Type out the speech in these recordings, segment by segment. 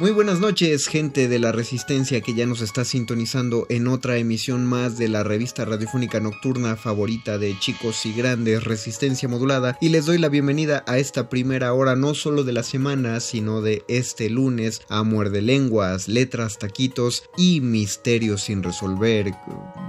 Muy buenas noches, gente de la Resistencia que ya nos está sintonizando en otra emisión más de la revista radiofónica nocturna favorita de chicos y grandes, Resistencia Modulada, y les doy la bienvenida a esta primera hora no solo de la semana, sino de este lunes a Muerde Lenguas, Letras, Taquitos y Misterios sin resolver.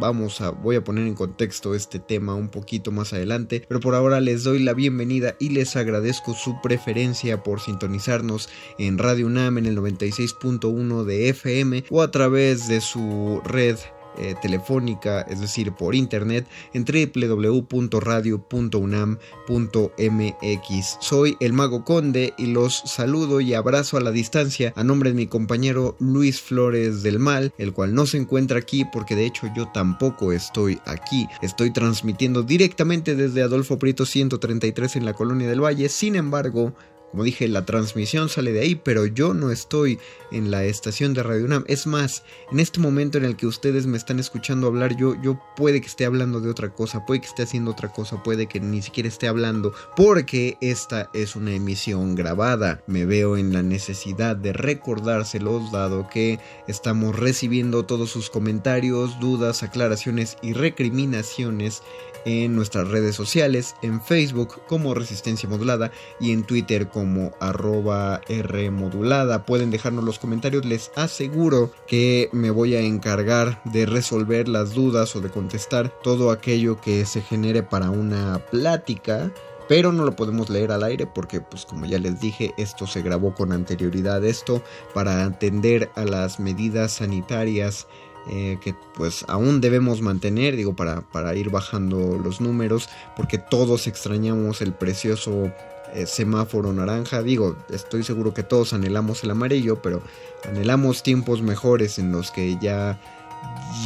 Vamos a, voy a poner en contexto este tema un poquito más adelante, pero por ahora les doy la bienvenida y les agradezco su preferencia por sintonizarnos en Radio UNAM en el 90 96.1 de FM o a través de su red eh, telefónica, es decir, por internet, en www.radio.unam.mx. Soy el Mago Conde y los saludo y abrazo a la distancia a nombre de mi compañero Luis Flores del Mal, el cual no se encuentra aquí porque de hecho yo tampoco estoy aquí. Estoy transmitiendo directamente desde Adolfo Prieto 133 en la Colonia del Valle, sin embargo, como dije, la transmisión sale de ahí, pero yo no estoy en la estación de Radio UNAM. Es más, en este momento en el que ustedes me están escuchando hablar, yo, yo puede que esté hablando de otra cosa, puede que esté haciendo otra cosa, puede que ni siquiera esté hablando, porque esta es una emisión grabada. Me veo en la necesidad de recordárselos, dado que estamos recibiendo todos sus comentarios, dudas, aclaraciones y recriminaciones en nuestras redes sociales, en Facebook como Resistencia Modulada y en Twitter como arroba Rmodulada. Pueden dejarnos los comentarios, les aseguro que me voy a encargar de resolver las dudas o de contestar todo aquello que se genere para una plática pero no lo podemos leer al aire porque pues como ya les dije esto se grabó con anterioridad esto para atender a las medidas sanitarias eh, que pues aún debemos mantener, digo, para, para, ir bajando los números, porque todos extrañamos el precioso eh, semáforo naranja, digo, estoy seguro que todos anhelamos el amarillo, pero anhelamos tiempos mejores en los que ya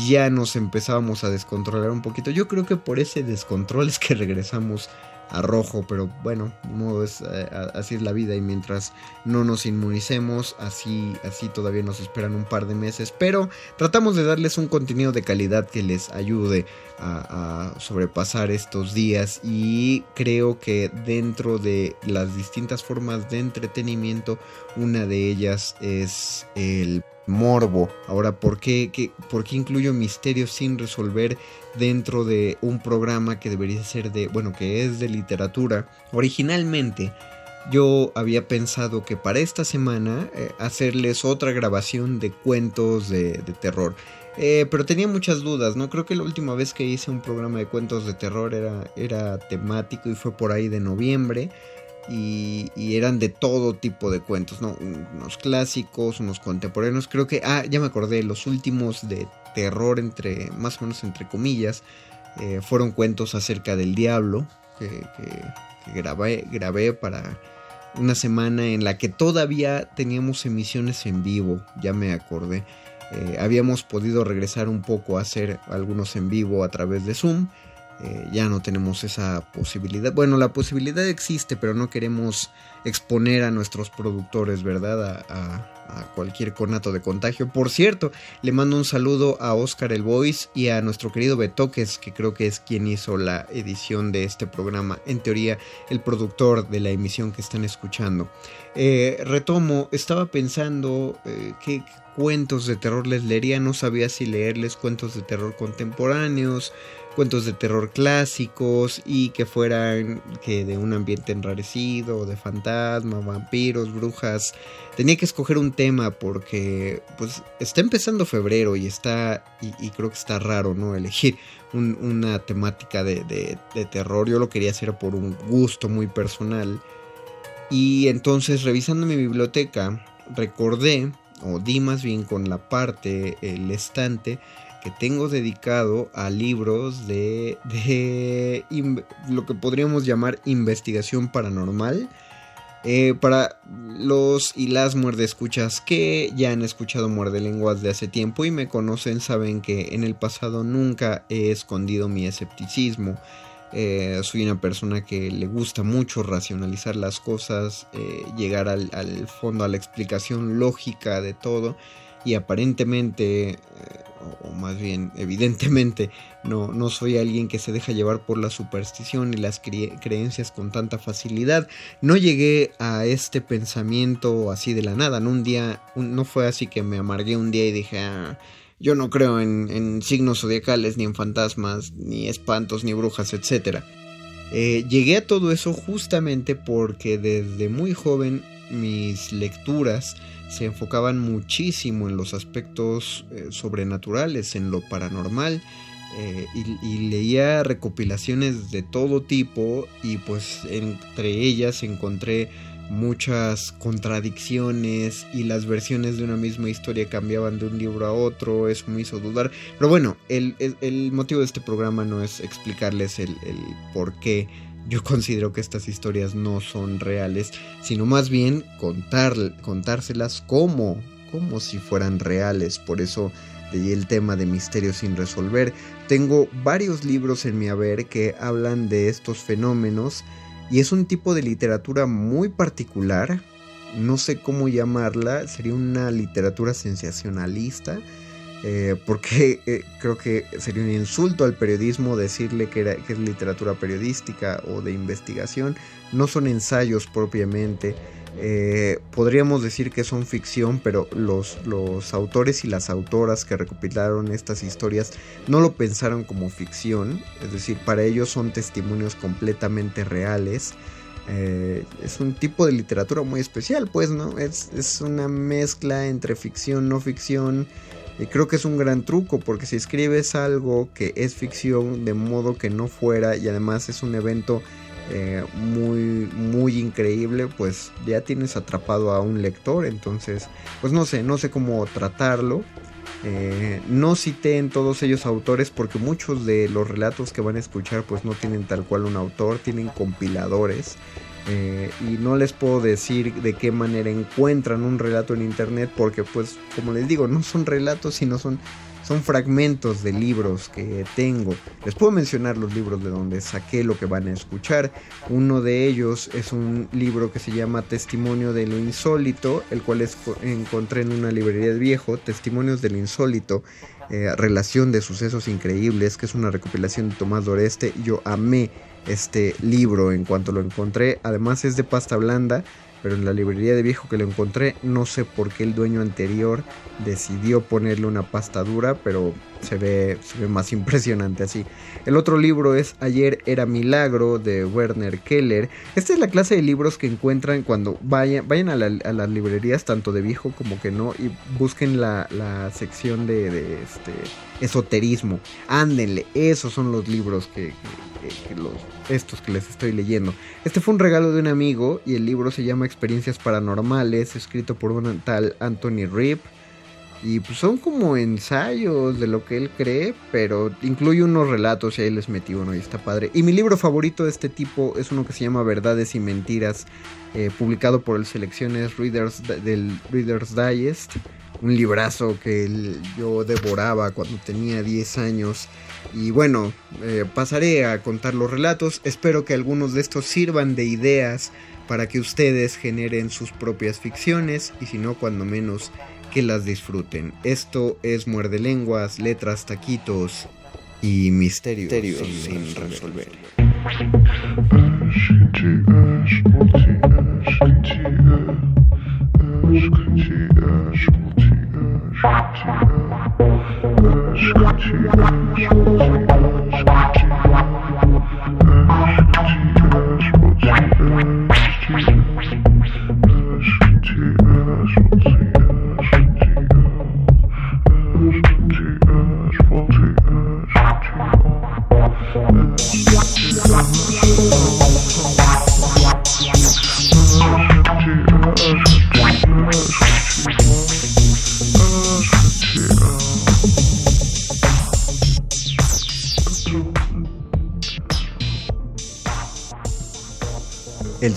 ya nos empezábamos a descontrolar un poquito. Yo creo que por ese descontrol es que regresamos a rojo, pero bueno, modo es, eh, así es la vida y mientras no nos inmunicemos, así, así todavía nos esperan un par de meses, pero tratamos de darles un contenido de calidad que les ayude a, sobrepasar estos días y creo que dentro de las distintas formas de entretenimiento, una de ellas es el morbo. Ahora, ¿por qué, ¿por qué incluyo misterios sin resolver dentro de un programa que debería ser de, bueno, que es de literatura? Originalmente yo había pensado que para esta semana eh, hacerles otra grabación de cuentos de, terror. Eh, pero tenía muchas dudas, ¿no? Creo que la última vez que hice un programa de cuentos de terror era, era temático y fue por ahí de noviembre. Y, eran de todo tipo de cuentos, ¿no? Unos clásicos, unos contemporáneos. Creo que, ah, ya me acordé, los últimos de terror, entre, más o menos entre comillas, eh, fueron cuentos acerca del diablo que, grabé, grabé para una semana en la que todavía teníamos emisiones en vivo, ya me acordé. Eh, habíamos podido regresar un poco a hacer algunos en vivo a través de Zoom Eh, ya no tenemos esa posibilidad. Bueno, la posibilidad existe, pero no queremos exponer a nuestros productores, ¿verdad? A, cualquier conato de contagio. Por cierto, le mando un saludo a Oscar El Voice y a nuestro querido Betoques, que creo que es quien hizo la edición de este programa. En teoría, el productor de la emisión que están escuchando. Eh, retomo, estaba pensando eh, qué cuentos de terror les leería. No sabía si leerles cuentos de terror contemporáneos cuentos de terror clásicos y que fueran que de un ambiente enrarecido, de fantasma, vampiros, brujas. Tenía que escoger un tema porque pues está empezando febrero y está y, creo que está raro, ¿no? Elegir una temática de, de terror. Yo lo quería hacer por un gusto muy personal. Y entonces revisando mi biblioteca recordé o di más bien con la parte, el estante, que tengo dedicado a libros de, de lo que podríamos llamar investigación paranormal. Eh, para los y las muerde escuchas que ya han escuchado muerde lenguas de hace tiempo y me conocen saben que en el pasado nunca he escondido mi escepticismo. Eh, soy una persona que le gusta mucho racionalizar las cosas, eh, llegar al, al, fondo, a la explicación lógica de todo y aparentemente o más bien evidentemente no, no soy alguien que se deja llevar por la superstición y las creencias con tanta facilidad. No llegué a este pensamiento así de la nada, no un día, no fue así que me amargué un día y dije, ah, yo no creo en, signos zodiacales, ni en fantasmas, ni espantos, ni brujas, etc. Eh, llegué a todo eso justamente porque desde muy joven mis lecturas se enfocaban muchísimo en los aspectos eh, sobrenaturales, en lo paranormal, eh, y, leía recopilaciones de todo tipo y pues entre ellas encontré muchas contradicciones y las versiones de una misma historia cambiaban de un libro a otro, eso me hizo dudar. Pero bueno, el, motivo de este programa no es explicarles el, el por qué yo considero que estas historias no son reales, sino más bien contárselas como, como si fueran reales. Por eso leí el tema de misterios sin resolver. Tengo varios libros en mi haber que hablan de estos fenómenos y es un tipo de literatura muy particular. No sé cómo llamarla, sería una literatura sensacionalista eh, porque eh, creo que sería un insulto al periodismo decirle que, es literatura periodística o de investigación. No son ensayos propiamente. Eh, podríamos decir que son ficción, pero los, los autores y las autoras que recopilaron estas historias no lo pensaron como ficción. Es decir, para ellos son testimonios completamente reales. es un tipo de literatura muy especial, pues, ¿no? Es, es una mezcla entre ficción, no ficción, y creo que es un gran truco porque si escribes algo que es ficción de modo que no fuera y además es un evento eh, muy muy increíble pues ya tienes atrapado a un lector. Entonces pues no sé no sé cómo tratarlo. Eh, no cité en todos ellos autores porque muchos de los relatos que van a escuchar pues no tienen tal cual un autor tienen compiladores eh, y no les puedo decir de qué manera encuentran un relato en internet porque pues como les digo no son relatos sino son son fragmentos de libros que tengo. Les puedo mencionar los libros de donde saqué lo que van a escuchar. Uno de ellos es un libro que se llama Testimonio de lo Insólito, el cual encontré en una librería de viejo, Testimonios de lo Insólito, eh, Relación de Sucesos Increíbles, que es una recopilación de Tomás Doreste. Yo amé este libro en cuanto lo encontré. Además es de pasta blanda, pero en la librería de viejo que lo encontré no sé por qué el dueño anterior decidió ponerle una pasta dura, pero se ve, más impresionante así. El otro libro es Ayer era Milagro de Werner Keller. Esta es la clase de libros que encuentran cuando vayan, vayan a, las librerías, tanto de viejo como que no, y busquen la, sección de, este esoterismo. Ándenle, esos son los libros que los estos que les estoy leyendo. Este fue un regalo de un amigo y el libro se llama Experiencias Paranormales, escrito por un tal Anthony Rip. Y pues son como ensayos de lo que él cree, pero incluye unos relatos y ahí les metí uno y está padre. Y mi libro favorito de este tipo es uno que se llama Verdades y Mentiras, eh, publicado por el Selecciones Readers del Reader's Digest un librazo que yo devoraba cuando tenía 10 años. Y bueno, eh, pasaré a contar los relatos. Espero que algunos de estos sirvan de ideas para que ustedes generen sus propias ficciones y si no, cuando menos que las disfruten. Esto es Muerde Lenguas, Letras, Taquitos y Misterios, sin, resolver. El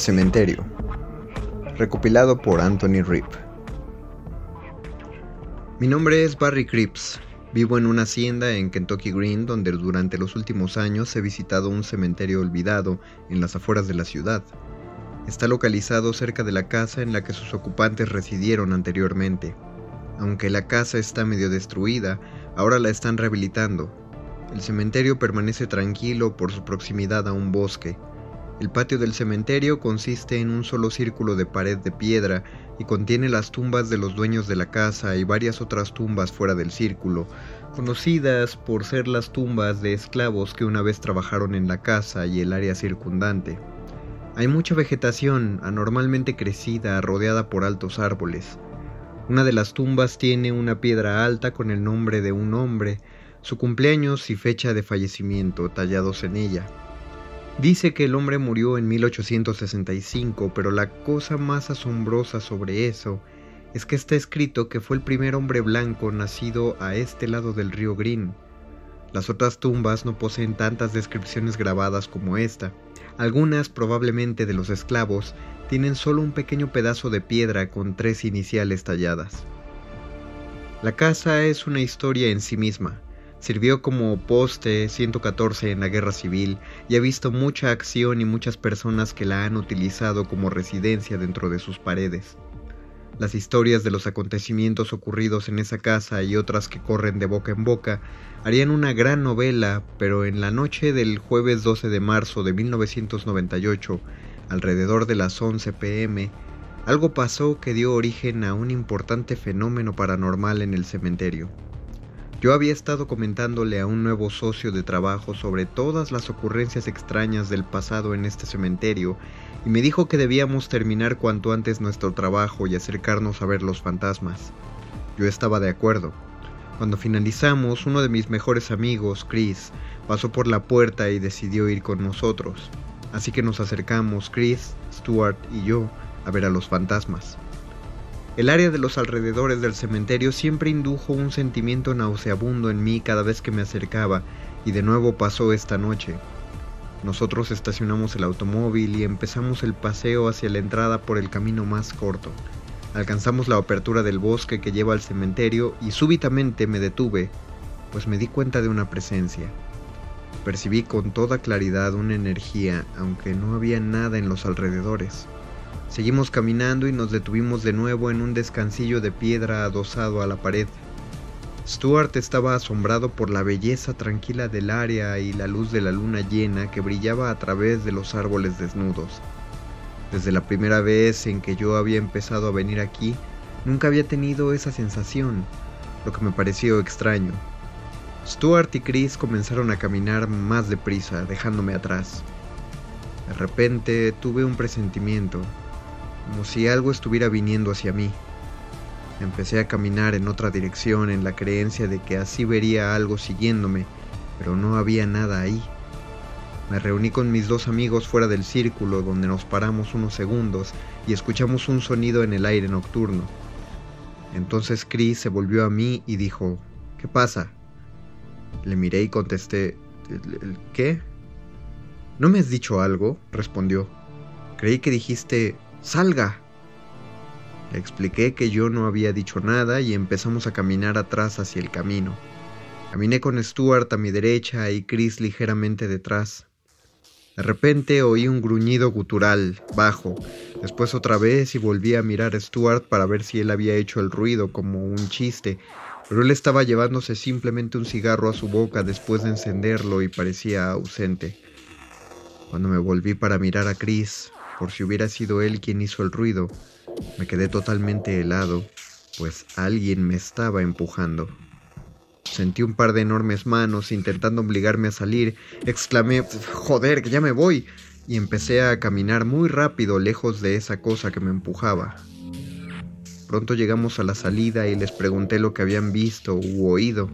cementerio. Recopilado por Anthony Rip. Mi nombre es Barry Cripps. Vivo en una hacienda en Kentucky Green donde durante los últimos años he visitado un cementerio olvidado en las afueras de la ciudad. Está localizado cerca de la casa en la que sus ocupantes residieron anteriormente. Aunque la casa está medio destruida, ahora la están rehabilitando. El cementerio permanece tranquilo por su proximidad a un bosque, el patio del cementerio consiste en un solo círculo de pared de piedra y contiene las tumbas de los dueños de la casa y varias otras tumbas fuera del círculo, conocidas por ser las tumbas de esclavos que una vez trabajaron en la casa y el área circundante. Hay mucha vegetación anormalmente crecida rodeada por altos árboles. Una de las tumbas tiene una piedra alta con el nombre de un hombre, su cumpleaños y fecha de fallecimiento tallados en ella. Dice que el hombre murió en 1865, pero la cosa más asombrosa sobre eso es que está escrito que fue el primer hombre blanco nacido a este lado del río Green. Las otras tumbas no poseen tantas descripciones grabadas como esta. Algunas, probablemente de los esclavos, tienen solo un pequeño pedazo de piedra con tres iniciales talladas. La casa es una historia en sí misma. Sirvió como poste 114 en la guerra civil y ha visto mucha acción y muchas personas que la han utilizado como residencia dentro de sus paredes. Las historias de los acontecimientos ocurridos en esa casa y otras que corren de boca en boca harían una gran novela, pero en la noche del jueves 12 de marzo de 1998, alrededor de las 11 pm, algo pasó que dio origen a un importante fenómeno paranormal en el cementerio. Yo había estado comentándole a un nuevo socio de trabajo sobre todas las ocurrencias extrañas del pasado en este cementerio y me dijo que debíamos terminar cuanto antes nuestro trabajo y acercarnos a ver los fantasmas. Yo estaba de acuerdo. Cuando finalizamos, uno de mis mejores amigos, Chris, pasó por la puerta y decidió ir con nosotros. Así que nos acercamos, Chris, Stuart y yo, a ver a los fantasmas. El área de los alrededores del cementerio siempre indujo un sentimiento nauseabundo en mí cada vez que me acercaba, y de nuevo pasó esta noche. Nosotros estacionamos el automóvil y empezamos el paseo hacia la entrada por el camino más corto. Alcanzamos la apertura del bosque que lleva al cementerio y súbitamente me detuve, pues me di cuenta de una presencia. Percibí con toda claridad una energía, aunque no había nada en los alrededores. Seguimos caminando y nos detuvimos de nuevo en un descansillo de piedra adosado a la pared. Stuart estaba asombrado por la belleza tranquila del área y la luz de la luna llena que brillaba a través de los árboles desnudos. Desde la primera vez en que yo había empezado a venir aquí, nunca había tenido esa sensación, lo que me pareció extraño. Stuart y Chris comenzaron a caminar más deprisa, dejándome atrás. De repente tuve un presentimiento, como si algo estuviera viniendo hacia mí. Empecé a caminar en otra dirección en la creencia de que así vería algo siguiéndome, pero no había nada ahí. Me reuní con mis dos amigos fuera del círculo donde nos paramos unos segundos y escuchamos un sonido en el aire nocturno. Entonces Chris se volvió a mí y dijo, ¿qué pasa? Le miré y contesté, ¿qué? ¿No me has dicho algo? respondió. Creí que dijiste, Salga. Le expliqué que yo no había dicho nada y empezamos a caminar atrás hacia el camino. Caminé con Stuart a mi derecha y Chris ligeramente detrás. De repente oí un gruñido gutural, bajo, después otra vez y volví a mirar a Stuart para ver si él había hecho el ruido como un chiste, pero él estaba llevándose simplemente un cigarro a su boca después de encenderlo y parecía ausente. Cuando me volví para mirar a Chris, por si hubiera sido él quien hizo el ruido, me quedé totalmente helado, pues alguien me estaba empujando. Sentí un par de enormes manos intentando obligarme a salir. Exclamé, joder, que ya me voy. Y empecé a caminar muy rápido lejos de esa cosa que me empujaba. Pronto llegamos a la salida y les pregunté lo que habían visto u oído.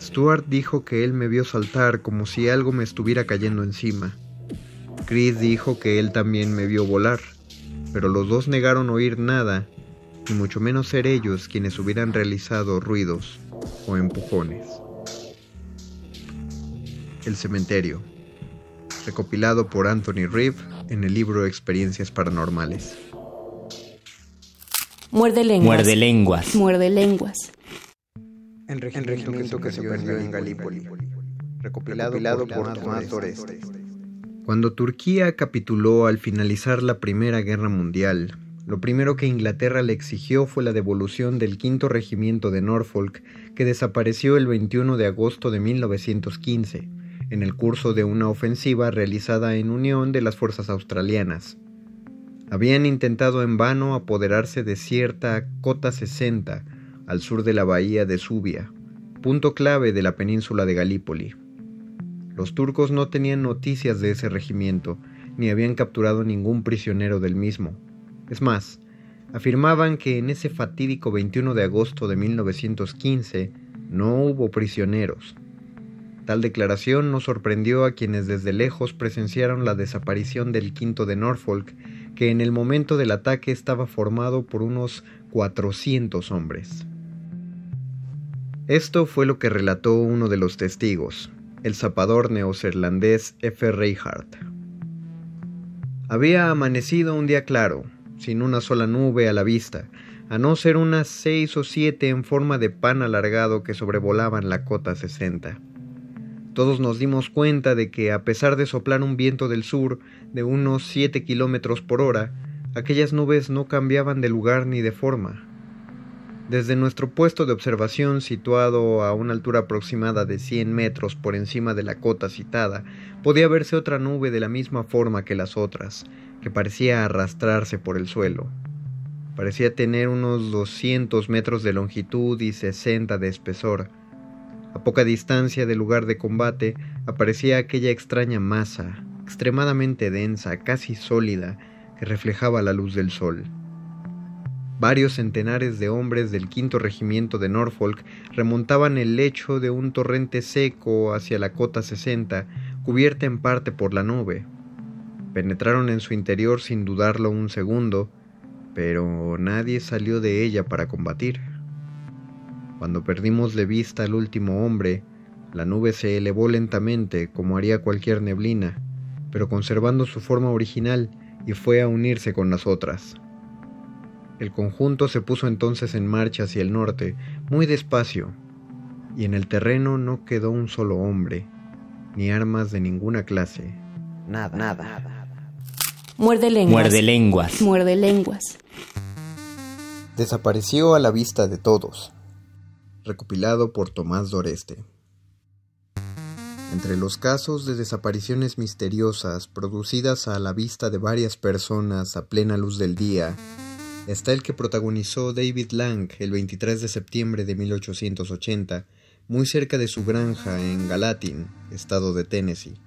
Stuart dijo que él me vio saltar como si algo me estuviera cayendo encima. Chris dijo que él también me vio volar, pero los dos negaron oír nada, y mucho menos ser ellos quienes hubieran realizado ruidos o empujones. El cementerio, recopilado por Anthony Reeve en el libro Experiencias Paranormales. Muerde lenguas. Muerde lenguas. Muerde lenguas. El regimiento, que, se perdió en Galípoli, recopilado, por, Tomás Doreste. Cuando Turquía capituló al finalizar la Primera Guerra Mundial, lo primero que Inglaterra le exigió fue la devolución del quinto regimiento de Norfolk, que desapareció el 21 de agosto de 1915, en el curso de una ofensiva realizada en unión de las fuerzas australianas. Habían intentado en vano apoderarse de cierta Cota 60, al sur de la bahía de Subia, punto clave de la península de Galípoli. Los turcos no tenían noticias de ese regimiento, ni habían capturado ningún prisionero del mismo. Es más, afirmaban que en ese fatídico 21 de agosto de 1915 no hubo prisioneros. Tal declaración no sorprendió a quienes desde lejos presenciaron la desaparición del quinto de Norfolk, que en el momento del ataque estaba formado por unos 400 hombres. Esto fue lo que relató uno de los testigos, el zapador neozelandés F. Reinhardt. Había amanecido un día claro, sin una sola nube a la vista, a no ser unas seis o siete en forma de pan alargado que sobrevolaban la cota 60. Todos nos dimos cuenta de que, a pesar de soplar un viento del sur de unos siete kilómetros por hora, aquellas nubes no cambiaban de lugar ni de forma. Desde nuestro puesto de observación, situado a una altura aproximada de 100 metros por encima de la cota citada, podía verse otra nube de la misma forma que las otras, que parecía arrastrarse por el suelo. Parecía tener unos 200 metros de longitud y 60 de espesor. A poca distancia del lugar de combate aparecía aquella extraña masa, extremadamente densa, casi sólida, que reflejaba la luz del sol. Varios centenares de hombres del quinto regimiento de Norfolk remontaban el lecho de un torrente seco hacia la cota 60, cubierta en parte por la nube. Penetraron en su interior sin dudarlo un segundo, pero nadie salió de ella para combatir. Cuando perdimos de vista al último hombre, la nube se elevó lentamente como haría cualquier neblina, pero conservando su forma original y fue a unirse con las otras. El conjunto se puso entonces en marcha hacia el norte, muy despacio, y en el terreno no quedó un solo hombre, ni armas de ninguna clase, nada, nada. Muerde lenguas. Muerde lenguas. Muerde lenguas. Desapareció a la vista de todos. Recopilado por Tomás Doreste. Entre los casos de desapariciones misteriosas producidas a la vista de varias personas a plena luz del día, está el que protagonizó David Lang el 23 de septiembre de 1880, muy cerca de su granja en Gallatin, estado de Tennessee.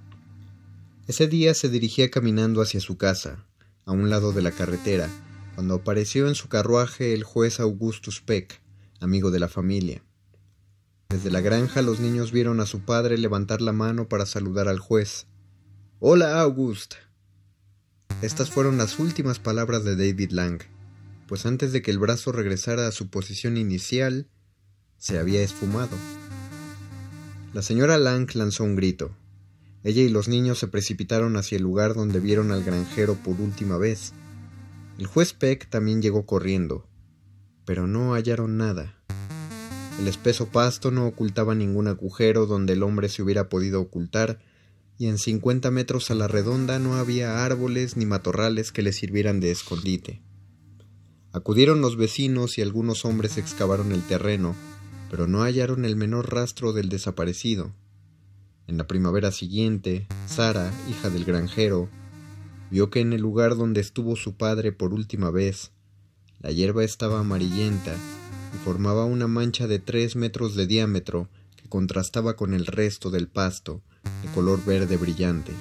Ese día se dirigía caminando hacia su casa, a un lado de la carretera, cuando apareció en su carruaje el juez Augustus Peck, amigo de la familia. Desde la granja los niños vieron a su padre levantar la mano para saludar al juez. Hola, August. Estas fueron las últimas palabras de David Lang, pues antes de que el brazo regresara a su posición inicial, se había esfumado. La señora Lang lanzó un grito. Ella y los niños se precipitaron hacia el lugar donde vieron al granjero por última vez. El juez Peck también llegó corriendo, pero no hallaron nada. El espeso pasto no ocultaba ningún agujero donde el hombre se hubiera podido ocultar, y en cincuenta metros a la redonda no había árboles ni matorrales que le sirvieran de escondite. Acudieron los vecinos y algunos hombres excavaron el terreno, pero no hallaron el menor rastro del desaparecido. En la primavera siguiente, Sara, hija del granjero, vio que en el lugar donde estuvo su padre por última vez, la hierba estaba amarillenta y formaba una mancha de tres metros de diámetro que contrastaba con el resto del pasto, de color verde brillante.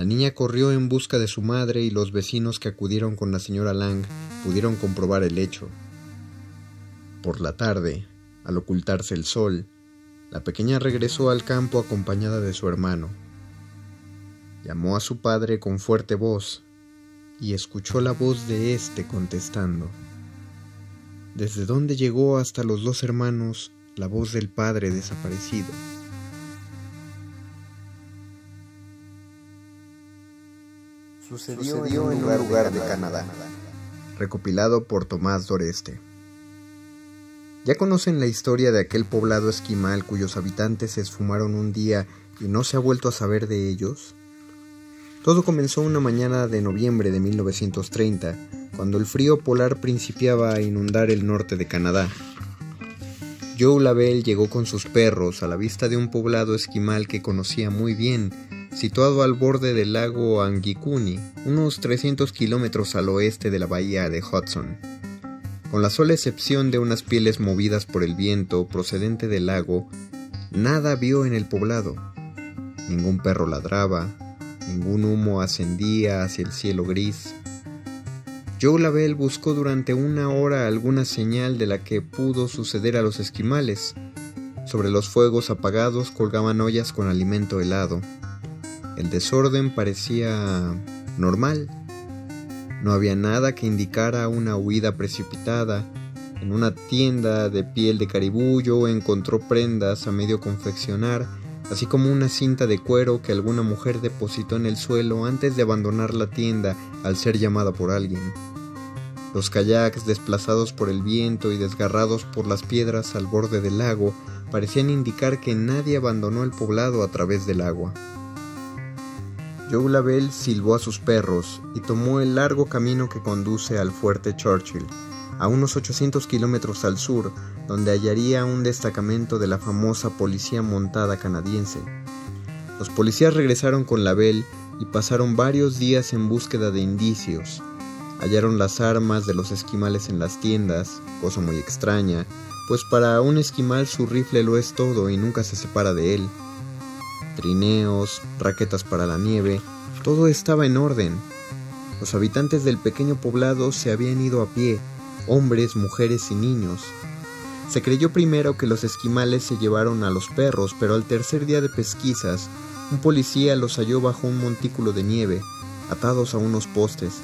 La niña corrió en busca de su madre y los vecinos que acudieron con la señora Lang pudieron comprobar el hecho. Por la tarde, al ocultarse el sol, la pequeña regresó al campo acompañada de su hermano. Llamó a su padre con fuerte voz y escuchó la voz de éste contestando. Desde donde llegó hasta los dos hermanos la voz del padre desaparecido. Sucedió, en un lugar, de, Canadá. Recopilado por Tomás Doreste. ¿Ya conocen la historia de aquel poblado esquimal cuyos habitantes se esfumaron un día y no se ha vuelto a saber de ellos? Todo comenzó una mañana de noviembre de 1930, cuando el frío polar principiaba a inundar el norte de Canadá. Joe Lavelle llegó con sus perros a la vista de un poblado esquimal que conocía muy bien situado al borde del lago Angikuni, unos 300 kilómetros al oeste de la bahía de Hudson. Con la sola excepción de unas pieles movidas por el viento procedente del lago, nada vio en el poblado. Ningún perro ladraba, ningún humo ascendía hacia el cielo gris. Joe Lavelle buscó durante una hora alguna señal de la que pudo suceder a los esquimales. Sobre los fuegos apagados colgaban ollas con alimento helado. El desorden parecía normal. No había nada que indicara una huida precipitada. En una tienda de piel de caribullo encontró prendas a medio confeccionar, así como una cinta de cuero que alguna mujer depositó en el suelo antes de abandonar la tienda al ser llamada por alguien. Los kayaks desplazados por el viento y desgarrados por las piedras al borde del lago parecían indicar que nadie abandonó el poblado a través del agua. Joe Lavelle silbó a sus perros y tomó el largo camino que conduce al fuerte Churchill, a unos 800 kilómetros al sur, donde hallaría un destacamento de la famosa policía montada canadiense. Los policías regresaron con Lavelle y pasaron varios días en búsqueda de indicios. Hallaron las armas de los esquimales en las tiendas, cosa muy extraña, pues para un esquimal su rifle lo es todo y nunca se separa de él trineos, raquetas para la nieve, todo estaba en orden. Los habitantes del pequeño poblado se habían ido a pie, hombres, mujeres y niños. Se creyó primero que los esquimales se llevaron a los perros, pero al tercer día de pesquisas, un policía los halló bajo un montículo de nieve, atados a unos postes.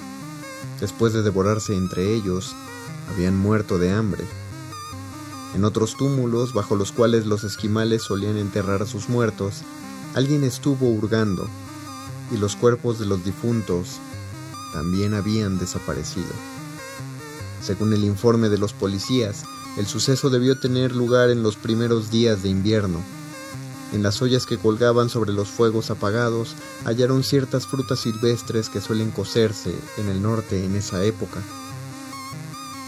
Después de devorarse entre ellos, habían muerto de hambre. En otros túmulos, bajo los cuales los esquimales solían enterrar a sus muertos, Alguien estuvo hurgando y los cuerpos de los difuntos también habían desaparecido. Según el informe de los policías, el suceso debió tener lugar en los primeros días de invierno. En las ollas que colgaban sobre los fuegos apagados hallaron ciertas frutas silvestres que suelen cocerse en el norte en esa época.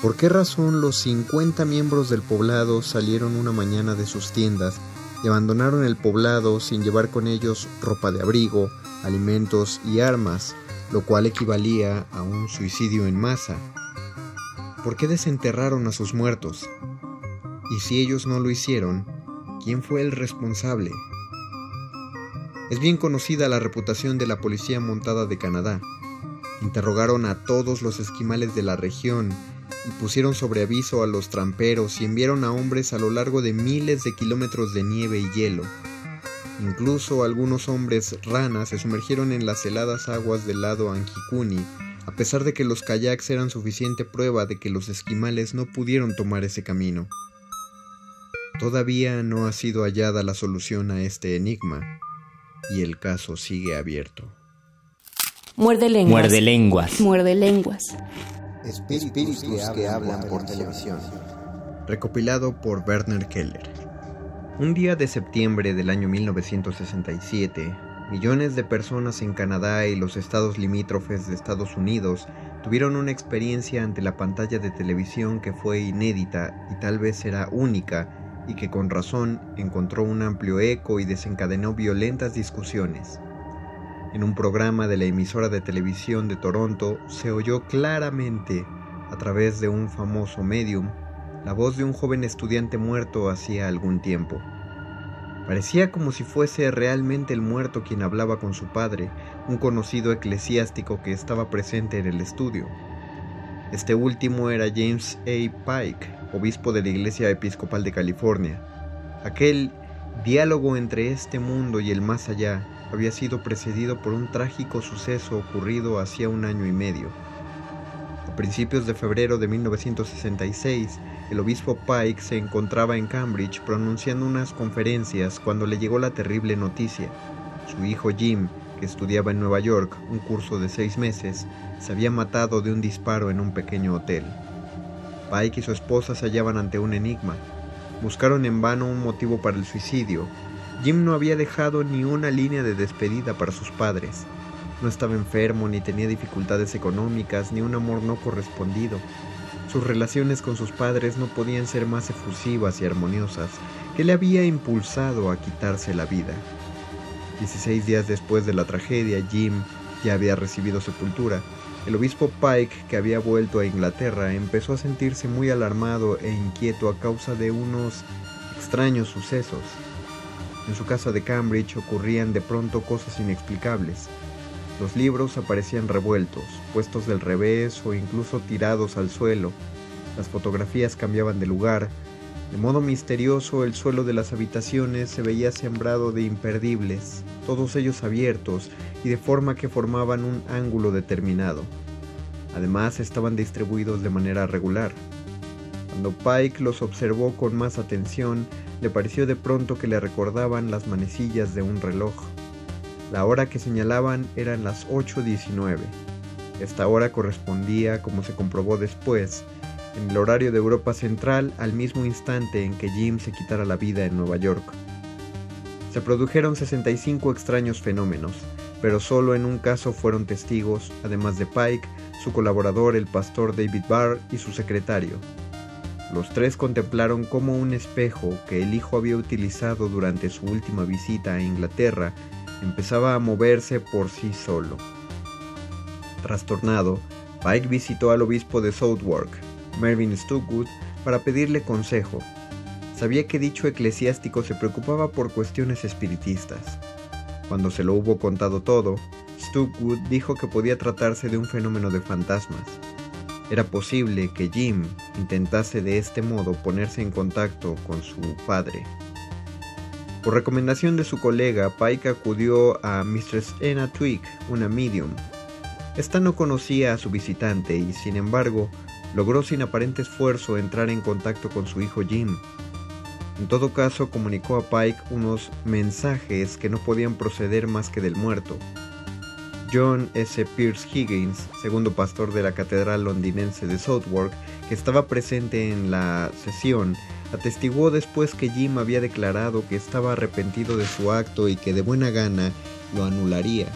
¿Por qué razón los 50 miembros del poblado salieron una mañana de sus tiendas y abandonaron el poblado sin llevar con ellos ropa de abrigo, alimentos y armas, lo cual equivalía a un suicidio en masa. ¿Por qué desenterraron a sus muertos? Y si ellos no lo hicieron, ¿quién fue el responsable? Es bien conocida la reputación de la Policía Montada de Canadá. Interrogaron a todos los esquimales de la región y pusieron sobre aviso a los tramperos y enviaron a hombres a lo largo de miles de kilómetros de nieve y hielo. Incluso algunos hombres ranas se sumergieron en las heladas aguas del lado Ankikuni, a pesar de que los kayaks eran suficiente prueba de que los esquimales no pudieron tomar ese camino. Todavía no ha sido hallada la solución a este enigma, y el caso sigue abierto. Muerde lenguas. Muerde lenguas. Muerde lenguas. Espíritus, que, hablan por televisión. Recopilado por Werner Keller. Un día de septiembre del año 1967, millones de personas en Canadá y los estados limítrofes de Estados Unidos tuvieron una experiencia ante la pantalla de televisión que fue inédita y tal vez era única y que con razón encontró un amplio eco y desencadenó violentas discusiones. En un programa de la emisora de televisión de Toronto se oyó claramente, a través de un famoso medium, la voz de un joven estudiante muerto hacía algún tiempo. Parecía como si fuese realmente el muerto quien hablaba con su padre, un conocido eclesiástico que estaba presente en el estudio. Este último era James A. Pike, obispo de la Iglesia Episcopal de California. Aquel diálogo entre este mundo y el más allá había sido precedido por un trágico suceso ocurrido hacía un año y medio. A principios de febrero de 1966, el obispo Pike se encontraba en Cambridge pronunciando unas conferencias cuando le llegó la terrible noticia. Su hijo Jim, que estudiaba en Nueva York un curso de seis meses, se había matado de un disparo en un pequeño hotel. Pike y su esposa se hallaban ante un enigma. Buscaron en vano un motivo para el suicidio Jim no había dejado ni una línea de despedida para sus padres. No estaba enfermo, ni tenía dificultades económicas, ni un amor no correspondido. Sus relaciones con sus padres no podían ser más efusivas y armoniosas, que le había impulsado a quitarse la vida. Dieciséis días después de la tragedia, Jim ya había recibido sepultura. El obispo Pike, que había vuelto a Inglaterra, empezó a sentirse muy alarmado e inquieto a causa de unos extraños sucesos. En su casa de Cambridge ocurrían de pronto cosas inexplicables. Los libros aparecían revueltos, puestos del revés o incluso tirados al suelo. Las fotografías cambiaban de lugar. De modo misterioso el suelo de las habitaciones se veía sembrado de imperdibles, todos ellos abiertos y de forma que formaban un ángulo determinado. Además estaban distribuidos de manera regular. Cuando Pike los observó con más atención, le pareció de pronto que le recordaban las manecillas de un reloj. La hora que señalaban eran las 8.19. Esta hora correspondía, como se comprobó después, en el horario de Europa Central al mismo instante en que Jim se quitara la vida en Nueva York. Se produjeron 65 extraños fenómenos, pero solo en un caso fueron testigos, además de Pike, su colaborador el pastor David Barr y su secretario, los tres contemplaron cómo un espejo que el hijo había utilizado durante su última visita a Inglaterra empezaba a moverse por sí solo. Trastornado, Pike visitó al obispo de Southwark, Mervyn Stookwood, para pedirle consejo. Sabía que dicho eclesiástico se preocupaba por cuestiones espiritistas. Cuando se lo hubo contado todo, Stookwood dijo que podía tratarse de un fenómeno de fantasmas. Era posible que Jim intentase de este modo ponerse en contacto con su padre. Por recomendación de su colega, Pike acudió a Mistress Anna Twig, una medium. Esta no conocía a su visitante y, sin embargo, logró sin aparente esfuerzo entrar en contacto con su hijo Jim. En todo caso, comunicó a Pike unos mensajes que no podían proceder más que del muerto. John S. Pierce Higgins, segundo pastor de la Catedral londinense de Southwark, que estaba presente en la sesión, atestiguó después que Jim había declarado que estaba arrepentido de su acto y que de buena gana lo anularía.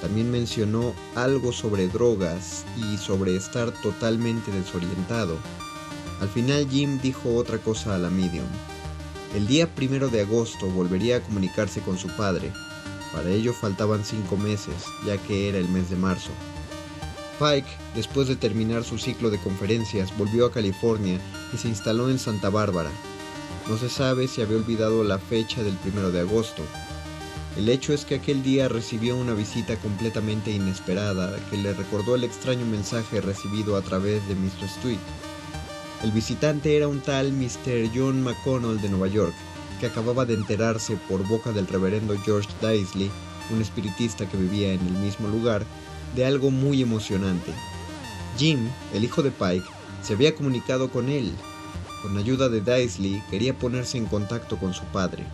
También mencionó algo sobre drogas y sobre estar totalmente desorientado. Al final Jim dijo otra cosa a la medium. El día primero de agosto volvería a comunicarse con su padre, para ello faltaban cinco meses, ya que era el mes de marzo. Pike, después de terminar su ciclo de conferencias, volvió a California y se instaló en Santa Bárbara. No se sabe si había olvidado la fecha del primero de agosto. El hecho es que aquel día recibió una visita completamente inesperada que le recordó el extraño mensaje recibido a través de Mr. Street. El visitante era un tal Mr. John McConnell de Nueva York, que acababa de enterarse por boca del reverendo George Daisley, un espiritista que vivía en el mismo lugar, de algo muy emocionante. Jim, el hijo de Pike, se había comunicado con él. Con ayuda de Daisley quería ponerse en contacto con su padre.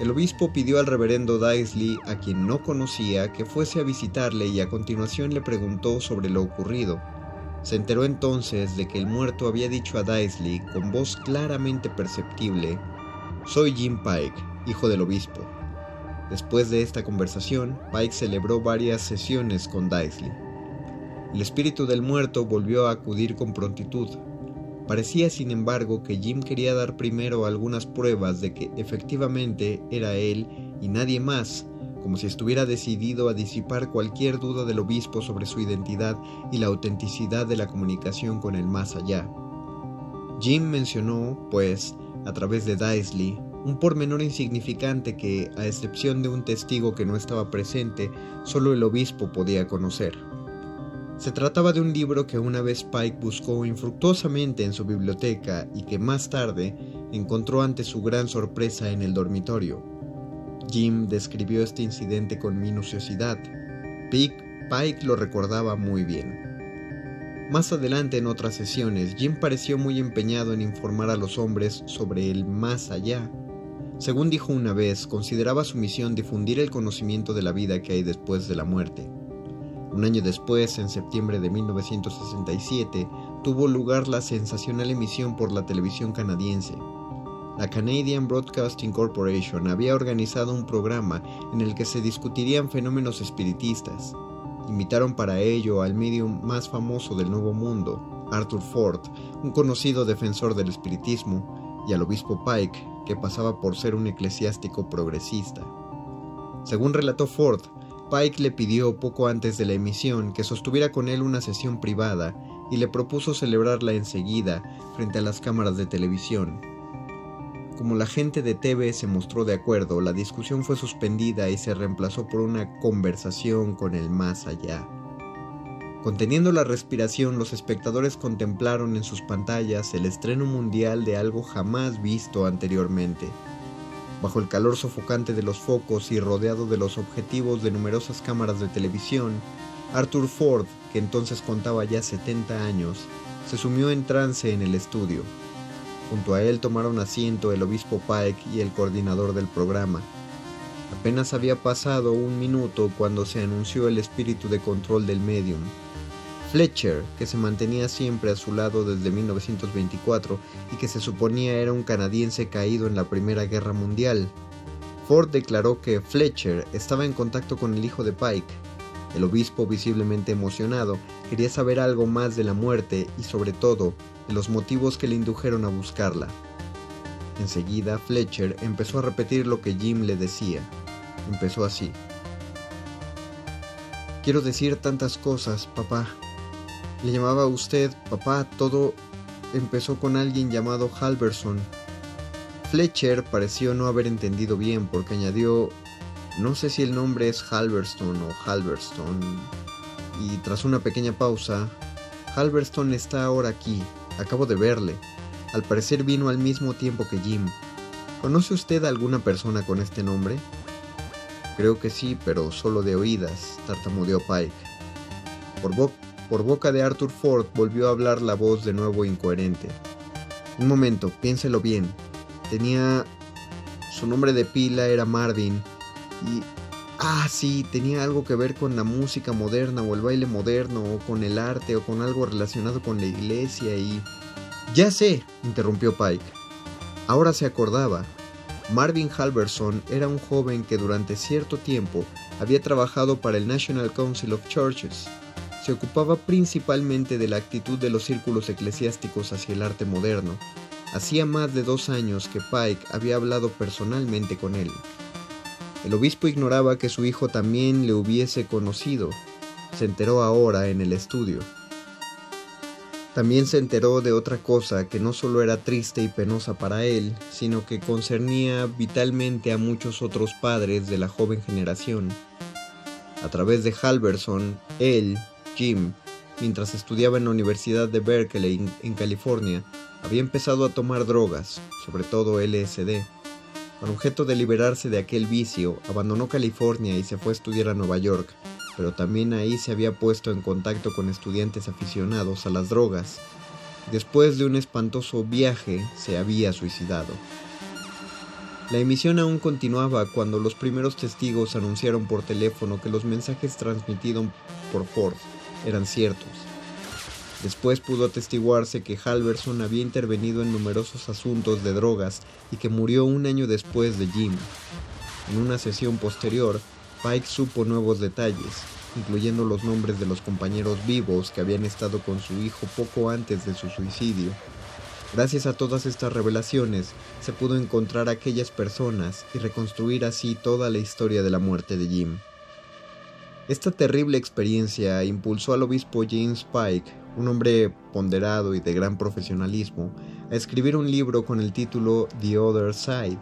El obispo pidió al reverendo Daisley, a quien no conocía, que fuese a visitarle y a continuación le preguntó sobre lo ocurrido. Se enteró entonces de que el muerto había dicho a Daisley con voz claramente perceptible, Soy Jim Pike, hijo del obispo. Después de esta conversación, Pike celebró varias sesiones con Daisley. El espíritu del muerto volvió a acudir con prontitud. Parecía, sin embargo, que Jim quería dar primero algunas pruebas de que efectivamente era él y nadie más, como si estuviera decidido a disipar cualquier duda del obispo sobre su identidad y la autenticidad de la comunicación con el más allá. Jim mencionó, pues, a través de Daisley, un pormenor insignificante que, a excepción de un testigo que no estaba presente, solo el obispo podía conocer. Se trataba de un libro que una vez Pike buscó infructuosamente en su biblioteca y que más tarde encontró ante su gran sorpresa en el dormitorio. Jim describió este incidente con minuciosidad. Pike lo recordaba muy bien. Más adelante en otras sesiones, Jim pareció muy empeñado en informar a los hombres sobre el más allá. Según dijo una vez, consideraba su misión difundir el conocimiento de la vida que hay después de la muerte. Un año después, en septiembre de 1967, tuvo lugar la sensacional emisión por la televisión canadiense. La Canadian Broadcasting Corporation había organizado un programa en el que se discutirían fenómenos espiritistas. Invitaron para ello al medium más famoso del Nuevo Mundo, Arthur Ford, un conocido defensor del espiritismo, y al obispo Pike, que pasaba por ser un eclesiástico progresista. Según relató Ford, Pike le pidió poco antes de la emisión que sostuviera con él una sesión privada y le propuso celebrarla enseguida frente a las cámaras de televisión. Como la gente de TV se mostró de acuerdo, la discusión fue suspendida y se reemplazó por una conversación con el más allá. Conteniendo la respiración, los espectadores contemplaron en sus pantallas el estreno mundial de algo jamás visto anteriormente. Bajo el calor sofocante de los focos y rodeado de los objetivos de numerosas cámaras de televisión, Arthur Ford, que entonces contaba ya 70 años, se sumió en trance en el estudio. Junto a él tomaron asiento el obispo Pike y el coordinador del programa. Apenas había pasado un minuto cuando se anunció el espíritu de control del medium. Fletcher, que se mantenía siempre a su lado desde 1924 y que se suponía era un canadiense caído en la Primera Guerra Mundial. Ford declaró que Fletcher estaba en contacto con el hijo de Pike. El obispo, visiblemente emocionado, quería saber algo más de la muerte y sobre todo los motivos que le indujeron a buscarla. Enseguida, Fletcher empezó a repetir lo que Jim le decía. Empezó así. Quiero decir tantas cosas, papá, le llamaba a usted papá, todo empezó con alguien llamado Halverson. Fletcher pareció no haber entendido bien porque añadió, no sé si el nombre es Halverston o Halverston. Y tras una pequeña pausa, Halverston está ahora aquí, acabo de verle. Al parecer vino al mismo tiempo que Jim. ¿Conoce usted a alguna persona con este nombre? Creo que sí, pero solo de oídas, tartamudeó Pike. Por, por boca de Arthur Ford volvió a hablar la voz de nuevo incoherente. Un momento, piénselo bien. Tenía... Su nombre de pila era Marvin. Y... Ah, sí, tenía algo que ver con la música moderna o el baile moderno o con el arte o con algo relacionado con la iglesia y... Ya sé, interrumpió Pike. Ahora se acordaba. Marvin Halverson era un joven que durante cierto tiempo había trabajado para el National Council of Churches se ocupaba principalmente de la actitud de los círculos eclesiásticos hacia el arte moderno. Hacía más de dos años que Pike había hablado personalmente con él. El obispo ignoraba que su hijo también le hubiese conocido. Se enteró ahora en el estudio. También se enteró de otra cosa que no solo era triste y penosa para él, sino que concernía vitalmente a muchos otros padres de la joven generación. A través de Halverson, él, Jim, mientras estudiaba en la Universidad de Berkeley en California, había empezado a tomar drogas, sobre todo LSD. Con objeto de liberarse de aquel vicio, abandonó California y se fue a estudiar a Nueva York, pero también ahí se había puesto en contacto con estudiantes aficionados a las drogas. Después de un espantoso viaje, se había suicidado. La emisión aún continuaba cuando los primeros testigos anunciaron por teléfono que los mensajes transmitidos por Ford eran ciertos. Después pudo atestiguarse que Halverson había intervenido en numerosos asuntos de drogas y que murió un año después de Jim. En una sesión posterior, Pike supo nuevos detalles, incluyendo los nombres de los compañeros vivos que habían estado con su hijo poco antes de su suicidio. Gracias a todas estas revelaciones, se pudo encontrar a aquellas personas y reconstruir así toda la historia de la muerte de Jim. Esta terrible experiencia impulsó al obispo James Pike, un hombre ponderado y de gran profesionalismo, a escribir un libro con el título The Other Side,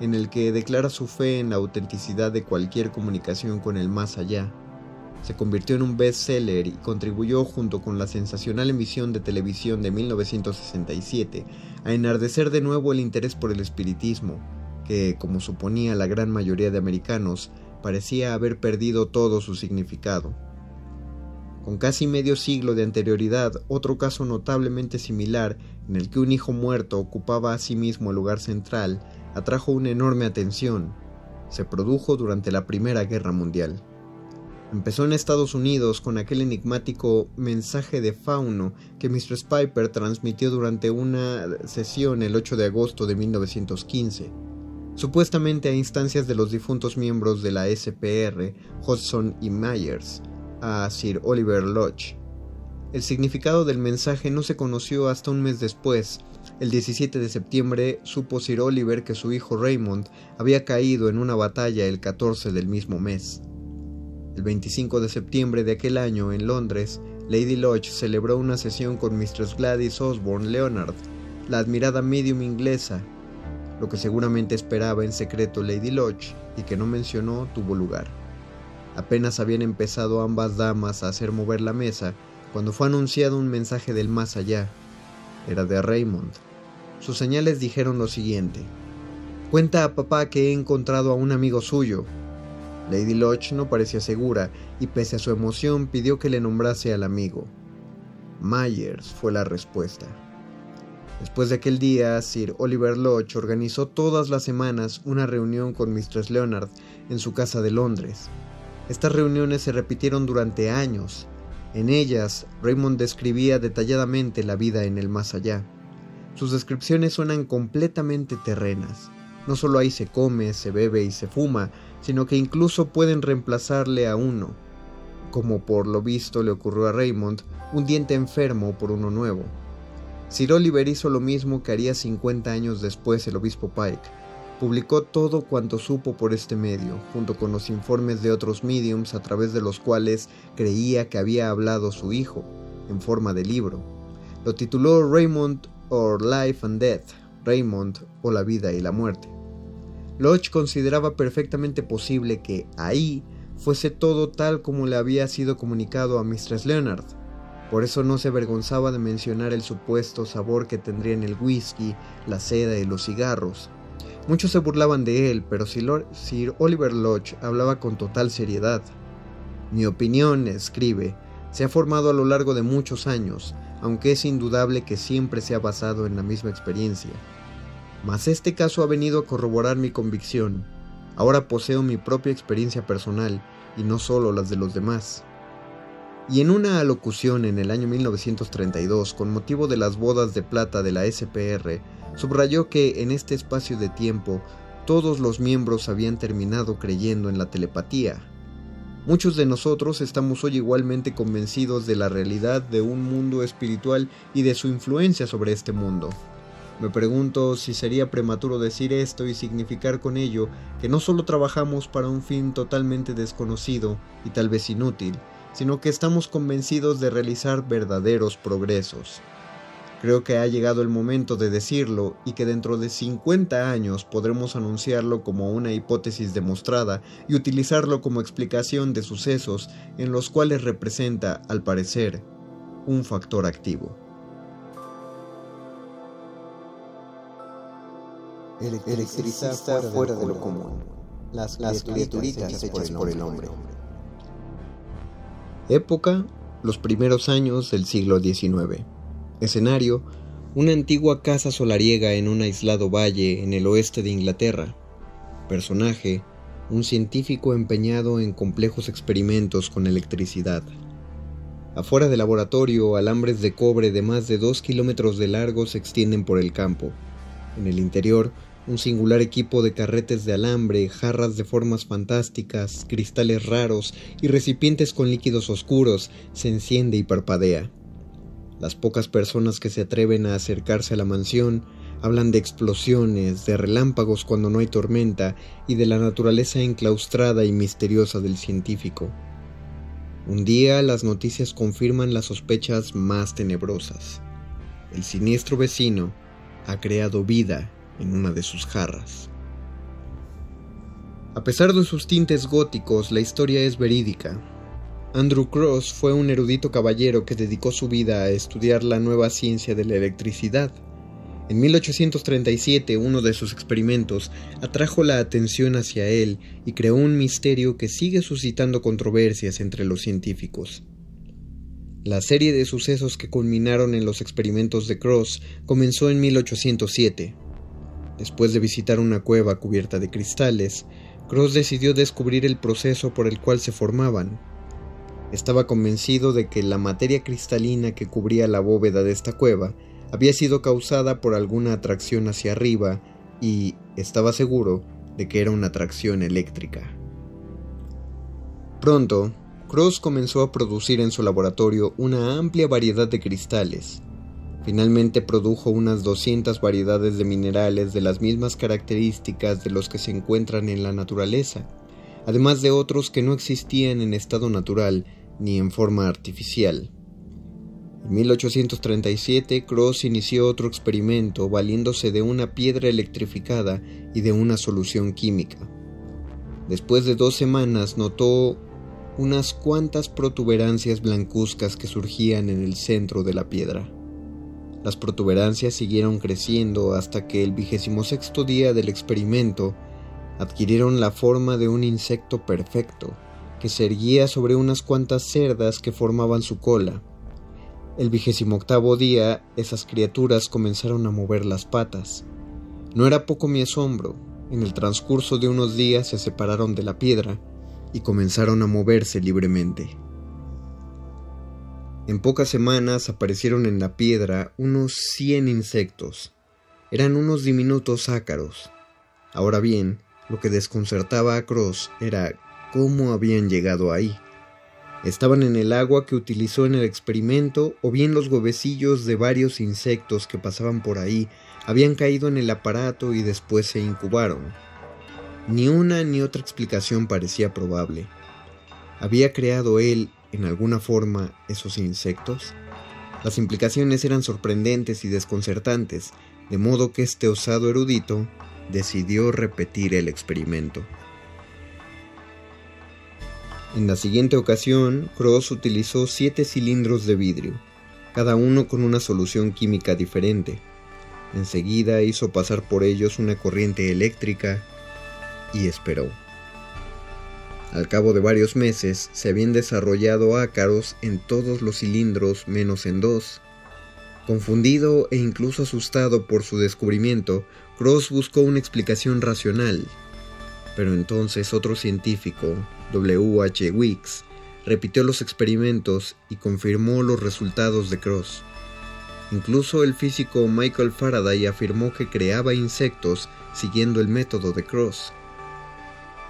en el que declara su fe en la autenticidad de cualquier comunicación con el más allá. Se convirtió en un bestseller y contribuyó junto con la sensacional emisión de televisión de 1967 a enardecer de nuevo el interés por el espiritismo, que, como suponía la gran mayoría de americanos, parecía haber perdido todo su significado. Con casi medio siglo de anterioridad, otro caso notablemente similar, en el que un hijo muerto ocupaba a sí mismo el lugar central, atrajo una enorme atención. Se produjo durante la Primera Guerra Mundial. Empezó en Estados Unidos con aquel enigmático mensaje de fauno que Mistress Piper transmitió durante una sesión el 8 de agosto de 1915, supuestamente a instancias de los difuntos miembros de la SPR, Hodgson y Myers, a Sir Oliver Lodge. El significado del mensaje no se conoció hasta un mes después. El 17 de septiembre supo Sir Oliver que su hijo Raymond había caído en una batalla el 14 del mismo mes. El 25 de septiembre de aquel año, en Londres, Lady Lodge celebró una sesión con Mistress Gladys Osborne Leonard, la admirada medium inglesa. Lo que seguramente esperaba en secreto Lady Lodge y que no mencionó tuvo lugar. Apenas habían empezado ambas damas a hacer mover la mesa cuando fue anunciado un mensaje del más allá. Era de Raymond. Sus señales dijeron lo siguiente. Cuenta a papá que he encontrado a un amigo suyo, Lady Lodge no parecía segura y pese a su emoción pidió que le nombrase al amigo. Myers fue la respuesta. Después de aquel día, Sir Oliver Lodge organizó todas las semanas una reunión con Mistress Leonard en su casa de Londres. Estas reuniones se repitieron durante años. En ellas, Raymond describía detalladamente la vida en el más allá. Sus descripciones suenan completamente terrenas. No solo ahí se come, se bebe y se fuma, sino que incluso pueden reemplazarle a uno, como por lo visto le ocurrió a Raymond, un diente enfermo por uno nuevo. Sir Oliver hizo lo mismo que haría 50 años después el obispo Pike. Publicó todo cuanto supo por este medio, junto con los informes de otros mediums a través de los cuales creía que había hablado su hijo, en forma de libro. Lo tituló Raymond or Life and Death, Raymond o la vida y la muerte. Lodge consideraba perfectamente posible que ahí fuese todo tal como le había sido comunicado a Mistress Leonard. Por eso no se avergonzaba de mencionar el supuesto sabor que tendrían el whisky, la seda y los cigarros. Muchos se burlaban de él, pero Sir Oliver Lodge hablaba con total seriedad. Mi opinión, escribe, se ha formado a lo largo de muchos años, aunque es indudable que siempre se ha basado en la misma experiencia. Mas este caso ha venido a corroborar mi convicción. Ahora poseo mi propia experiencia personal y no solo las de los demás. Y en una alocución en el año 1932 con motivo de las bodas de plata de la SPR, subrayó que en este espacio de tiempo todos los miembros habían terminado creyendo en la telepatía. Muchos de nosotros estamos hoy igualmente convencidos de la realidad de un mundo espiritual y de su influencia sobre este mundo. Me pregunto si sería prematuro decir esto y significar con ello que no solo trabajamos para un fin totalmente desconocido y tal vez inútil, sino que estamos convencidos de realizar verdaderos progresos. Creo que ha llegado el momento de decirlo y que dentro de 50 años podremos anunciarlo como una hipótesis demostrada y utilizarlo como explicación de sucesos en los cuales representa, al parecer, un factor activo. electrizar fuera, fuera de, lo común. Las, las criaturitas hechas por el hombre. Época, los primeros años del siglo XIX. Escenario, una antigua casa solariega en un aislado valle en el oeste de Inglaterra. Personaje, un científico empeñado en complejos experimentos con electricidad. Afuera del laboratorio, alambres de cobre de más de dos kilómetros de largo se extienden por el campo. En el interior, un singular equipo de carretes de alambre, jarras de formas fantásticas, cristales raros y recipientes con líquidos oscuros se enciende y parpadea. Las pocas personas que se atreven a acercarse a la mansión hablan de explosiones, de relámpagos cuando no hay tormenta y de la naturaleza enclaustrada y misteriosa del científico. Un día las noticias confirman las sospechas más tenebrosas. El siniestro vecino ha creado vida en una de sus jarras. A pesar de sus tintes góticos, la historia es verídica. Andrew Cross fue un erudito caballero que dedicó su vida a estudiar la nueva ciencia de la electricidad. En 1837 uno de sus experimentos atrajo la atención hacia él y creó un misterio que sigue suscitando controversias entre los científicos. La serie de sucesos que culminaron en los experimentos de Cross comenzó en 1807. Después de visitar una cueva cubierta de cristales, Cross decidió descubrir el proceso por el cual se formaban. Estaba convencido de que la materia cristalina que cubría la bóveda de esta cueva había sido causada por alguna atracción hacia arriba y estaba seguro de que era una atracción eléctrica. Pronto, Cross comenzó a producir en su laboratorio una amplia variedad de cristales, Finalmente produjo unas 200 variedades de minerales de las mismas características de los que se encuentran en la naturaleza, además de otros que no existían en estado natural ni en forma artificial. En 1837, Cross inició otro experimento valiéndose de una piedra electrificada y de una solución química. Después de dos semanas notó unas cuantas protuberancias blancuzcas que surgían en el centro de la piedra. Las protuberancias siguieron creciendo hasta que el vigésimo sexto día del experimento adquirieron la forma de un insecto perfecto que se erguía sobre unas cuantas cerdas que formaban su cola. El vigésimo octavo día esas criaturas comenzaron a mover las patas. No era poco mi asombro. En el transcurso de unos días se separaron de la piedra y comenzaron a moverse libremente. En pocas semanas aparecieron en la piedra unos cien insectos. Eran unos diminutos ácaros. Ahora bien, lo que desconcertaba a Cross era cómo habían llegado ahí. Estaban en el agua que utilizó en el experimento o bien los huevecillos de varios insectos que pasaban por ahí habían caído en el aparato y después se incubaron. Ni una ni otra explicación parecía probable. ¿Había creado él en alguna forma esos insectos? Las implicaciones eran sorprendentes y desconcertantes, de modo que este osado erudito decidió repetir el experimento. En la siguiente ocasión, Cross utilizó siete cilindros de vidrio, cada uno con una solución química diferente. Enseguida hizo pasar por ellos una corriente eléctrica y esperó. Al cabo de varios meses se habían desarrollado ácaros en todos los cilindros menos en dos. Confundido e incluso asustado por su descubrimiento, Cross buscó una explicación racional. Pero entonces otro científico, W. H. Weeks, repitió los experimentos y confirmó los resultados de Cross. Incluso el físico Michael Faraday afirmó que creaba insectos siguiendo el método de Cross.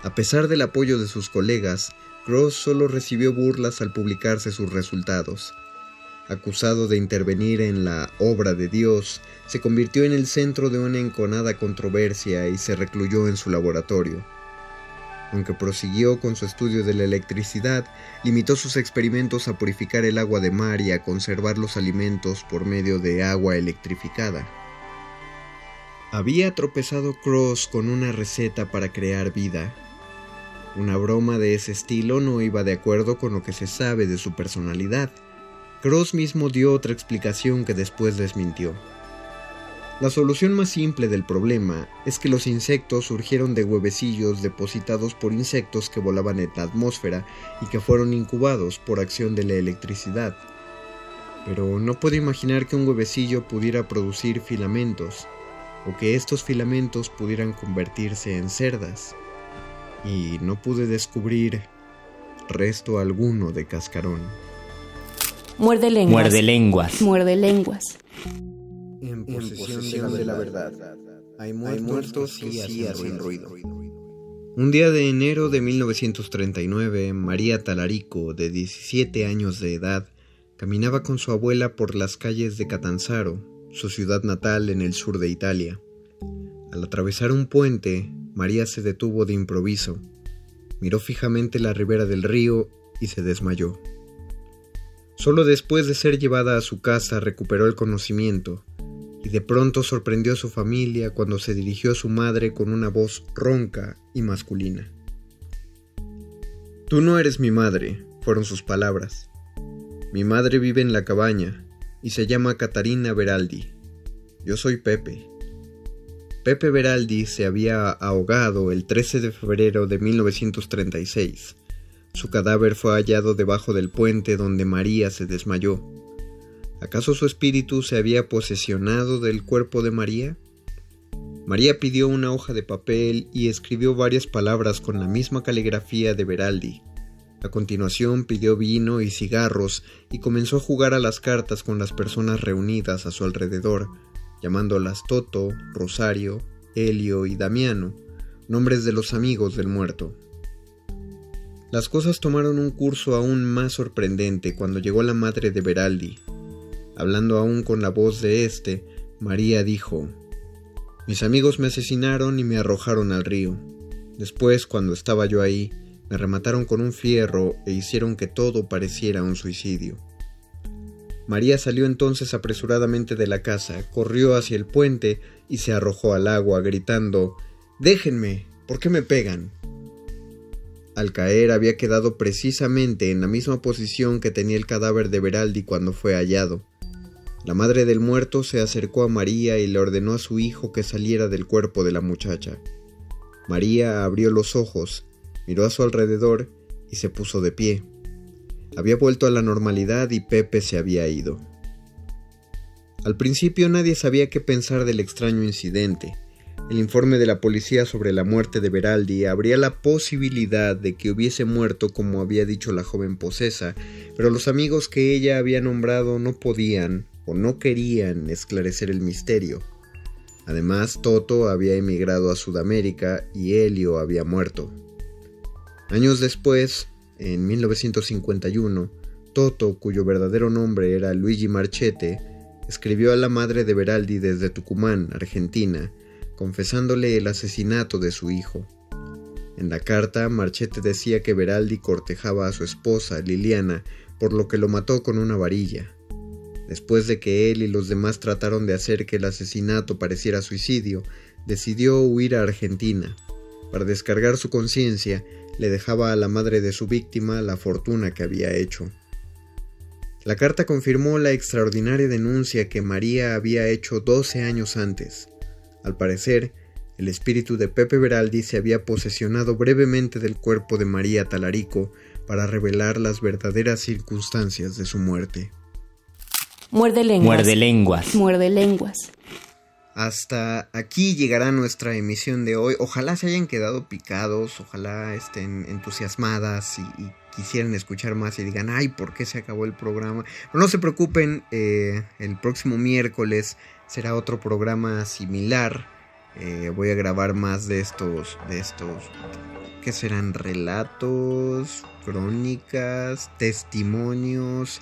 A pesar del apoyo de sus colegas, Cross solo recibió burlas al publicarse sus resultados. Acusado de intervenir en la obra de Dios, se convirtió en el centro de una enconada controversia y se recluyó en su laboratorio. Aunque prosiguió con su estudio de la electricidad, limitó sus experimentos a purificar el agua de mar y a conservar los alimentos por medio de agua electrificada. Había tropezado Cross con una receta para crear vida, una broma de ese estilo no iba de acuerdo con lo que se sabe de su personalidad. Cross mismo dio otra explicación que después desmintió. La solución más simple del problema es que los insectos surgieron de huevecillos depositados por insectos que volaban en la atmósfera y que fueron incubados por acción de la electricidad. pero no puedo imaginar que un huevecillo pudiera producir filamentos o que estos filamentos pudieran convertirse en cerdas. Y no pude descubrir resto alguno de cascarón. Muerde lenguas. Muerde lenguas. Muerde lenguas. En posesión de la verdad. Hay muertos que sí hacen ruido. Un día de enero de 1939, María Talarico, de 17 años de edad, caminaba con su abuela por las calles de Catanzaro, su ciudad natal en el sur de Italia. Al atravesar un puente, María se detuvo de improviso, miró fijamente la ribera del río y se desmayó. Solo después de ser llevada a su casa recuperó el conocimiento y de pronto sorprendió a su familia cuando se dirigió a su madre con una voz ronca y masculina. Tú no eres mi madre, fueron sus palabras. Mi madre vive en la cabaña y se llama Catarina Veraldi. Yo soy Pepe. Pepe Veraldi se había ahogado el 13 de febrero de 1936. Su cadáver fue hallado debajo del puente donde María se desmayó. ¿Acaso su espíritu se había posesionado del cuerpo de María? María pidió una hoja de papel y escribió varias palabras con la misma caligrafía de Veraldi. A continuación pidió vino y cigarros y comenzó a jugar a las cartas con las personas reunidas a su alrededor, llamándolas Toto, Rosario, Helio y Damiano, nombres de los amigos del muerto. Las cosas tomaron un curso aún más sorprendente cuando llegó la madre de Veraldi, Hablando aún con la voz de éste, María dijo, Mis amigos me asesinaron y me arrojaron al río. Después, cuando estaba yo ahí, me remataron con un fierro e hicieron que todo pareciera un suicidio. María salió entonces apresuradamente de la casa, corrió hacia el puente y se arrojó al agua, gritando Déjenme. ¿Por qué me pegan? Al caer había quedado precisamente en la misma posición que tenía el cadáver de Veraldi cuando fue hallado. La madre del muerto se acercó a María y le ordenó a su hijo que saliera del cuerpo de la muchacha. María abrió los ojos, miró a su alrededor y se puso de pie. Había vuelto a la normalidad y Pepe se había ido. Al principio nadie sabía qué pensar del extraño incidente. El informe de la policía sobre la muerte de Beraldi abría la posibilidad de que hubiese muerto como había dicho la joven posesa, pero los amigos que ella había nombrado no podían, no querían esclarecer el misterio. Además, Toto había emigrado a Sudamérica y Helio había muerto. Años después, en 1951, Toto, cuyo verdadero nombre era Luigi Marchete, escribió a la madre de Beraldi desde Tucumán, Argentina, confesándole el asesinato de su hijo. En la carta, Marchete decía que Beraldi cortejaba a su esposa, Liliana, por lo que lo mató con una varilla. Después de que él y los demás trataron de hacer que el asesinato pareciera suicidio, decidió huir a Argentina. Para descargar su conciencia, le dejaba a la madre de su víctima la fortuna que había hecho. La carta confirmó la extraordinaria denuncia que María había hecho 12 años antes. Al parecer, el espíritu de Pepe Veraldi se había posesionado brevemente del cuerpo de María Talarico para revelar las verdaderas circunstancias de su muerte. Muerde lenguas. Muerde lenguas. Muerde lenguas. Hasta aquí llegará nuestra emisión de hoy. Ojalá se hayan quedado picados, ojalá estén entusiasmadas y, y quisieran escuchar más y digan, ay, ¿por qué se acabó el programa? Pero no se preocupen, eh, el próximo miércoles será otro programa similar. Eh, voy a grabar más de estos, de estos, que serán relatos, crónicas, testimonios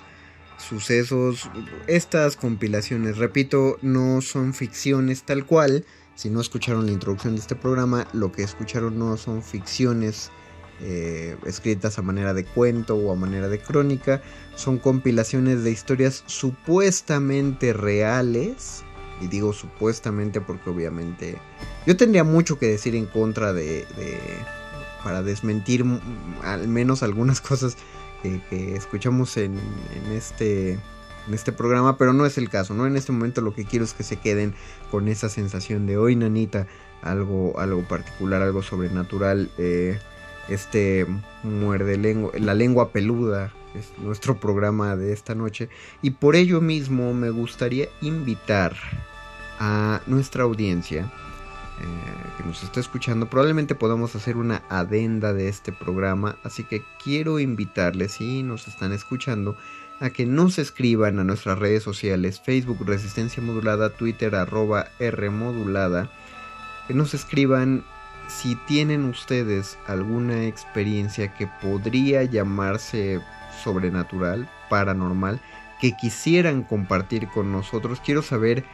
sucesos, estas compilaciones, repito, no son ficciones tal cual. Si no escucharon la introducción de este programa, lo que escucharon no son ficciones eh, escritas a manera de cuento o a manera de crónica, son compilaciones de historias supuestamente reales. Y digo supuestamente porque obviamente yo tendría mucho que decir en contra de, de para desmentir al menos algunas cosas que, escuchamos en, este, en este programa, pero no es el caso, ¿no? En este momento lo que quiero es que se queden con esa sensación de hoy, nanita, algo, algo particular, algo sobrenatural, eh, este muerde lengua, la lengua peluda, es nuestro programa de esta noche. Y por ello mismo me gustaría invitar a nuestra audiencia eh, que nos está escuchando. Probablemente podamos hacer una adenda de este programa. Así que quiero invitarles, si nos están escuchando, a que nos escriban a nuestras redes sociales, Facebook Resistencia Modulada, Twitter arroba R Modulada, que nos escriban si tienen ustedes alguna experiencia que podría llamarse sobrenatural, paranormal, que quisieran compartir con nosotros, quiero saber,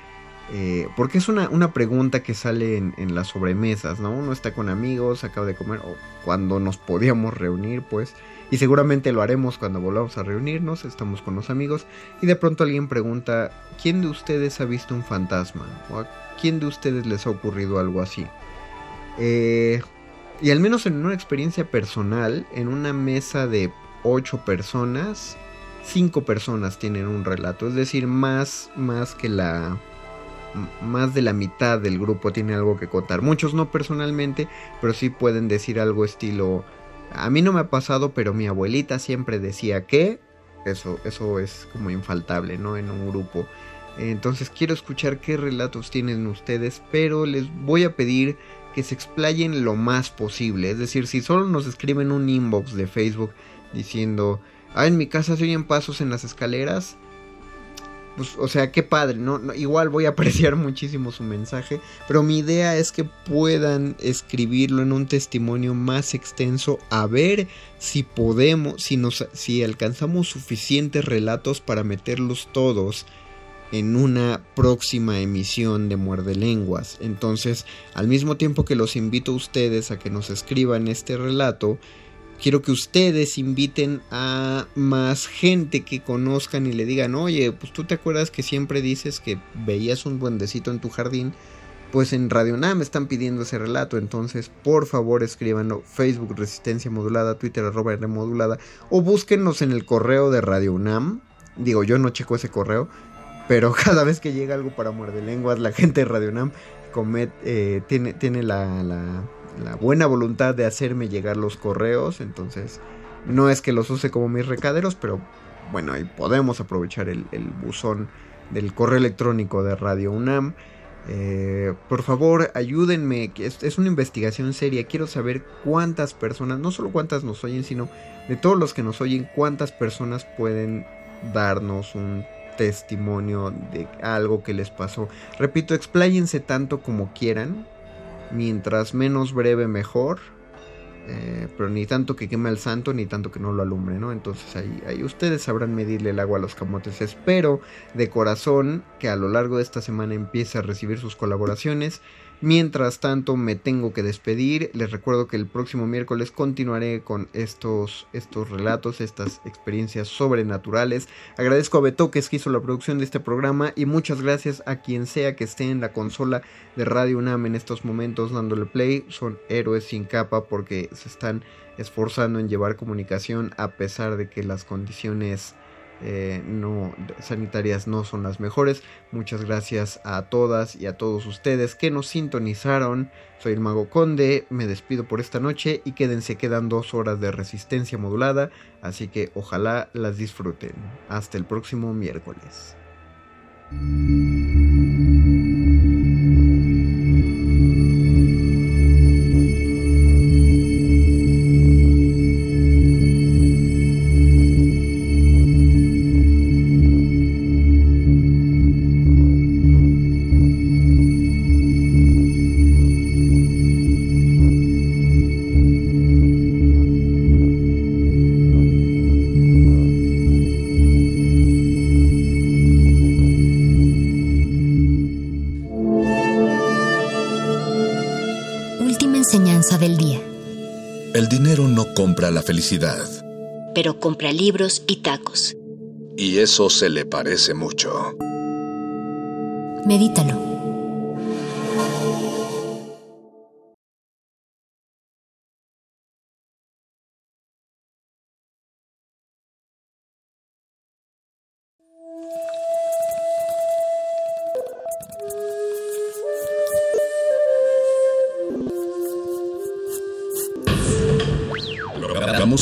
eh, porque es una, una, pregunta que sale en, las sobremesas, ¿no? Uno está con amigos, acaba de comer, o cuando nos podíamos reunir, pues, y seguramente lo haremos cuando volvamos a reunirnos, estamos con los amigos, y de pronto alguien pregunta, ¿quién de ustedes ha visto un fantasma? ¿O a quién de ustedes les ha ocurrido algo así? Eh, y al menos en una experiencia personal, en una mesa de 8 personas, 5 personas tienen un relato. Es decir, más, más que la... Más de la mitad del grupo tiene algo que contar. Muchos no personalmente, pero sí pueden decir algo estilo... A mí no me ha pasado, pero mi abuelita siempre decía que... Eso, eso es como infaltable, ¿no? En un grupo. Entonces quiero escuchar qué relatos tienen ustedes, pero les voy a pedir que se explayen lo más posible. Es decir, si solo nos escriben un inbox de Facebook diciendo, ah, en mi casa se oyen pasos en las escaleras, pues, o sea, qué padre, ¿no? ¿no? Igual voy a apreciar muchísimo su mensaje, pero mi idea es que puedan escribirlo en un testimonio más extenso, a ver si podemos, si, nos, si alcanzamos suficientes relatos para meterlos todos en una próxima emisión de Muerde Lenguas. Entonces, al mismo tiempo que los invito a ustedes a que nos escriban este relato, quiero que ustedes inviten a más gente que conozcan y le digan, oye, pues tú te acuerdas que siempre dices que veías un duendecito en tu jardín. Pues en Radio Nam están pidiendo ese relato, entonces por favor escríbanlo Facebook Resistencia Modulada, Twitter arroba Modulada o búsquennos en el correo de Radio UNAM. Digo, yo no checo ese correo, pero cada vez que llega algo para muerde lenguas, la gente de Radio Nam eh, tiene, tiene la, la, buena voluntad de hacerme llegar los correos. Entonces, no es que los use como mis recaderos, pero bueno, ahí podemos aprovechar el, buzón del correo electrónico de Radio UNAM. Eh, por favor, ayúdenme, es, es, una investigación seria. Quiero saber cuántas personas, no solo cuántas nos oyen, sino de todos los que nos oyen, cuántas personas pueden darnos un testimonio de algo que les pasó. Repito, expláyense tanto como quieran. Mientras menos breve, mejor. Eh, pero ni tanto que queme al santo, ni tanto que no lo alumbre, ¿no? Entonces ahí, ahí ustedes sabrán medirle el agua a los camotes. Espero de corazón que a lo largo de esta semana empiece a recibir sus colaboraciones. Mientras tanto me tengo que despedir. Les recuerdo que el próximo miércoles continuaré con estos, estos relatos, estas experiencias sobrenaturales. Agradezco a Betoques que hizo la producción de este programa y muchas gracias a quien sea que esté en la consola de Radio UNAM en estos momentos dándole play. Son héroes sin capa porque se están esforzando en llevar comunicación a pesar de que las condiciones eh, no, sanitarias no son las mejores. Muchas gracias a todas y a todos ustedes que nos sintonizaron. Soy el Mago Conde, me despido por esta noche y quédense, quedan dos horas de resistencia modulada, así que ojalá las disfruten. Hasta el próximo miércoles. Libros y tacos. Y eso se le parece mucho. Medítalo.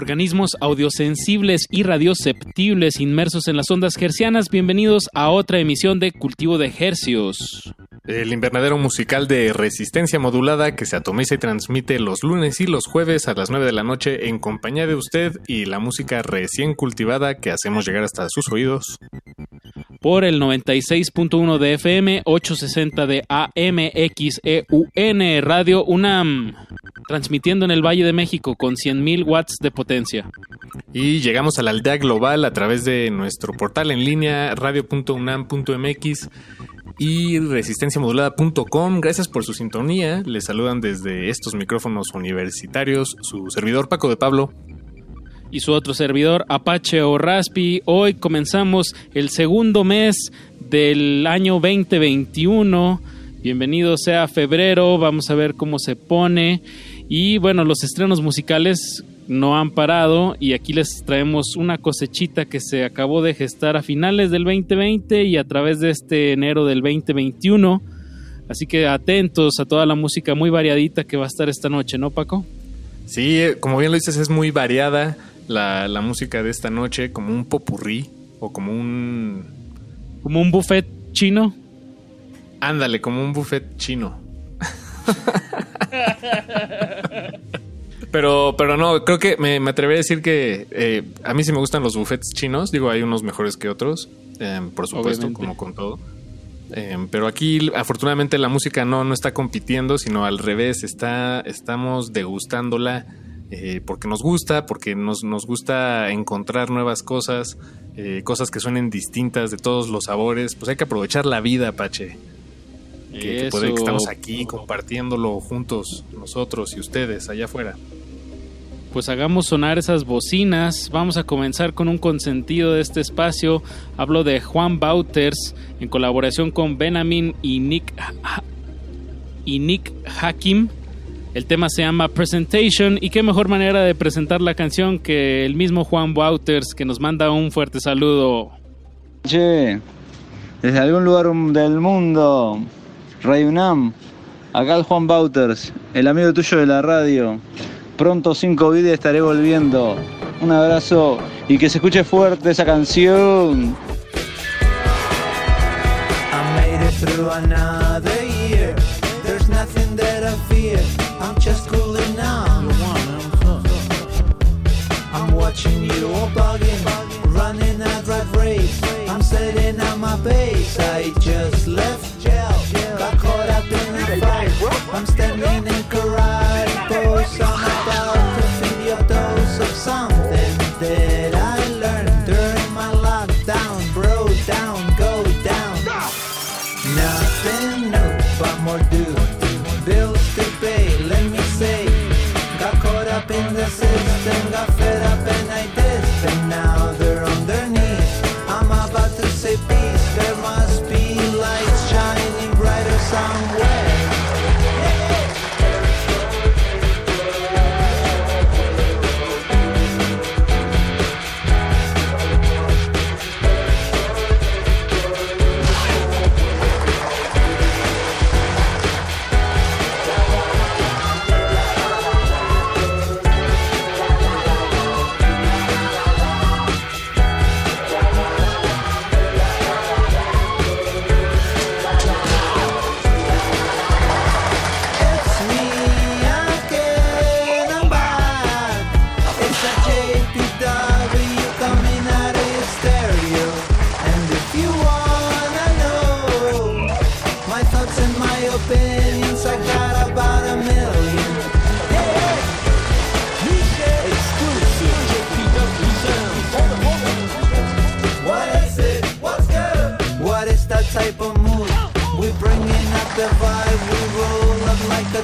Organismos audiosensibles y radioceptibles inmersos en las ondas hercianas, bienvenidos a otra emisión de Cultivo de Hercios. El invernadero musical de resistencia modulada que se atomiza y transmite los lunes y los jueves a las 9 de la noche en compañía de usted y la música recién cultivada que hacemos llegar hasta sus oídos. Por el 96.1 de FM, 860 de AMXEUN Radio UNAM, transmitiendo en el Valle de México con 100.000 watts de potencia. Y llegamos a la aldea global a través de nuestro portal en línea radio.unam.mx y resistenciamodulada.com. Gracias por su sintonía. Les saludan desde estos micrófonos universitarios su servidor Paco de Pablo y su otro servidor Apache o Raspi. Hoy comenzamos el segundo mes del año 2021. Bienvenido sea febrero, vamos a ver cómo se pone. Y bueno, los estrenos musicales no han parado y aquí les traemos una cosechita que se acabó de gestar a finales del 2020 y a través de este enero del 2021. Así que atentos a toda la música muy variadita que va a estar esta noche, ¿no, Paco? Sí, como bien lo dices, es muy variada la, la música de esta noche, como un popurrí o como un... Como un buffet chino. Ándale, como un buffet chino. pero, pero no, creo que me, me atrevería a decir que eh, a mí sí me gustan los buffets chinos. Digo, hay unos mejores que otros, eh, por supuesto, Obviamente. como con todo. Eh, pero aquí, afortunadamente, la música no, no está compitiendo, sino al revés, está, estamos degustándola eh, porque nos gusta, porque nos, nos gusta encontrar nuevas cosas, eh, cosas que suenen distintas de todos los sabores. Pues hay que aprovechar la vida, Pache. Que, que puede que Eso. estamos aquí compartiéndolo juntos, nosotros y ustedes allá afuera. Pues hagamos sonar esas bocinas. Vamos a comenzar con un consentido de este espacio. Hablo de Juan Bauters en colaboración con Benjamin y Nick Ha- y Nick Hakim. El tema se llama Presentation y qué mejor manera de presentar la canción que el mismo Juan Bauters que nos manda un fuerte saludo. Che, desde algún lugar del mundo, Radio UNAM, acá el Juan Bauters, el amigo tuyo de la radio. Pronto sin COVID estaré volviendo. Un abrazo y que se escuche fuerte esa canción. I made it through another year. There's nothing that I fear. I'm just cooling on. I'm watching you all bugging, running a rat race. I'm setting up my base. I just left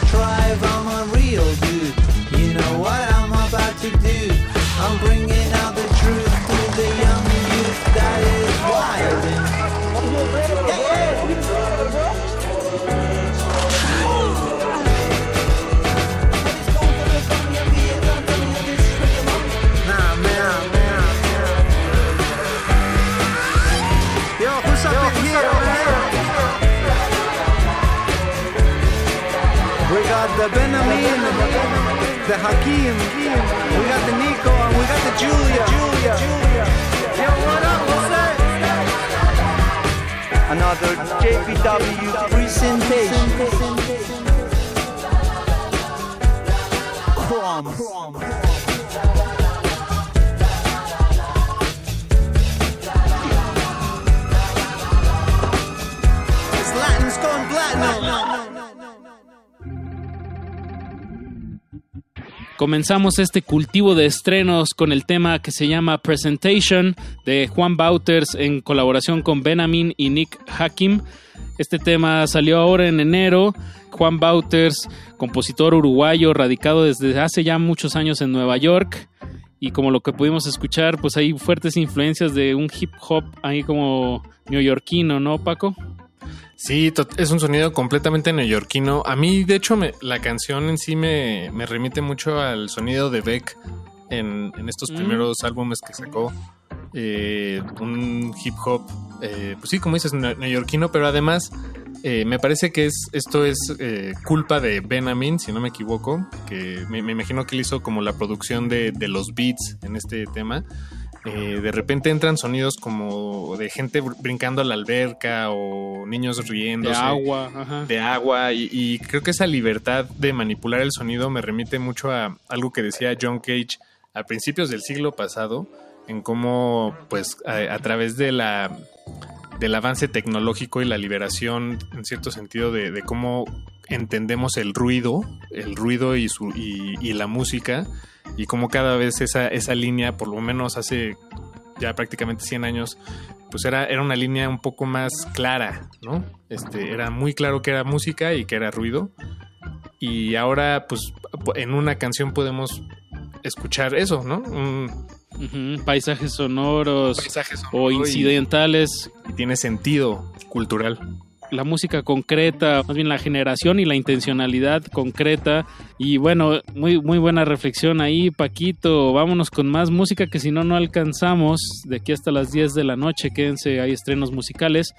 drive the Benamin, the Hakim, we got the Nico, and we got the Julia. Julia. Yo, what up? What's? Another JPW presentation. Crumbs. It's Latin's gone platinum. Comenzamos este cultivo de estrenos con el tema que se llama Presentation de Juan Bauters en colaboración con Benamin y Nick Hakim. Este tema salió ahora en enero. Juan Bauters, compositor uruguayo, radicado desde hace ya muchos años en Nueva York. Y como lo que pudimos escuchar, pues hay fuertes influencias de un hip hop ahí como neoyorquino, ¿no, Paco? Sí, es un sonido completamente neoyorquino. A mí, de hecho, me- la canción en sí me, me remite mucho al sonido de Beck en, en estos Mm. primeros álbumes que sacó. Eh, un hip hop, eh, pues sí, como dices, ne- neoyorquino, pero además eh, me parece que es esto es eh, culpa de Ben Amin, si no me equivoco, que me, me imagino que él hizo como la producción de, de los beats en este tema. Eh, de repente entran sonidos como de gente br- brincando a la alberca o niños De riéndose. agua, ajá. De agua. Y, y creo que esa libertad de manipular el sonido me remite mucho a algo que decía John Cage a principios del siglo pasado, en cómo, pues, a, a través de la del avance tecnológico y la liberación, en cierto sentido, de, de cómo entendemos el ruido, el ruido y, su, y, y la música, y cómo cada vez esa, esa línea, por lo menos hace ya prácticamente 100 años, pues era, era una línea un poco más clara, ¿no? Este, era muy claro que era música y que era ruido. Y ahora, pues, en una canción podemos escuchar eso, ¿no? Un Paisajes sonoros o y- incidentales. y tiene sentido cultural. La música concreta, más bien la generación y la intencionalidad concreta. Y bueno, muy, muy buena reflexión ahí, Paquito. Vámonos con más música que si no, no alcanzamos. De aquí hasta las 10 de la noche, quédense, hay estrenos musicales.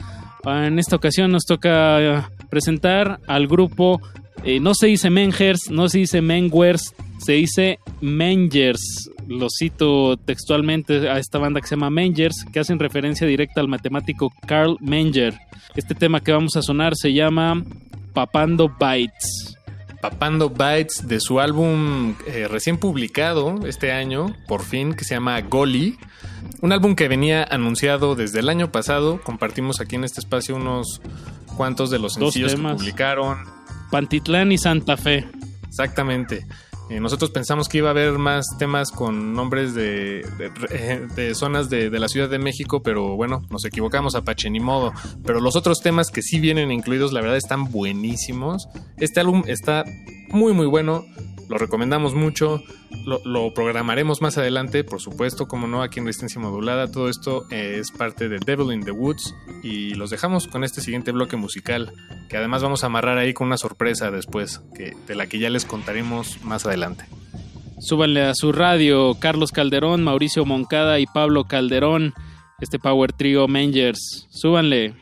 Ah, En esta ocasión nos toca eh, presentar al grupo, eh, no se dice Mengers, no se dice Mengwers, se dice Mengers. Lo cito textualmente a esta banda que se llama Mengers, que hacen referencia directa al matemático Carl Menger. Este tema que vamos a sonar se llama Papando Bytes. Papando Bytes de su álbum eh, recién publicado este año, por fin, que se llama Goli. Un álbum que venía anunciado desde el año pasado. Compartimos aquí en este espacio unos cuantos de los sencillos que publicaron. Pantitlán y Santa Fe. Exactamente. Nosotros pensamos que iba a haber más temas con nombres de, de- de zonas de, de la Ciudad de México, pero bueno, nos equivocamos, Apache, ni modo. Pero los otros temas que sí vienen incluidos, la verdad, están buenísimos. Este álbum está muy, muy bueno. Lo recomendamos mucho. Lo, programaremos más adelante, por supuesto, como no, aquí en Resistencia Modulada. Todo esto eh, es parte de Devil in the Woods. Y los dejamos con este siguiente bloque musical, que además vamos a amarrar ahí con una sorpresa después, que, de la que ya les contaremos más adelante. Súbanle a su radio Carlos Calderón, Mauricio Moncada y Pablo Calderón. Este Power Trio Mengers. Súbanle.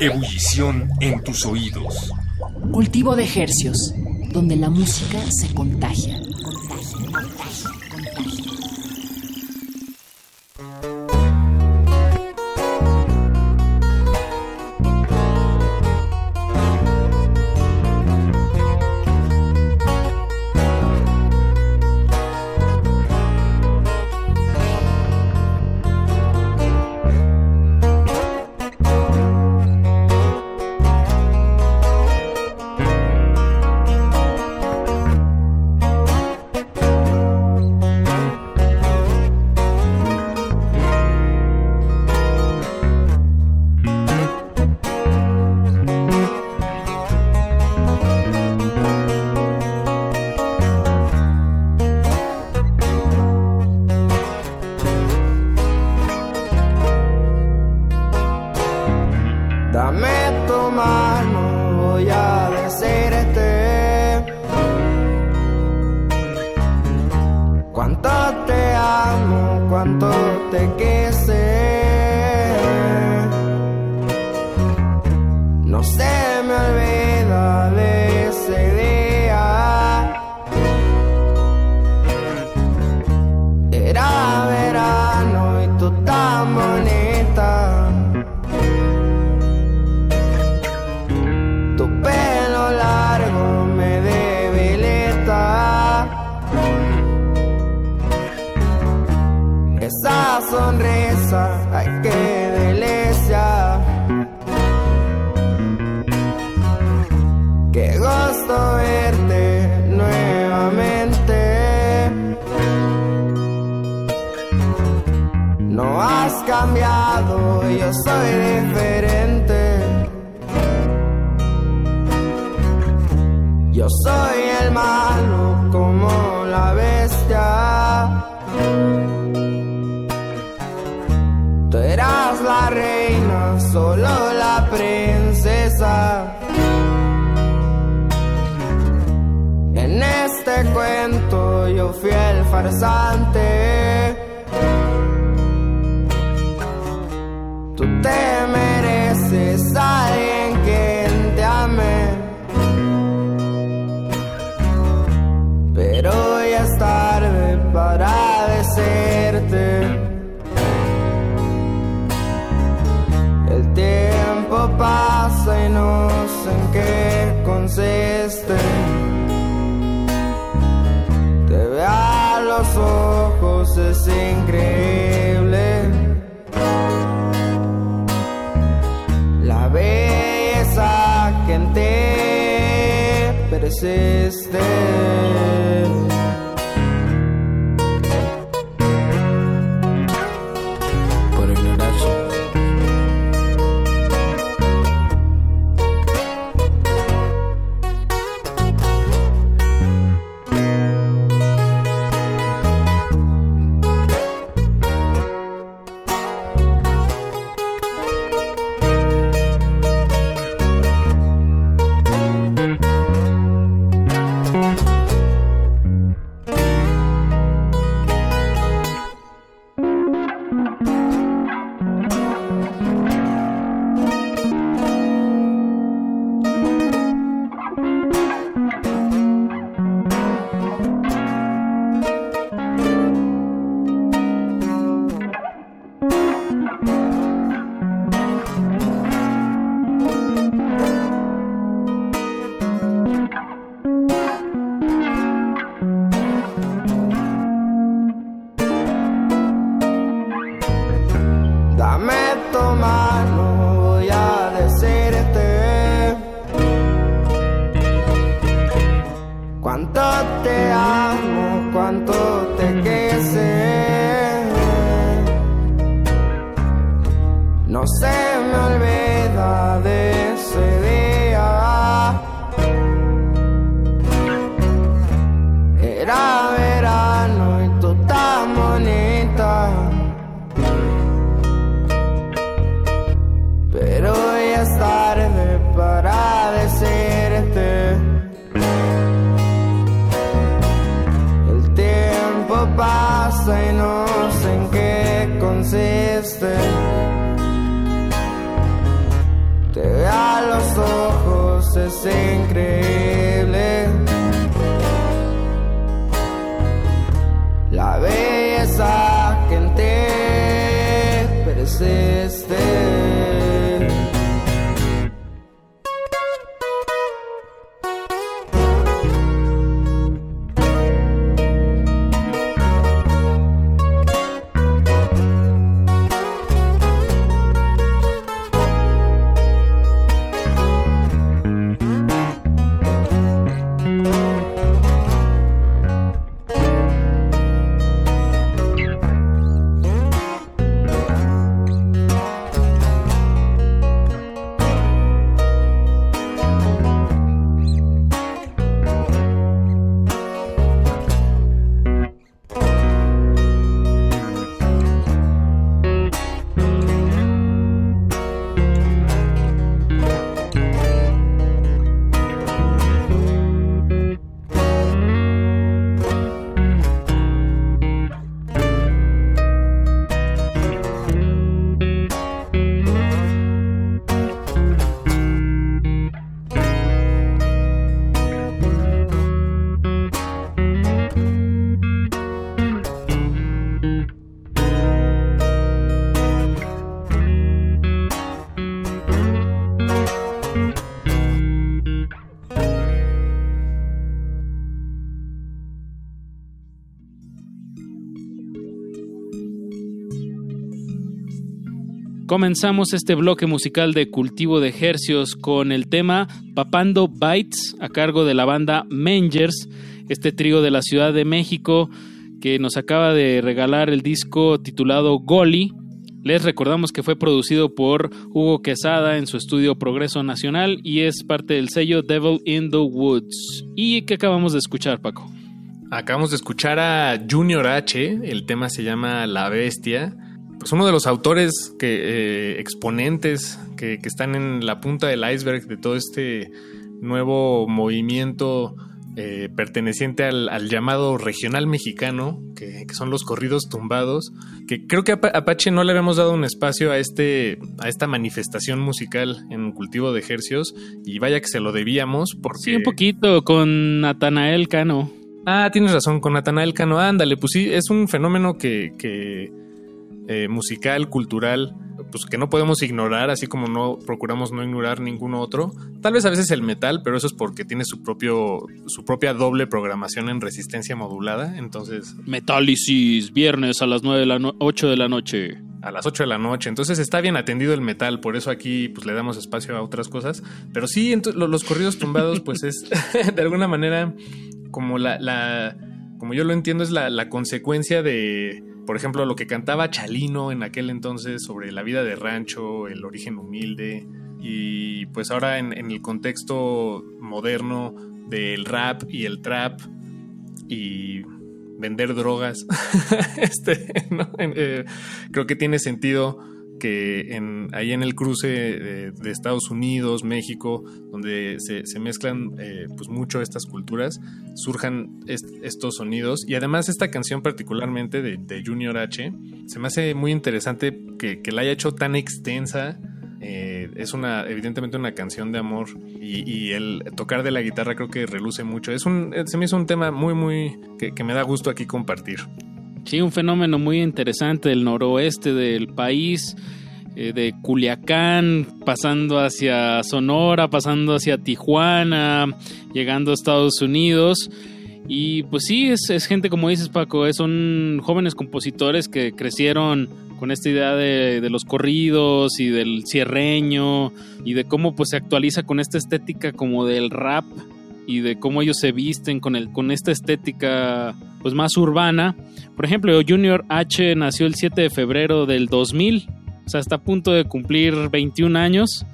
Ebullición en tus oídos. Cultivo de ejercios, donde la música se contagia. Lejos es Comenzamos este bloque musical de cultivo de ejercios con el tema Papando Bites a cargo de la banda Mangers, este trío de la Ciudad de México que nos acaba de regalar el disco titulado Goli. Les recordamos que fue producido por Hugo Quesada en su estudio Progreso Nacional y es parte del sello Devil in the Woods. ¿Y qué acabamos de escuchar, Paco? Acabamos de escuchar a Junior H, el tema se llama La Bestia pues uno de los autores que eh, exponentes que, están en la punta del iceberg de todo este nuevo movimiento eh, perteneciente al, llamado regional mexicano, que, son los corridos tumbados, que creo que a Apache no le habíamos dado un espacio a, este, a esta manifestación musical en cultivo de ejercios, y vaya que se lo debíamos, porque... Sí, un poquito, con Natanael Cano. Ah, tienes razón, con Natanael Cano, ándale, pues sí, es un fenómeno que, que eh, musical, cultural, pues que no podemos ignorar, así como no procuramos no ignorar ningún otro. Tal vez a veces el metal, pero eso es porque tiene su propio su propia doble programación en resistencia modulada, entonces Metálisis viernes a las 9 de la 8 de la noche. A las 8 de la noche, entonces está bien atendido el metal, por eso aquí pues le damos espacio a otras cosas, pero sí los corridos tumbados pues es de alguna manera como la, la como yo lo entiendo es la, la consecuencia de por ejemplo, lo que cantaba Chalino en aquel entonces sobre la vida de rancho, el origen humilde, y pues ahora en, el contexto moderno del rap y el trap y vender drogas, este, eh, creo que tiene sentido que ahí en el cruce de, Estados Unidos, México, donde se, mezclan eh, pues mucho estas culturas, surjan estos sonidos. Y además esta canción particularmente de, Junior H, se me hace muy interesante que, la haya hecho tan extensa. Eh, es una, evidentemente una canción de amor y, el tocar de la guitarra creo que reluce mucho. Es un, se me hizo un tema muy, muy, que, que me da gusto aquí compartir. Sí, un fenómeno muy interesante del noroeste del país, eh, de Culiacán, pasando hacia Sonora, pasando hacia Tijuana, llegando a Estados Unidos. Y pues sí, es, gente como dices Paco, eh, son jóvenes compositores que crecieron con esta idea de, de, los corridos y del cierreño y de cómo pues se actualiza con esta estética como del rap y de cómo ellos se visten con, el, con esta estética pues más urbana. Por ejemplo, Junior H nació el 7 de febrero del 2000, o sea, está a punto de cumplir 21 años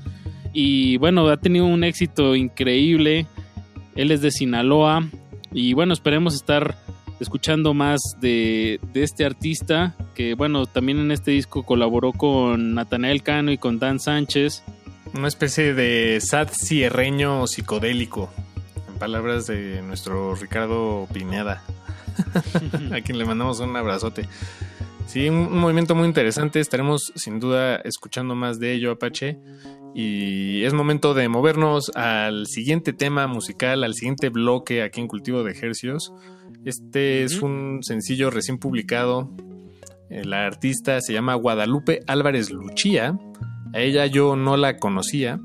y bueno, ha tenido un éxito increíble. Él es de Sinaloa y bueno, esperemos estar escuchando más de, de, este artista que bueno, también en este disco colaboró con Natanael Cano y con Dan Sánchez. Una especie de sad cierreño psicodélico palabras de nuestro Ricardo Pineda, a quien le mandamos un abrazote. Sí, un, movimiento muy interesante. Estaremos sin duda escuchando más de ello, Apache. Y es momento de movernos al siguiente tema musical, al siguiente bloque aquí en Cultivo de Ejercios. Este es un sencillo recién publicado. La artista se llama Guadalupe Álvarez Luchía. A ella yo no la conocía,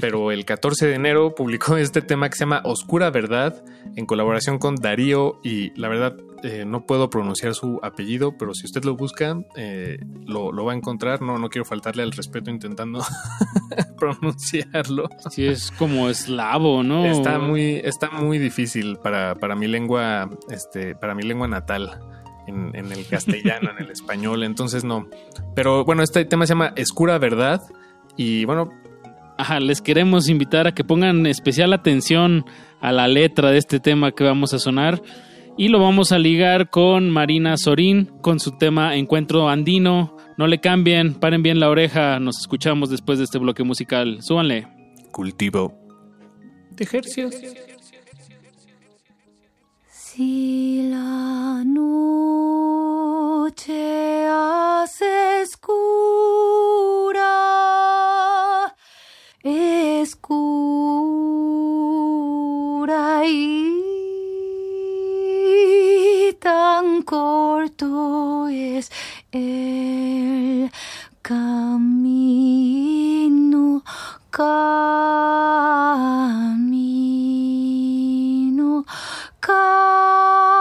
pero el 14 de enero publicó este tema que se llama Oscura Verdad en colaboración con Darío y la verdad eh, no puedo pronunciar su apellido, pero si usted lo busca eh, lo, lo va a encontrar. No, no quiero faltarle al respeto intentando pronunciarlo. Sí, es como eslavo, ¿no? Está muy, está muy difícil para, para mi lengua, este, para mi lengua natal. En, en el castellano, en el español, entonces no. Pero bueno, este tema se llama Escura Verdad. Y bueno, Ajá, les queremos invitar a que pongan especial atención a la letra de este tema que vamos a sonar. Y lo vamos a ligar con Marina Sorín, con su tema Encuentro Andino. No le cambien, paren bien la oreja. Nos escuchamos después de este bloque musical. Súbanle. cultivo. De ejercicios. Si la noche hace escura, escura y tan corto es el camino, camino, camino,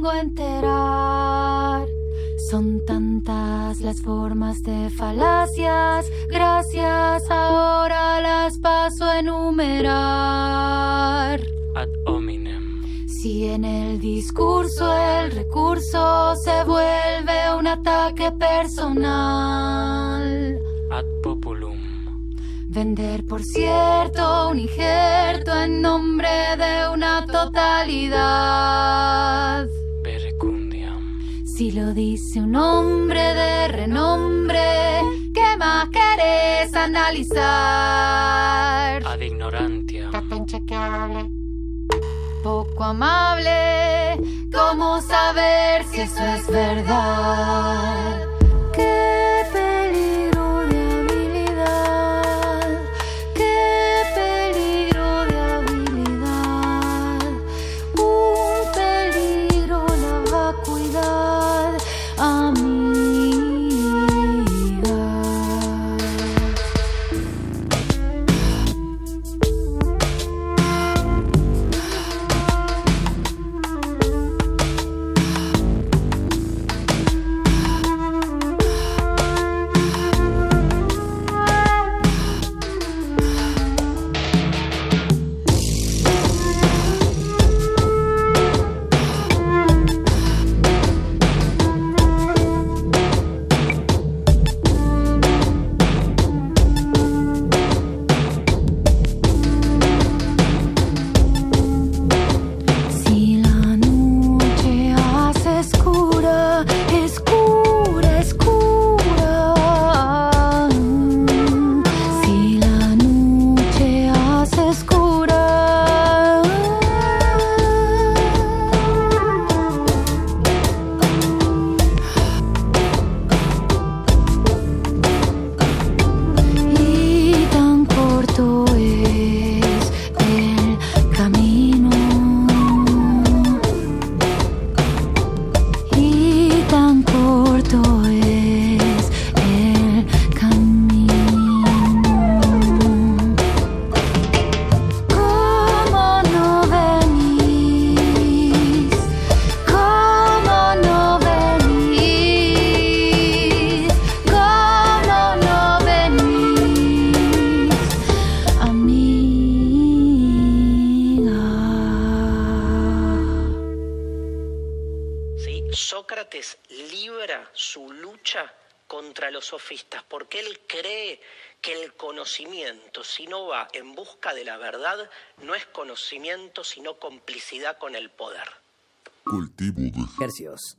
vengo a enterar. Son tantas las formas de falacias, gracias ahora las paso a enumerar. Ad hominem. Si en el discurso el recurso se vuelve un ataque personal. Ad populum. Vender, por cierto, un injerto en nombre de una totalidad. Si lo dice un hombre de renombre, ¿qué más querés analizar? Ad ignorantiam. Poco amable, ¿cómo saber si eso es verdad? Los sofistas porque él cree que el conocimiento, si no va en busca de la verdad, no es conocimiento, sino complicidad con el poder. Cultivo de Hercios.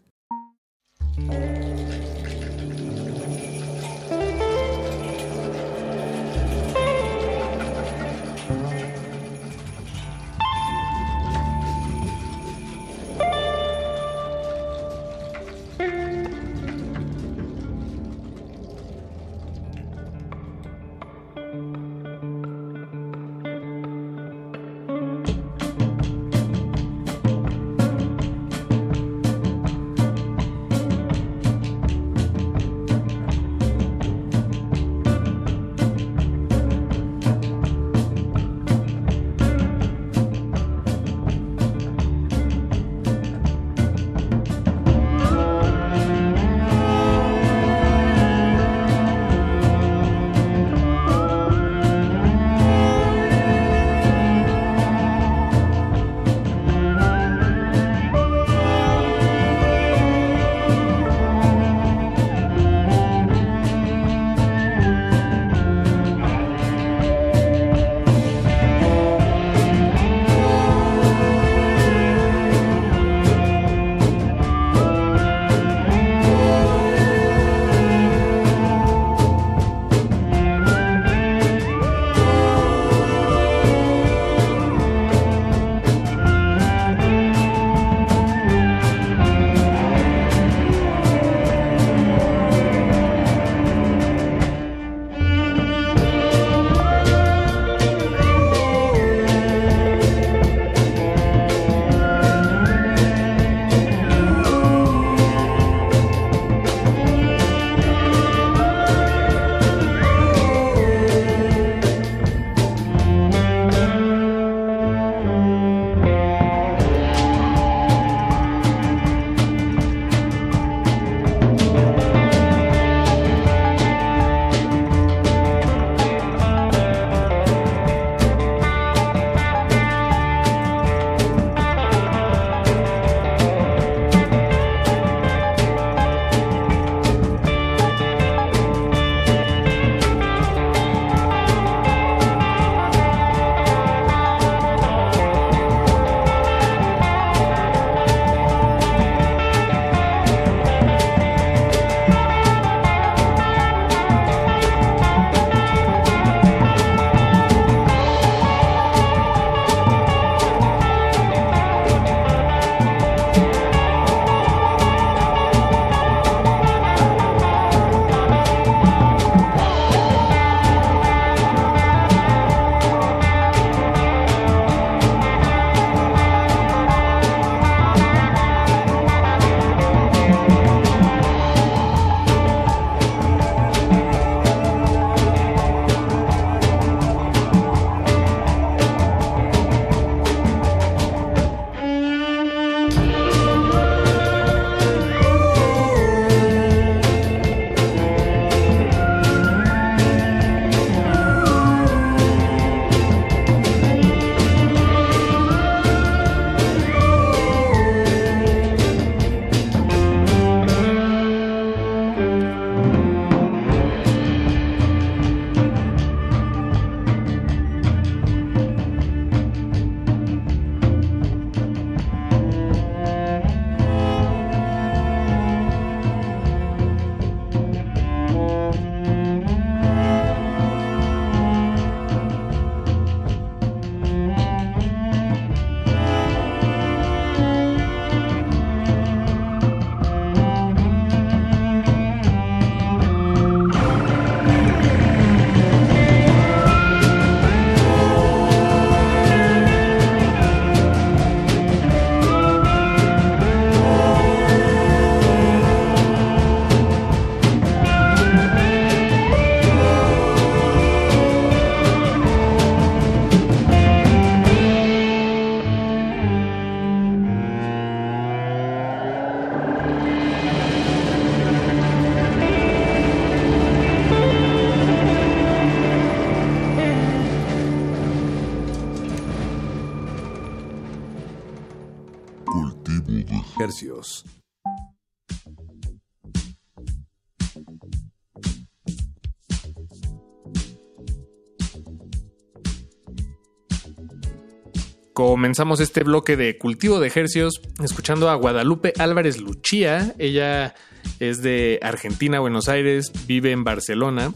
Comenzamos este bloque de cultivo de ejercios escuchando a Guadalupe Álvarez Luchía. Ella es de Argentina, Buenos Aires, vive en Barcelona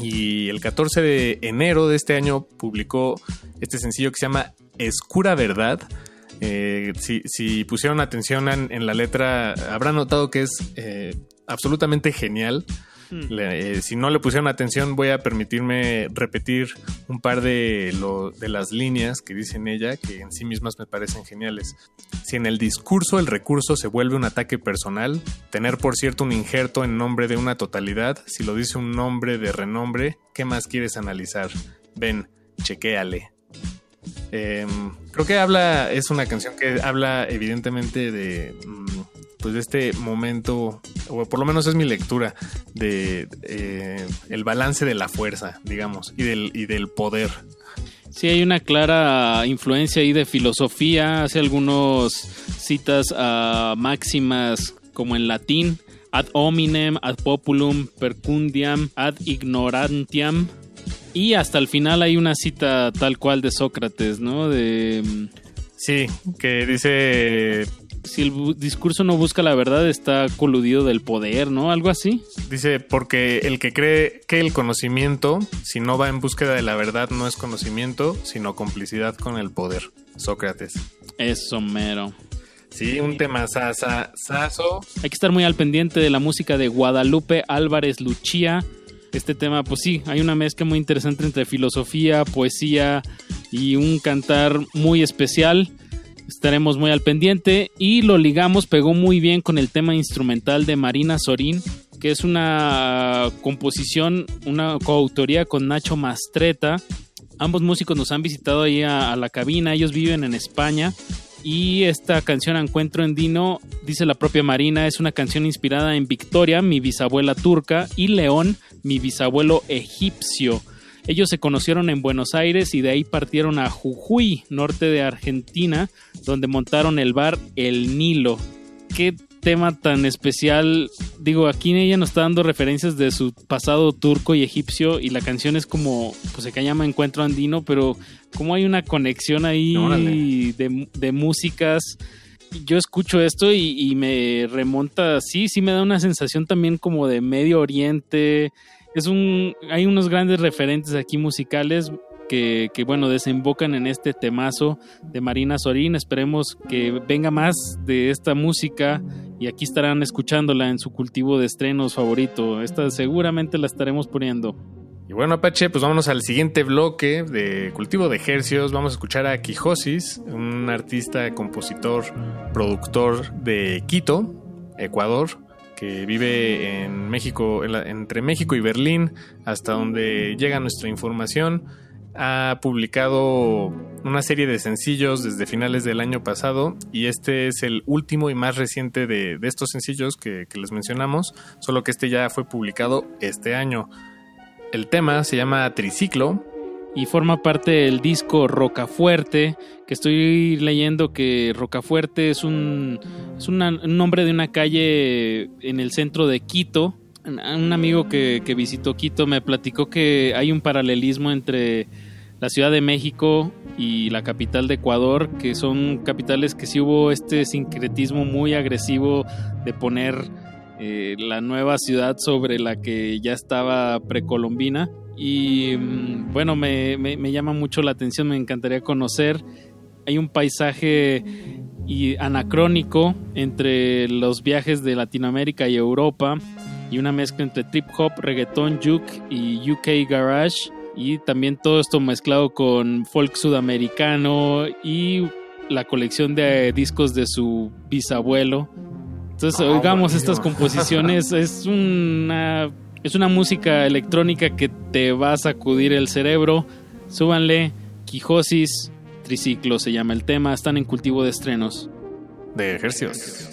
y el 14 de enero de este año publicó este sencillo que se llama Escura Verdad eh, si, si pusieron atención en, en la letra, habrán notado que es eh, absolutamente genial. Le- eh, si no le pusieron atención, voy a permitirme repetir un par de, lo- de las líneas que dicen ella, que en sí mismas me parecen geniales. Si en el discurso el recurso se vuelve un ataque personal, tener por cierto un injerto en nombre de una totalidad, si lo dice un nombre de renombre, ¿qué más quieres analizar? Ven, chequéale. Eh, creo que habla, es una canción que habla evidentemente de, mm, pues este momento, o por lo menos es mi lectura, de eh, el balance de la fuerza, digamos, y del, y del poder. Sí, hay una clara influencia ahí de filosofía. Hace algunos citas a máximas como en latín, ad hominem, ad populum, percundiam, ad ignorantiam. Y hasta el final hay una cita tal cual de Sócrates, ¿no? De... Sí, que dice... Si el discurso no busca la verdad, está coludido del poder, ¿no? Algo así. Dice, porque el que cree que el conocimiento, si no va en búsqueda de la verdad, no es conocimiento, sino complicidad con el poder. Sócrates. Eso mero. Sí, un tema sasa, saso. Hay que estar muy al pendiente de la música de Guadalupe Álvarez Luchía. Este tema, pues sí, hay una mezcla muy interesante entre filosofía, poesía y un cantar muy especial. Estaremos muy al pendiente y lo ligamos, pegó muy bien con el tema instrumental de Marina Sorín, que es una composición, una coautoría con Nacho Mastreta. Ambos músicos nos han visitado ahí a, a la cabina, ellos viven en España y esta canción Encuentro en Dino, dice la propia Marina, es una canción inspirada en Victoria, mi bisabuela turca, y León, mi bisabuelo egipcio. Ellos se conocieron en Buenos Aires y de ahí partieron a Jujuy, norte de Argentina, donde montaron el bar El Nilo. Qué tema tan especial. Digo, aquí ella nos está dando referencias de su pasado turco y egipcio y la canción es como, pues se llama Encuentro Andino, pero como hay una conexión ahí de, de músicas. Yo escucho esto y, y me remonta, sí, sí me da una sensación también como de Medio Oriente. Es un, hay unos grandes referentes aquí musicales que, bueno, desembocan en este temazo de Marina Sorín. Esperemos que venga más de esta música y aquí estarán escuchándola en su cultivo de estrenos favorito. Esta seguramente la estaremos poniendo. Y bueno, Apache, pues vámonos al siguiente bloque de cultivo de ejercios. Vamos a escuchar a Quijosis, un artista, compositor, productor de Quito, Ecuador, que vive en México, entre México y Berlín, hasta donde llega nuestra información. Ha publicado una serie de sencillos desde finales del año pasado y este es el último y más reciente de, estos sencillos que, les mencionamos, solo que este ya fue publicado este año. El tema se llama Triciclo. Y forma parte del disco Rocafuerte, que estoy leyendo que Rocafuerte es un, es un nombre de una calle en el centro de Quito. Un amigo que visitó Quito me platicó que hay un paralelismo entre la Ciudad de México y la capital de Ecuador, que son capitales que sí hubo este sincretismo muy agresivo de poner eh, la nueva ciudad sobre la que ya estaba precolombina. Y mm, bueno, me, me- llama mucho la atención, me encantaría conocer. Hay un paisaje y anacrónico entre los viajes de Latinoamérica y Europa y una mezcla entre trip hop, reggaeton, juke y UK garage y también todo esto mezclado con folk sudamericano y la colección de discos de su bisabuelo. Entonces, Ah, oigamos estas composiciones. Es una, es una música electrónica que te va a sacudir el cerebro. Súbanle. Quijosis, Triciclo se llama el tema. Están en cultivo de estrenos. De ejercicios.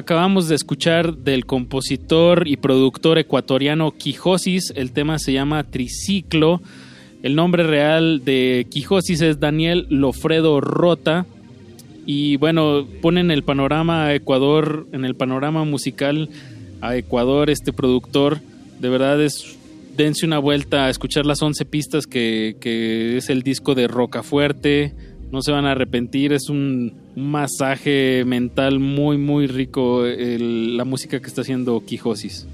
Acabamos de escuchar del compositor y productor ecuatoriano Quijosis. El tema se llama Triciclo. El nombre real de Quijosis es Daniel Lofredo Rota. Y bueno, ponen el panorama a Ecuador, en el panorama musical a Ecuador, este productor. De verdad es, dense una vuelta a escuchar las 11 pistas que, que es el disco de Rocafuerte. No se van a arrepentir, es un un masaje mental muy, muy rico la música que está haciendo Quijosis.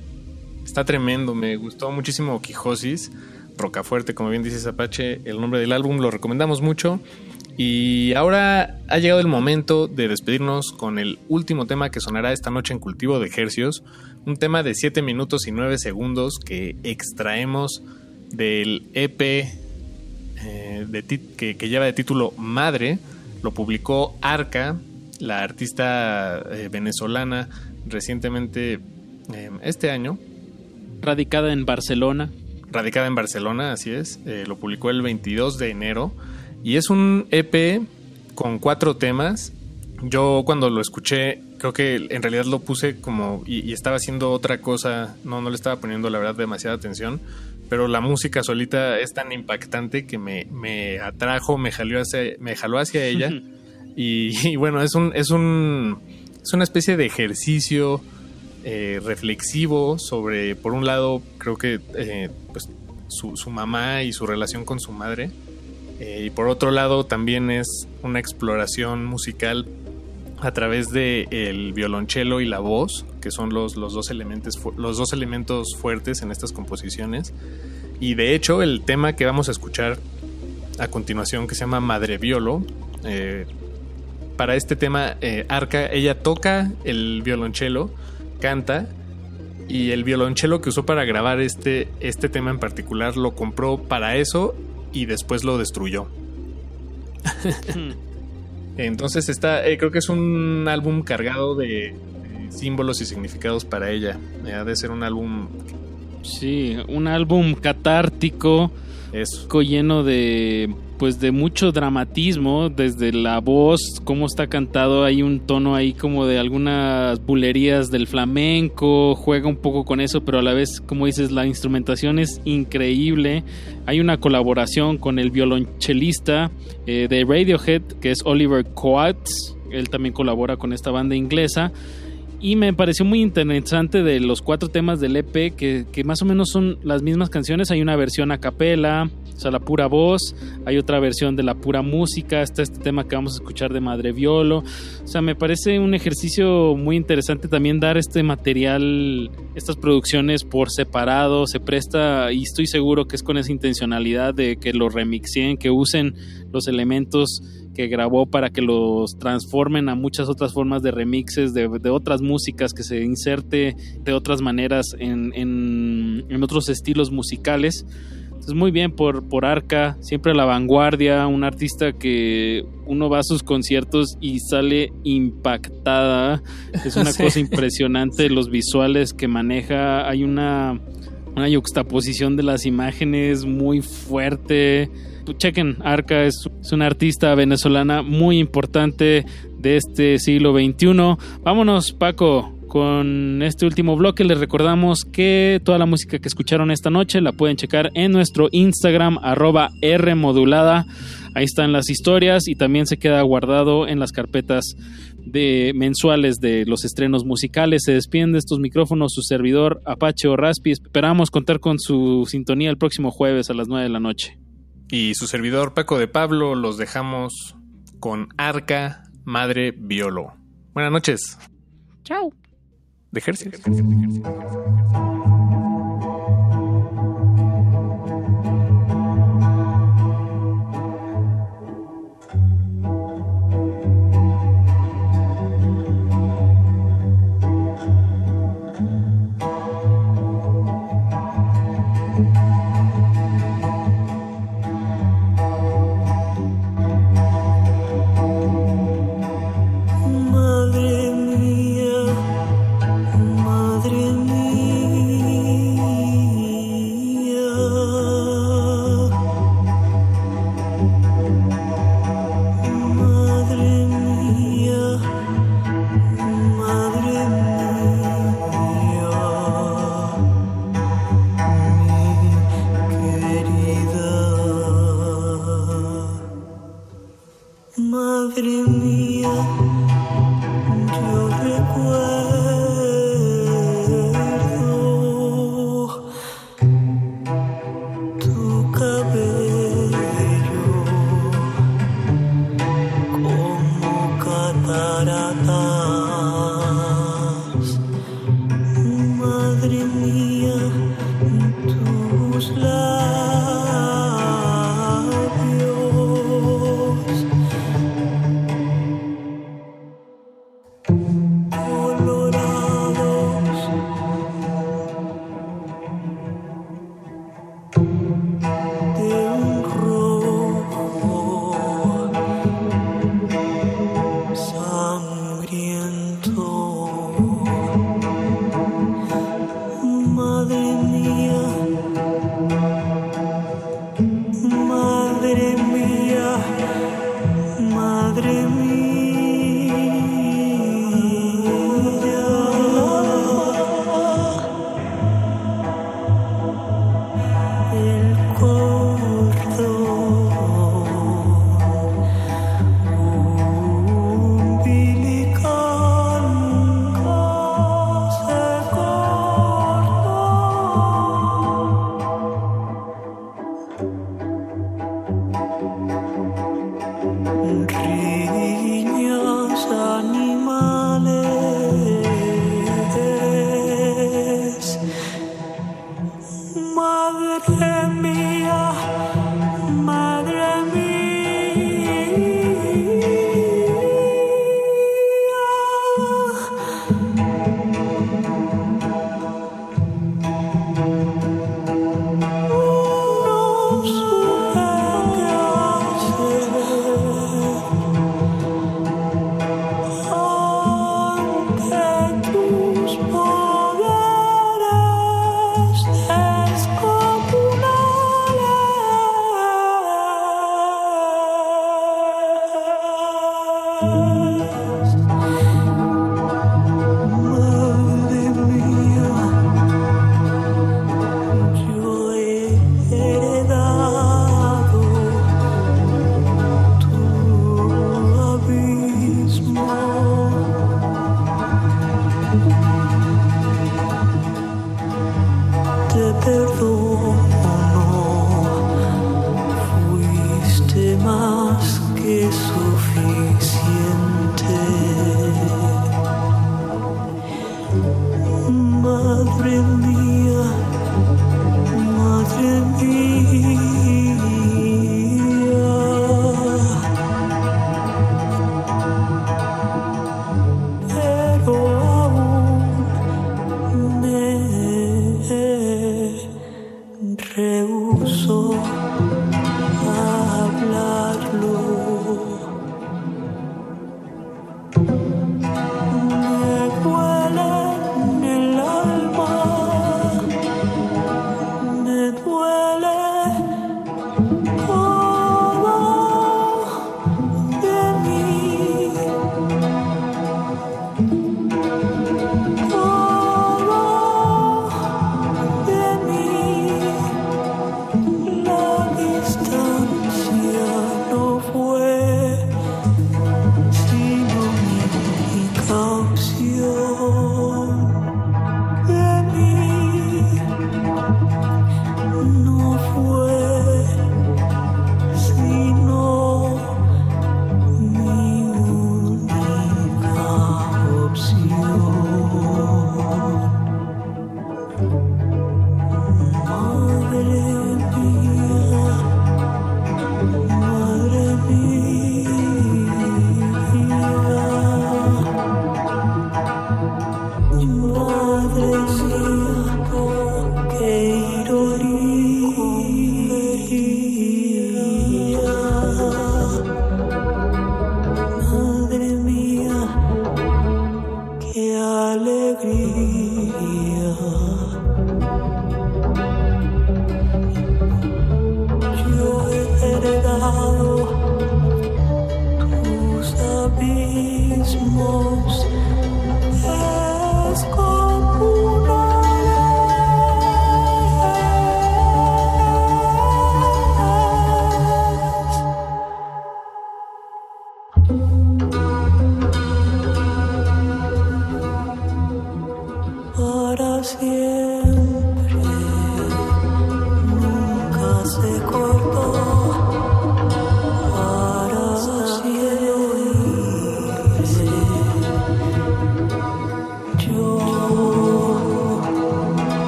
Está tremendo, me gustó muchísimo Quijosis, Rocafuerte, como bien dices Apache, el nombre del álbum lo recomendamos mucho. Y ahora ha llegado el momento de despedirnos con el último tema que sonará esta noche en Cultivo de Hercios, un tema de 7 minutos y 9 segundos que extraemos del EP eh, que, que lleva de título Madre, lo publicó Arca, la artista eh, venezolana recientemente eh, este año. Radicada en Barcelona. Radicada en Barcelona, así es. Eh, lo publicó el 22 de enero. Y es un EP con cuatro temas. Yo cuando lo escuché, creo que en realidad lo puse como y, y estaba haciendo otra cosa. No, no le estaba poniendo la verdad demasiada atención. Pero la música solita es tan impactante que me, me atrajo, me jaló hacia, me jaló hacia ella. y, y bueno, es un, es un es una especie de ejercicio eh, reflexivo sobre, por un lado, creo que eh, pues, su, su mamá y su relación con su madre. Eh, y por otro lado, también es una exploración musical a través de el violonchelo y la voz, que son los, los, dos elementos, los dos elementos fuertes en estas composiciones. Y de hecho, el tema que vamos a escuchar a continuación, que se llama Madre Violo, eh, para este tema, eh, Arca, ella toca el violonchelo, canta, y el violonchelo que usó para grabar este, este tema en particular lo compró para eso y después lo destruyó. Entonces está, eh, creo que es un álbum cargado de, de símbolos y significados para ella. Ha de ser un álbum Sí, un álbum catártico, Eso. lleno de pues de mucho dramatismo, desde la voz, cómo está cantado, hay un tono ahí como de algunas bulerías del flamenco, juega un poco con eso, pero a la vez, como dices, la instrumentación es increíble. Hay una colaboración con el violonchelista eh, de Radiohead, que es Oliver Coates, él también colabora con esta banda inglesa. Y me pareció muy interesante de los cuatro temas del EP, que, que más o menos son las mismas canciones. Hay una versión a capela, o sea, la pura voz. Hay otra versión de la pura música. Está este tema que vamos a escuchar de Madre Violo. O sea, me parece un ejercicio muy interesante también dar este material, estas producciones por separado. Se presta, y estoy seguro que es con esa intencionalidad de que lo remixen, que usen los elementos que grabó para que los transformen a muchas otras formas de remixes de, de otras músicas, que se inserte de otras maneras en, en, en otros estilos musicales. Entonces, muy bien por, por Arca, siempre a la vanguardia, un artista que uno va a sus conciertos y sale impactada. Es una Sí. cosa impresionante los visuales que maneja. Hay una, una yuxtaposición de las imágenes muy fuerte. Chequen, Arca es, una artista venezolana muy importante de este siglo XXI. Vámonos, Paco, con este último bloque. Les recordamos que toda la música que escucharon esta noche la pueden checar en nuestro Instagram, arroba Rmodulada. Ahí están las historias y también se queda guardado en las carpetas de mensuales de los estrenos musicales. Se despiden de estos micrófonos su servidor Apache o Raspi. Esperamos contar con su sintonía el próximo jueves a las 9 de la noche. Y su servidor Paco de Pablo los dejamos con Arca Madre Violo. Buenas noches. Chao. De madre mía. love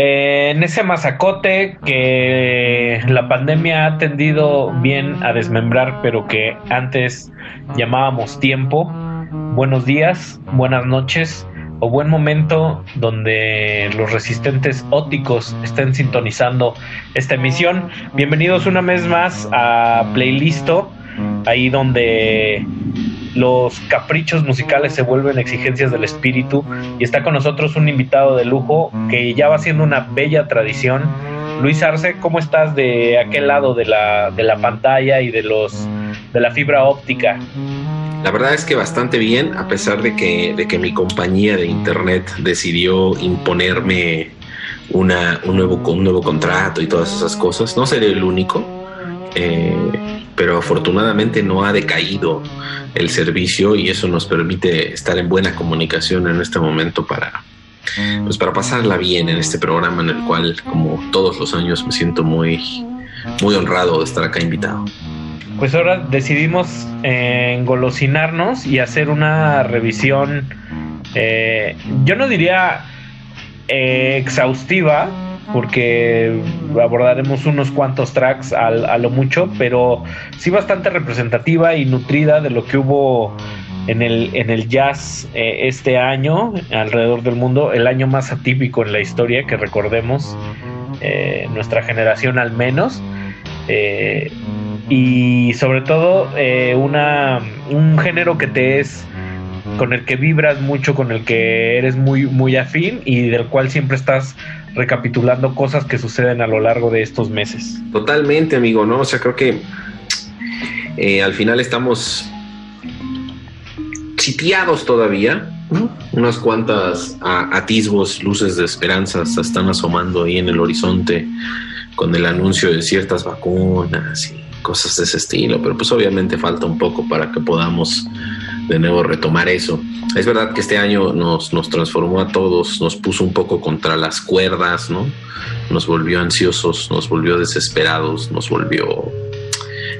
Eh, en ese masacote que la pandemia ha tendido bien a desmembrar, pero que antes llamábamos tiempo. Buenos días, buenas noches o buen momento donde los resistentes óticos estén sintonizando esta emisión. Bienvenidos una vez más a Playlisto, ahí donde los caprichos musicales se vuelven exigencias del espíritu y está con nosotros un invitado de lujo que ya va siendo una bella tradición. Luis Arce, ¿cómo estás de aquel lado de la, de la pantalla y de los de la fibra óptica? La verdad es que bastante bien, a pesar de que, de que mi compañía de internet decidió imponerme una, un, nuevo, un nuevo contrato y todas esas cosas. No seré el único, eh, pero afortunadamente no ha decaído el servicio y eso nos permite estar en buena comunicación en este momento para, pues para pasarla bien en este programa en el cual, como todos los años, me siento muy, muy honrado de estar acá invitado. Pues ahora decidimos eh, engolosinarnos y hacer una revisión, eh, yo no diría exhaustiva, porque abordaremos unos cuantos tracks a lo mucho, pero sí bastante representativa y nutrida de lo que hubo en el, en el jazz eh, este año alrededor del mundo, el año más atípico en la historia que recordemos, eh, nuestra generación al menos. Eh, y sobre todo una, un género que te es con el que vibras mucho, con el que eres muy, muy afín y del cual siempre estás recapitulando cosas que suceden a lo largo de estos meses. Totalmente, amigo, ¿no? O sea, creo que eh, al final estamos sitiados todavía. Unas cuantas atisbos, luces de esperanza están asomando ahí en el horizonte con el anuncio de ciertas vacunas y cosas de ese estilo, pero pues obviamente falta un poco para que podamos de nuevo retomar eso. Es verdad que este año nos, nos transformó a todos, nos puso un poco contra las cuerdas, ¿no? Nos volvió ansiosos, nos volvió desesperados, nos volvió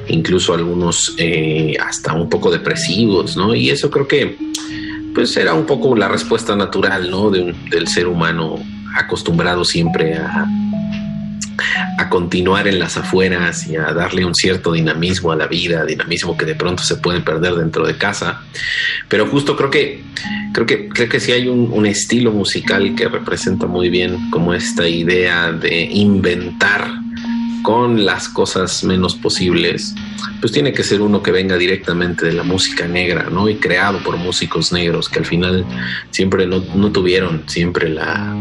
incluso algunos eh, hasta un poco depresivos, ¿no? Y eso creo que pues era un poco la respuesta natural, ¿no? De del ser humano acostumbrado siempre a, a continuar en las afueras y a darle un cierto dinamismo a la vida, dinamismo que de pronto se puede perder dentro de casa. Pero justo creo que creo que creo que sí hay un, estilo musical que representa muy bien como esta idea de inventar con las cosas menos posibles, pues tiene que ser uno que venga directamente de la música negra, ¿no? Y creado por músicos negros que al final siempre no tuvieron siempre la,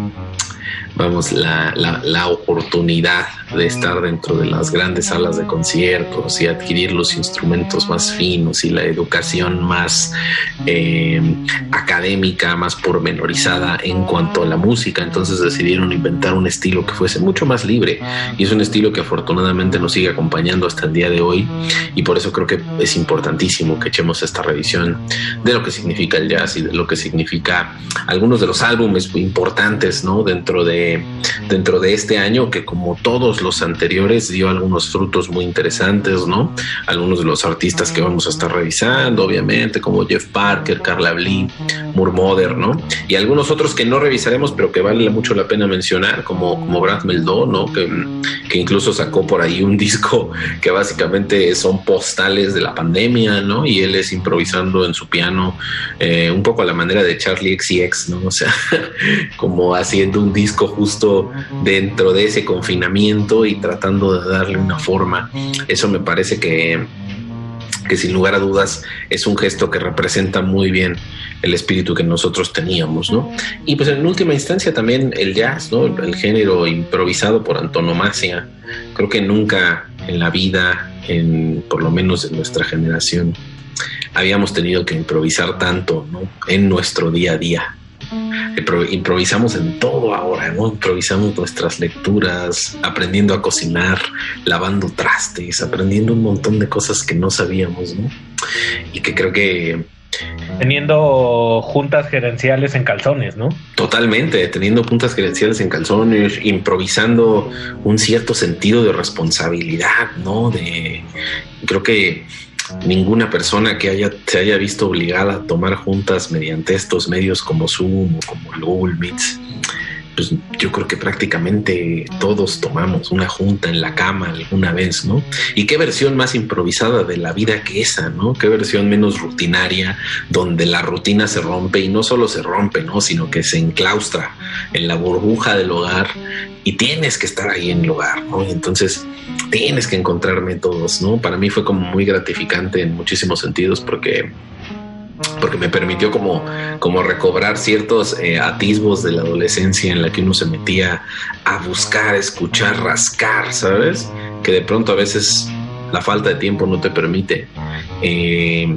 vamos, la, la, la, oportunidad de estar dentro de las grandes salas de conciertos y adquirir los instrumentos más finos y la educación más eh, académica, más pormenorizada en cuanto a la música. Entonces decidieron inventar un estilo que fuese mucho más libre y es un estilo que afortunadamente nos sigue acompañando hasta el día de hoy y por eso creo que es importantísimo que echemos esta revisión de lo que significa el jazz y de lo que significa algunos de los álbumes importantes, ¿no? Dentro de, dentro de este año que como todos los anteriores dio algunos frutos muy interesantes, ¿no? Algunos de los artistas que vamos a estar revisando, obviamente, como Jeff Parker, Carla Blee, Murmoder, ¿no? Y algunos otros que no revisaremos, pero que vale mucho la pena mencionar, como, Brad Meldó, ¿no? Que, que incluso sacó por ahí un disco que básicamente son postales de la pandemia, ¿no? Y él es improvisando en su piano eh, un poco a la manera de Charlie XCX, ¿no? O sea, como haciendo un disco justo dentro de ese confinamiento y tratando de darle una forma. Eso me parece que que sin lugar a dudas es un gesto que representa muy bien el espíritu que nosotros teníamos, ¿no? Y pues en última instancia también el jazz, ¿no? El género improvisado por antonomasia. Creo que nunca en la vida, en, por lo menos en nuestra generación, habíamos tenido que improvisar tanto, ¿no? En nuestro día a día. Impro- Improvisamos en todo ahora, ¿no? Improvisamos nuestras lecturas, aprendiendo a cocinar, lavando trastes, aprendiendo un montón de cosas que no sabíamos, ¿no? Y que creo que Teniendo juntas gerenciales en calzones, ¿no? Totalmente, teniendo puntas gerenciales en calzones, improvisando un cierto sentido de responsabilidad, ¿no? De creo que ninguna persona que haya se haya visto obligada a tomar juntas mediante estos medios como Zoom o como el Google Meets, pues yo creo que prácticamente todos tomamos una junta en la cama alguna vez, ¿no? Y qué versión más improvisada de la vida que esa, ¿no? Qué versión menos rutinaria, donde la rutina se rompe y no solo se rompe, ¿no? Sino que se enclaustra en la burbuja del hogar y tienes que estar ahí en el hogar, ¿no? Y entonces tienes que encontrar métodos, ¿no? Para mí fue como muy gratificante en muchísimos sentidos porque porque me permitió como, como recobrar ciertos eh, atisbos de la adolescencia en la que uno se metía a buscar, escuchar, rascar, ¿sabes? Que de pronto a veces la falta de tiempo no te permite. Eh,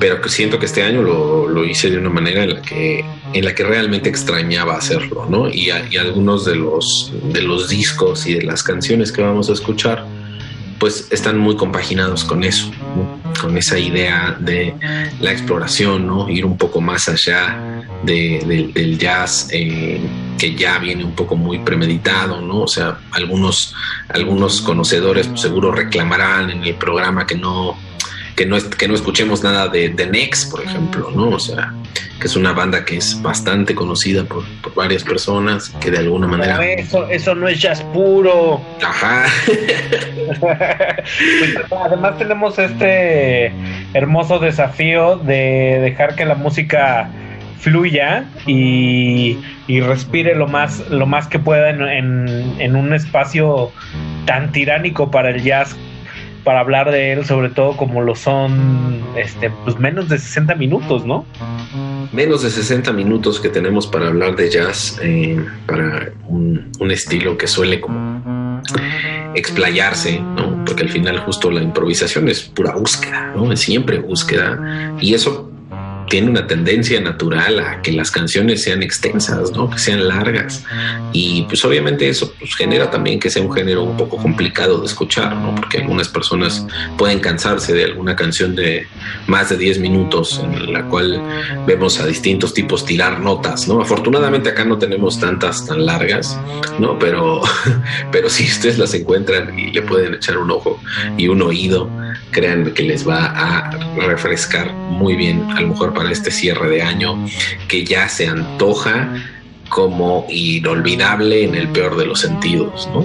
pero que siento que este año lo, lo hice de una manera en la que en la que realmente extrañaba hacerlo, ¿no? Y, a- y algunos de los de los discos y de las canciones que vamos a escuchar, pues están muy compaginados con eso, ¿no? Con esa idea de la exploración, ¿no? Ir un poco más allá de- del- jazz eh, que ya viene un poco muy premeditado, ¿no? O sea, algunos algunos conocedores pues, seguro reclamarán en el programa que no que no, es- que no escuchemos nada de, de Nex, por ejemplo, ¿no? O sea, que es una banda que es bastante conocida por, por varias personas, que de alguna manera... No, eso, eso no es jazz puro. Ajá. Además tenemos este hermoso desafío de dejar que la música fluya y, y respire lo más, lo más que pueda en, en- en un espacio tan tiránico para el jazz para hablar de él, sobre todo como lo son este, pues menos de 60 minutos, ¿no? Menos de 60 minutos que tenemos para hablar de jazz, eh, para un, un estilo que suele como explayarse, ¿no? Porque al final justo la improvisación es pura búsqueda, ¿no? Es siempre búsqueda. Y eso tiene una tendencia natural a que las canciones sean extensas, ¿no? Que sean largas. Y pues obviamente eso pues, genera también que sea un género un poco complicado de escuchar, ¿no? Porque algunas personas pueden cansarse de alguna canción de más de 10 minutos en la cual vemos a distintos tipos tirar notas, ¿no? Afortunadamente acá no tenemos tantas tan largas, ¿no? Pero, pero si ustedes las encuentran y le pueden echar un ojo y un oído, crean que les va a refrescar muy bien, a lo mejor este cierre de año, que ya se antoja como inolvidable en el peor de los sentidos, ¿no?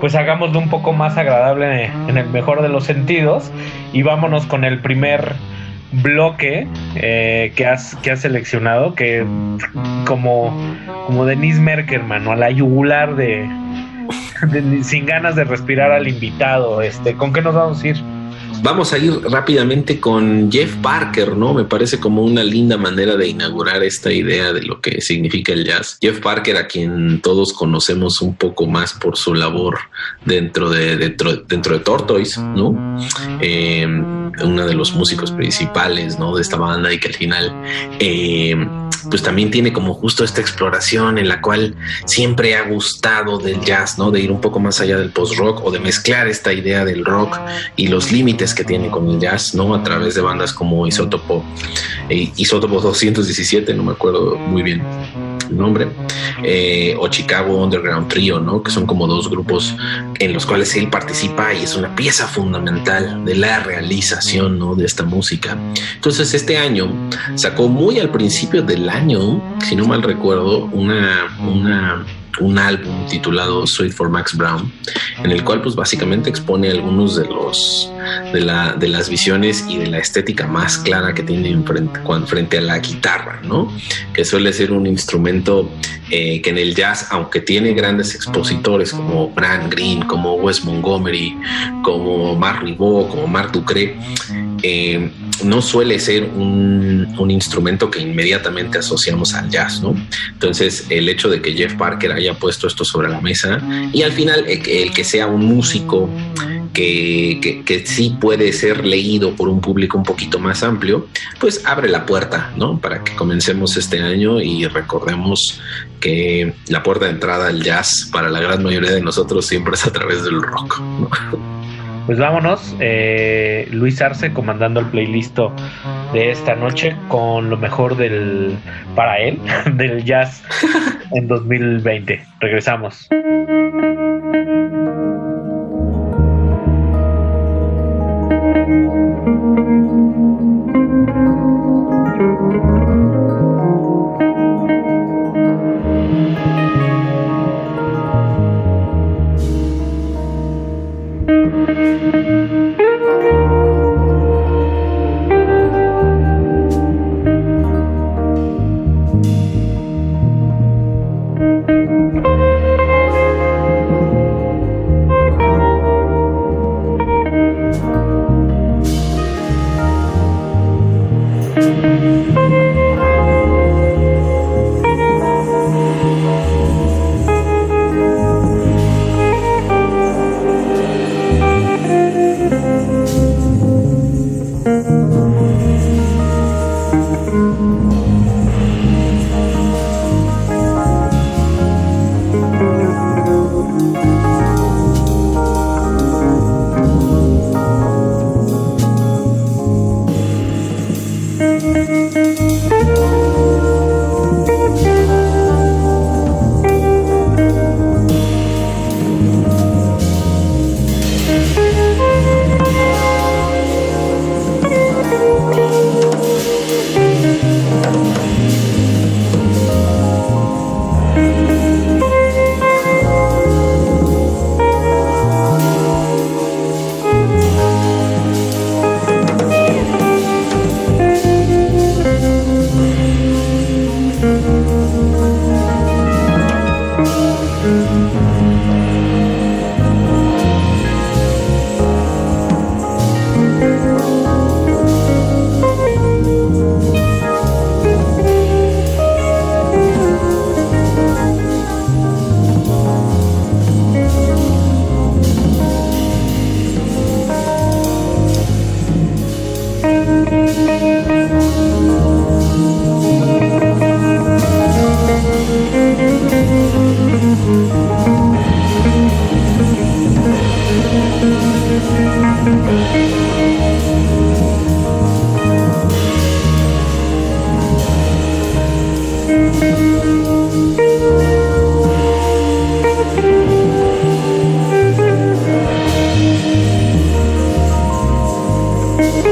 pues hagámoslo un poco más agradable en el mejor de los sentidos y vámonos con el primer bloque eh, que, has, que has seleccionado, que como, como Denise Merkerman, o a la yugular de, de- sin ganas de respirar al invitado. Este, ¿Con qué nos vamos a ir? Vamos a ir rápidamente con Jeff Parker, ¿no? Me parece como una linda manera de inaugurar esta idea de lo que significa el jazz. Jeff Parker, a quien todos conocemos un poco más por su labor dentro de, dentro, dentro de Tortoise, ¿no? Eh, uno de los músicos principales, ¿no? De esta banda y que al final, eh, pues también tiene como justo esta exploración en la cual siempre ha gustado del jazz, ¿no? De ir un poco más allá del post-rock o de mezclar esta idea del rock y los límites que tiene con el jazz, ¿no? A través de bandas como Isótopo, eh, Isótopo 217, no me acuerdo muy bien nombre, eh, o Chicago Underground Trio, ¿no? Que son como dos grupos en los cuales él participa y es una pieza fundamental de la realización, ¿no? De esta música. Entonces, este año sacó muy al principio del año, si no mal recuerdo, una, una un álbum titulado Sweet for Max Brown, en el cual pues básicamente expone algunos de los de, la, de las visiones y de la estética más clara que tiene en frente, frente a la guitarra, ¿no? Que suele ser un instrumento eh, que en el jazz, aunque tiene grandes expositores como Bran Green, como Wes Montgomery, como Mark Ribot, como Marc Ducré, eh, no suele ser un, un instrumento que inmediatamente asociamos al jazz, ¿no? Entonces, el hecho de que Jeff Parker haya puesto esto sobre la mesa y al final el, que- sea un músico que, que, que sí puede ser leído por un público un poquito más amplio, pues abre la puerta, ¿no? Para que comencemos este año y recordemos que la puerta de entrada al jazz para la gran mayoría de nosotros siempre es a través del rock, ¿no? Pues vámonos, eh, Luis Arce comandando el playlist de esta noche con lo mejor del para él del jazz en 2020. Regresamos.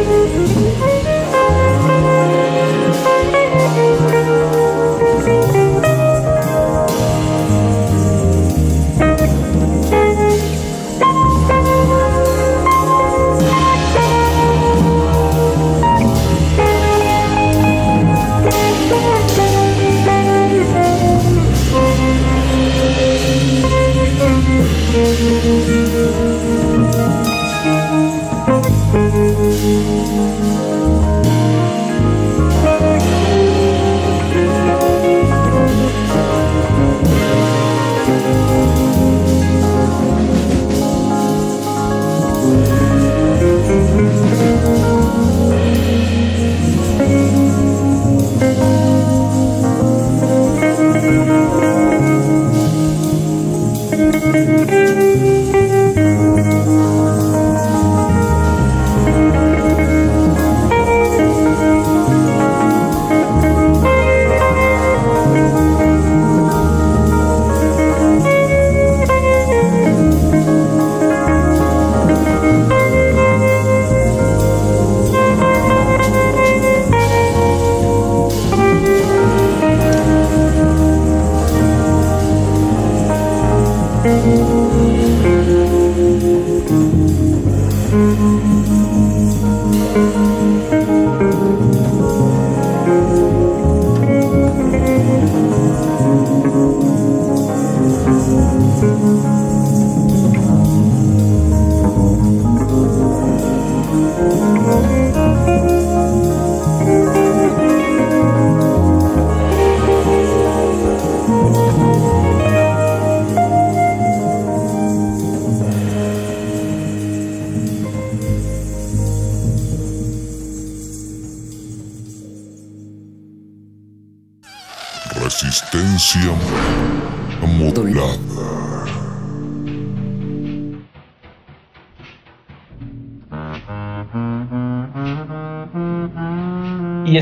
Thank you.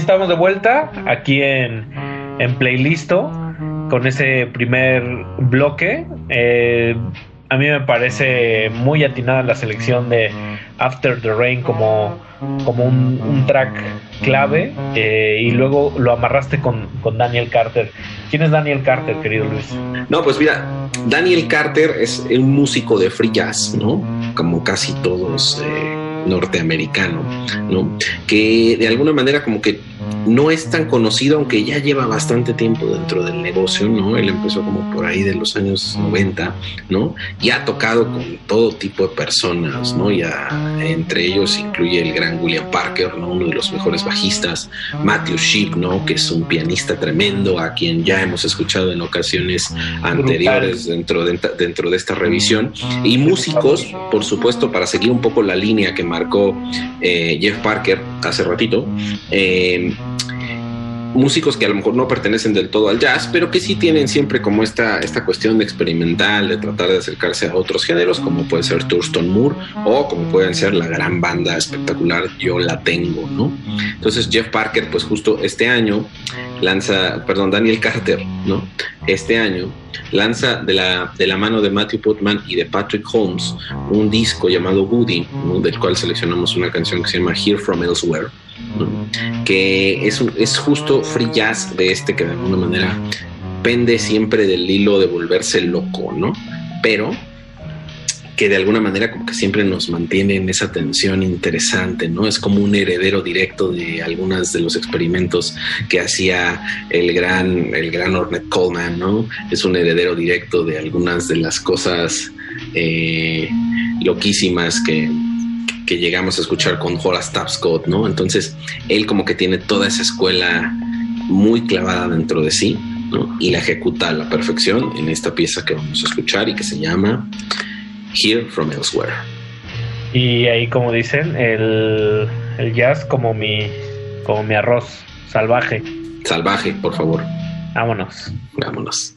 Estamos de vuelta aquí en, en Playlisto con ese primer bloque. Eh, a mí me parece muy atinada la selección de After the Rain como, como un, un track clave eh, y luego lo amarraste con, con Daniel Carter. ¿Quién es Daniel Carter, querido Luis? No, pues mira, Daniel Carter es un músico de free jazz, ¿no? Como casi todos eh, norteamericano, ¿no? Que de alguna manera como que no es tan conocido, aunque ya lleva bastante tiempo dentro del negocio, ¿no? Él empezó como por ahí de los años 90, ¿no? Y ha tocado con todo tipo de personas, ¿no? Ya entre ellos incluye el gran William Parker, ¿no? Uno de los mejores bajistas, Matthew Sheep, ¿no? Que es un pianista tremendo, a quien ya hemos escuchado en ocasiones anteriores dentro de, dentro de esta revisión. Y músicos, por supuesto, para seguir un poco la línea que marcó eh, Jeff Parker hace ratito, eh, músicos que a lo mejor no pertenecen del todo al jazz, pero que sí tienen siempre como esta, esta cuestión de experimental, de tratar de acercarse a otros géneros, como puede ser Thurston Moore o como pueden ser la gran banda espectacular Yo la tengo, ¿no? Entonces Jeff Parker, pues justo este año lanza, perdón, Daniel Carter, ¿no? Este año lanza de la, de la mano de Matthew Putman y de Patrick Holmes un disco llamado Woody, ¿no? del cual seleccionamos una canción que se llama Here From Elsewhere, que es, es justo free jazz de este que de alguna manera pende siempre del hilo de volverse loco, ¿no? Pero que de alguna manera como que siempre nos mantiene en esa tensión interesante, ¿no? Es como un heredero directo de algunas de los experimentos que hacía el gran, el gran Coleman, ¿no? Es un heredero directo de algunas de las cosas eh, loquísimas que, que llegamos a escuchar con Horace Tapscott, ¿no? Entonces, él como que tiene toda esa escuela muy clavada dentro de sí, ¿no? Y la ejecuta a la perfección en esta pieza que vamos a escuchar y que se llama Here from Elsewhere. Y ahí, como dicen, el, el jazz como mi, como mi arroz salvaje. Salvaje, por favor. Vámonos. Vámonos.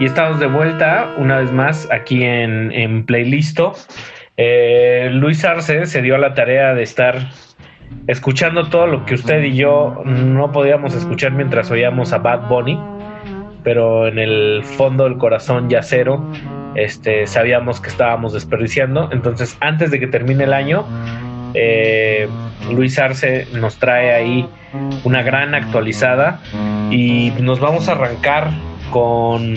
Y estamos de vuelta una vez más aquí en, en Playlisto. Eh, Luis Arce se dio a la tarea de estar escuchando todo lo que usted y yo no podíamos escuchar mientras oíamos a Bad Bunny, pero en el fondo del corazón yacero este, sabíamos que estábamos desperdiciando. Entonces, antes de que termine el año, eh, Luis Arce nos trae ahí una gran actualizada y nos vamos a arrancar con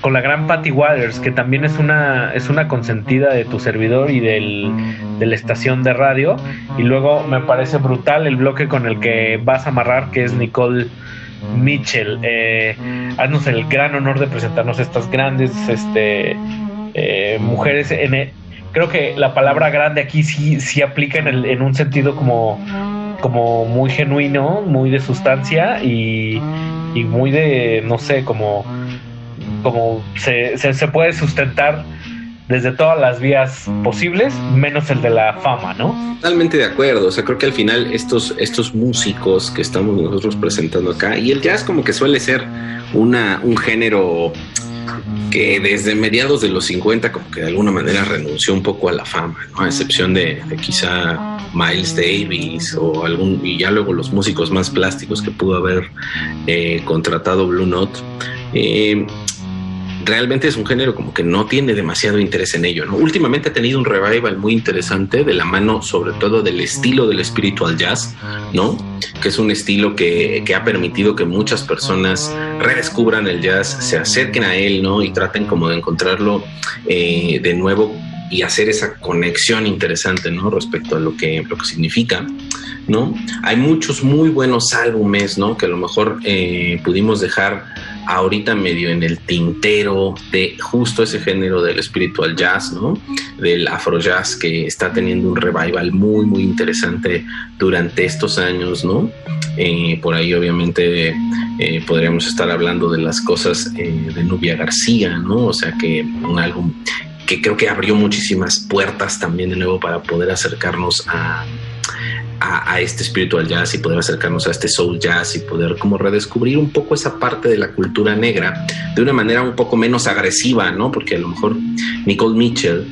con la gran Patty Waters, que también es una, es una consentida de tu servidor y del, de la estación de radio. Y luego me parece brutal el bloque con el que vas a amarrar, que es Nicole Mitchell. Eh, haznos el gran honor de presentarnos estas grandes este, eh, mujeres. En creo que la palabra grande aquí sí, sí aplica en, el- en un sentido como, como muy genuino, muy de sustancia y, y muy de, no sé, como como se, se, puede sustentar desde todas las vías posibles, menos el de la fama, ¿no? Totalmente de acuerdo. O sea, creo que al final estos, estos músicos que estamos nosotros presentando acá, y el jazz como que suele ser una, un género que desde mediados de los 50 como que de alguna manera renunció un poco a la fama, ¿no? A excepción de, de quizá Miles Davis o algún, y ya luego los músicos más plásticos que pudo haber eh, contratado Blue Note. Eh, realmente es un género como que no tiene demasiado interés en ello. ¿no? Últimamente ha tenido un revival muy interesante de la mano sobre todo del estilo del spiritual jazz, ¿no? que es un estilo que, que ha permitido que muchas personas redescubran el jazz, se acerquen a él ¿no? y traten como de encontrarlo eh, de nuevo y hacer esa conexión interesante ¿no? respecto a lo que, lo que significa. ¿no? Hay muchos muy buenos álbumes ¿no? que a lo mejor eh, pudimos dejar ahorita medio en el tintero de justo ese género del spiritual jazz, ¿no? Del afro jazz que está teniendo un revival muy, muy interesante durante estos años, ¿no? Eh, por ahí obviamente eh, podríamos estar hablando de las cosas eh, de Nubia García, ¿no? O sea que un álbum que creo que abrió muchísimas puertas también de nuevo para poder acercarnos a, a, este spiritual jazz y poder acercarnos a este soul jazz y poder como redescubrir un poco esa parte de la cultura negra de una manera un poco menos agresiva, ¿no? Porque a lo mejor Nicole Mitchell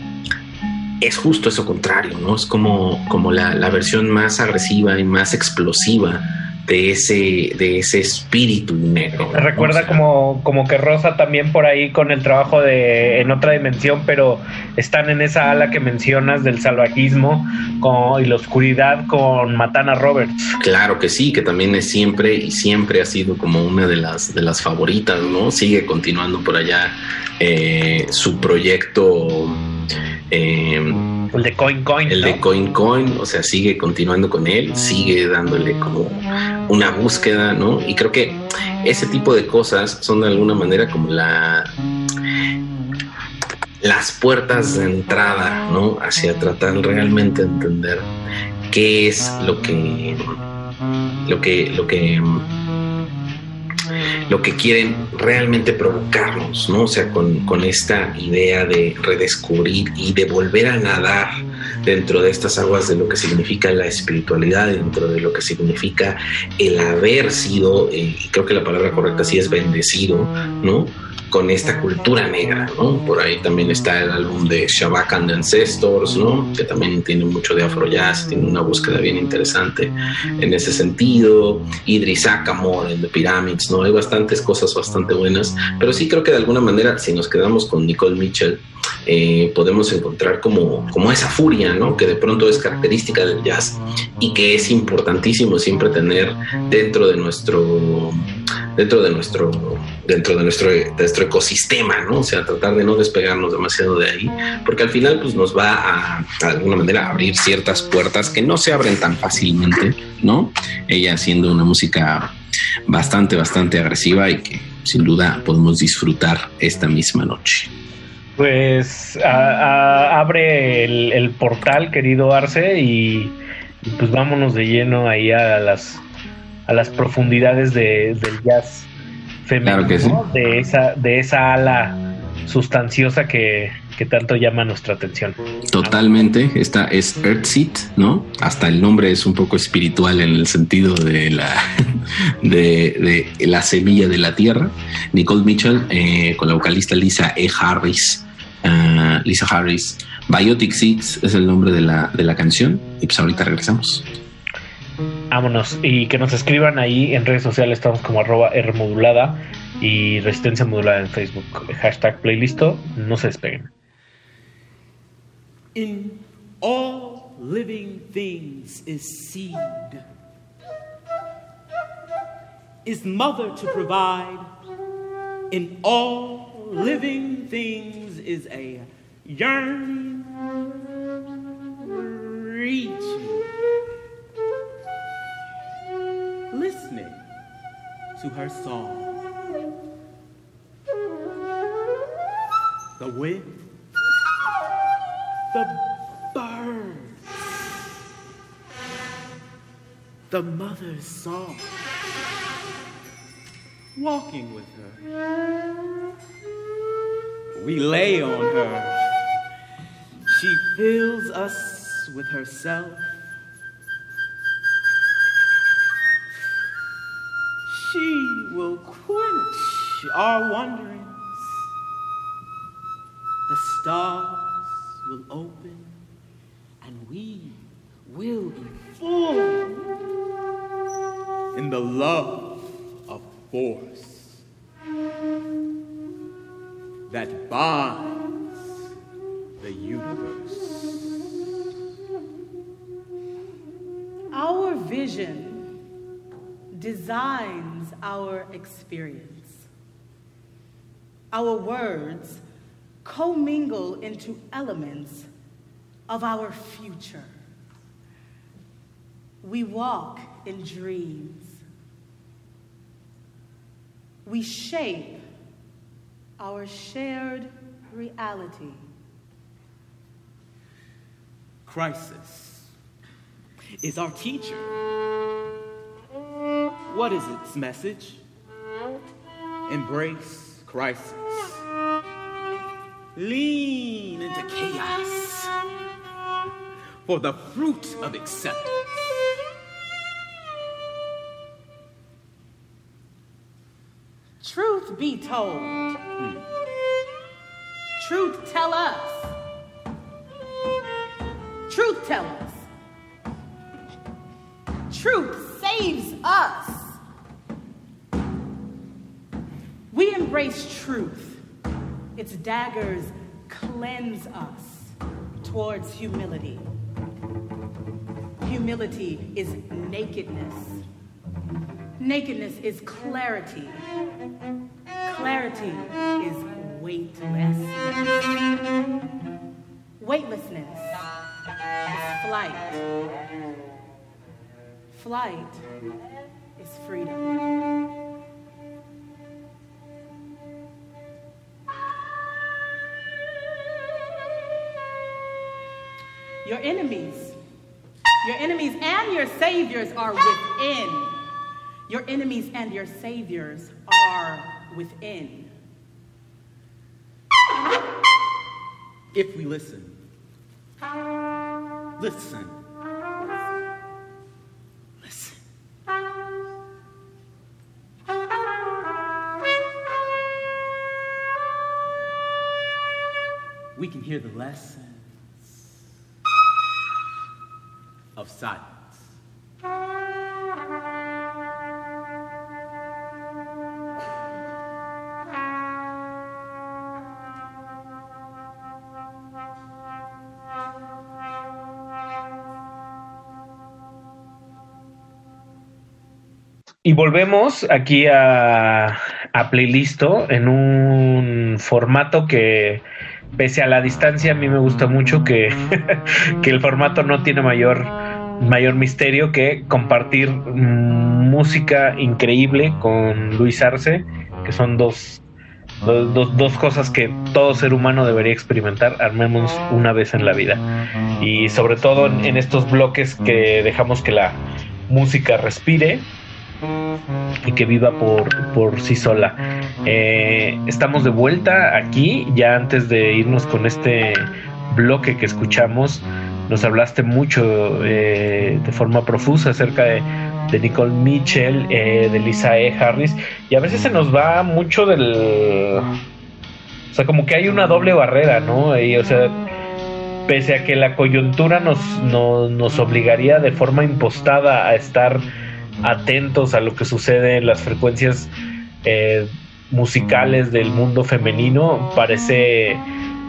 es justo eso contrario, ¿no? Es como, como la versión más agresiva y más explosiva de ese, de ese espíritu negro. ¿no? Recuerda o sea, como, como que Rosa también por ahí con el trabajo de en otra dimensión, pero están en esa ala que mencionas del salvajismo con, y la oscuridad con Matana Roberts. Claro que sí, que también es siempre y siempre ha sido como una de las, de las favoritas, ¿no? Sigue continuando por allá eh, su proyecto. Eh, el de Coin Coin. El ¿no? de Coin Coin, o sea, sigue continuando con él, sigue dándole como una búsqueda, ¿no? Y creo que ese tipo de cosas son de alguna manera como la las puertas de entrada, ¿no? Hacia tratar realmente de entender qué es lo que lo que lo que lo que quieren realmente provocarnos, ¿no? O sea, con, con, esta idea de redescubrir y de volver a nadar dentro de estas aguas de lo que significa la espiritualidad, dentro de lo que significa el haber sido, eh, creo que la palabra correcta sí es bendecido, ¿no? Con esta cultura negra, ¿no? Por ahí también está el álbum de Shabak and the Ancestors, ¿no? Que también tiene mucho de afro jazz, tiene una búsqueda bien interesante en ese sentido. Idris Akamor en The Pyramids, ¿no? Hay bastantes cosas bastante buenas, pero sí creo que de alguna manera, si nos quedamos con Nicole Mitchell, eh, podemos encontrar como, como esa furia, ¿no? Que de pronto es característica del jazz y que es importantísimo siempre tener dentro de nuestro dentro de nuestro dentro de nuestro, nuestro ecosistema, ¿no? O sea, tratar de no despegarnos demasiado de ahí, porque al final pues nos va a, de alguna manera abrir ciertas puertas que no se abren tan fácilmente, ¿no? Ella haciendo una música bastante, bastante agresiva y que sin duda podemos disfrutar esta misma noche. Pues abre el, portal, querido Arce, y, pues vámonos de lleno ahí a las a las profundidades de, del jazz femenino, claro que sí. de esa de esa ala sustanciosa que, que, tanto llama nuestra atención. Totalmente, esta es Earthseed, ¿no? Hasta el nombre es un poco espiritual en el sentido de la de, de la semilla de la tierra. Nicole Mitchell eh, con la vocalista Lisa E. Harris, uh, Lisa Harris. Biotic Seeds es el nombre de la, de la canción y pues ahorita regresamos. Vámonos y que nos escriban ahí en redes sociales, estamos como arroba Rmodulada y Resistencia Modulada en Facebook. Hashtag playlisto, no se despeguen. In all living things is seed. Is mother to provide. In all living things is a yearning, reaching, listening to her song. The wind, the birds, the mother's song, walking with her. We lay on her. She fills us with herself. She will quench our wanderings. The stars will open and we will be full in the love of force that binds the universe. Our vision designs our experience. Our words commingle into elements of our future. We walk in dreams. We shape our shared reality. Crisis is our teacher. What is its message? Embrace crisis. Lean into chaos for the fruit of acceptance. Truth be told, truth tell us. Truth tell us. Truth saves us. We embrace truth. Its daggers cleanse us towards humility. Humility is nakedness. Nakedness is clarity. Clarity is weightlessness. Weightlessness is flight. Flight is freedom. Your enemies, your enemies and your saviors are within. Your enemies and your saviors are within. If we listen, listen. We can hear the lessons of silence. Y volvemos aquí a, a Playlisto en un formato que, pese a la distancia, a mí me gusta mucho que, que el formato no tiene mayor, mayor misterio que compartir mm, música increíble con Luis Arce, que son dos, dos, dos- cosas que todo ser humano debería experimentar, armemos una vez en la vida. Y sobre todo en estos bloques que dejamos que la música respire y que viva por, por sí sola. Eh, estamos de vuelta aquí, ya antes de irnos con este bloque que escuchamos, nos hablaste mucho eh, de forma profusa acerca de, de Nicole Mitchell, eh, de Lisa E. Harris, y a veces se nos va mucho del... O sea, como que hay una doble barrera, ¿no? O sea, pese a que la coyuntura nos, no- nos obligaría de forma impostada a estar atentos a lo que sucede en las frecuencias eh, musicales del mundo femenino, parece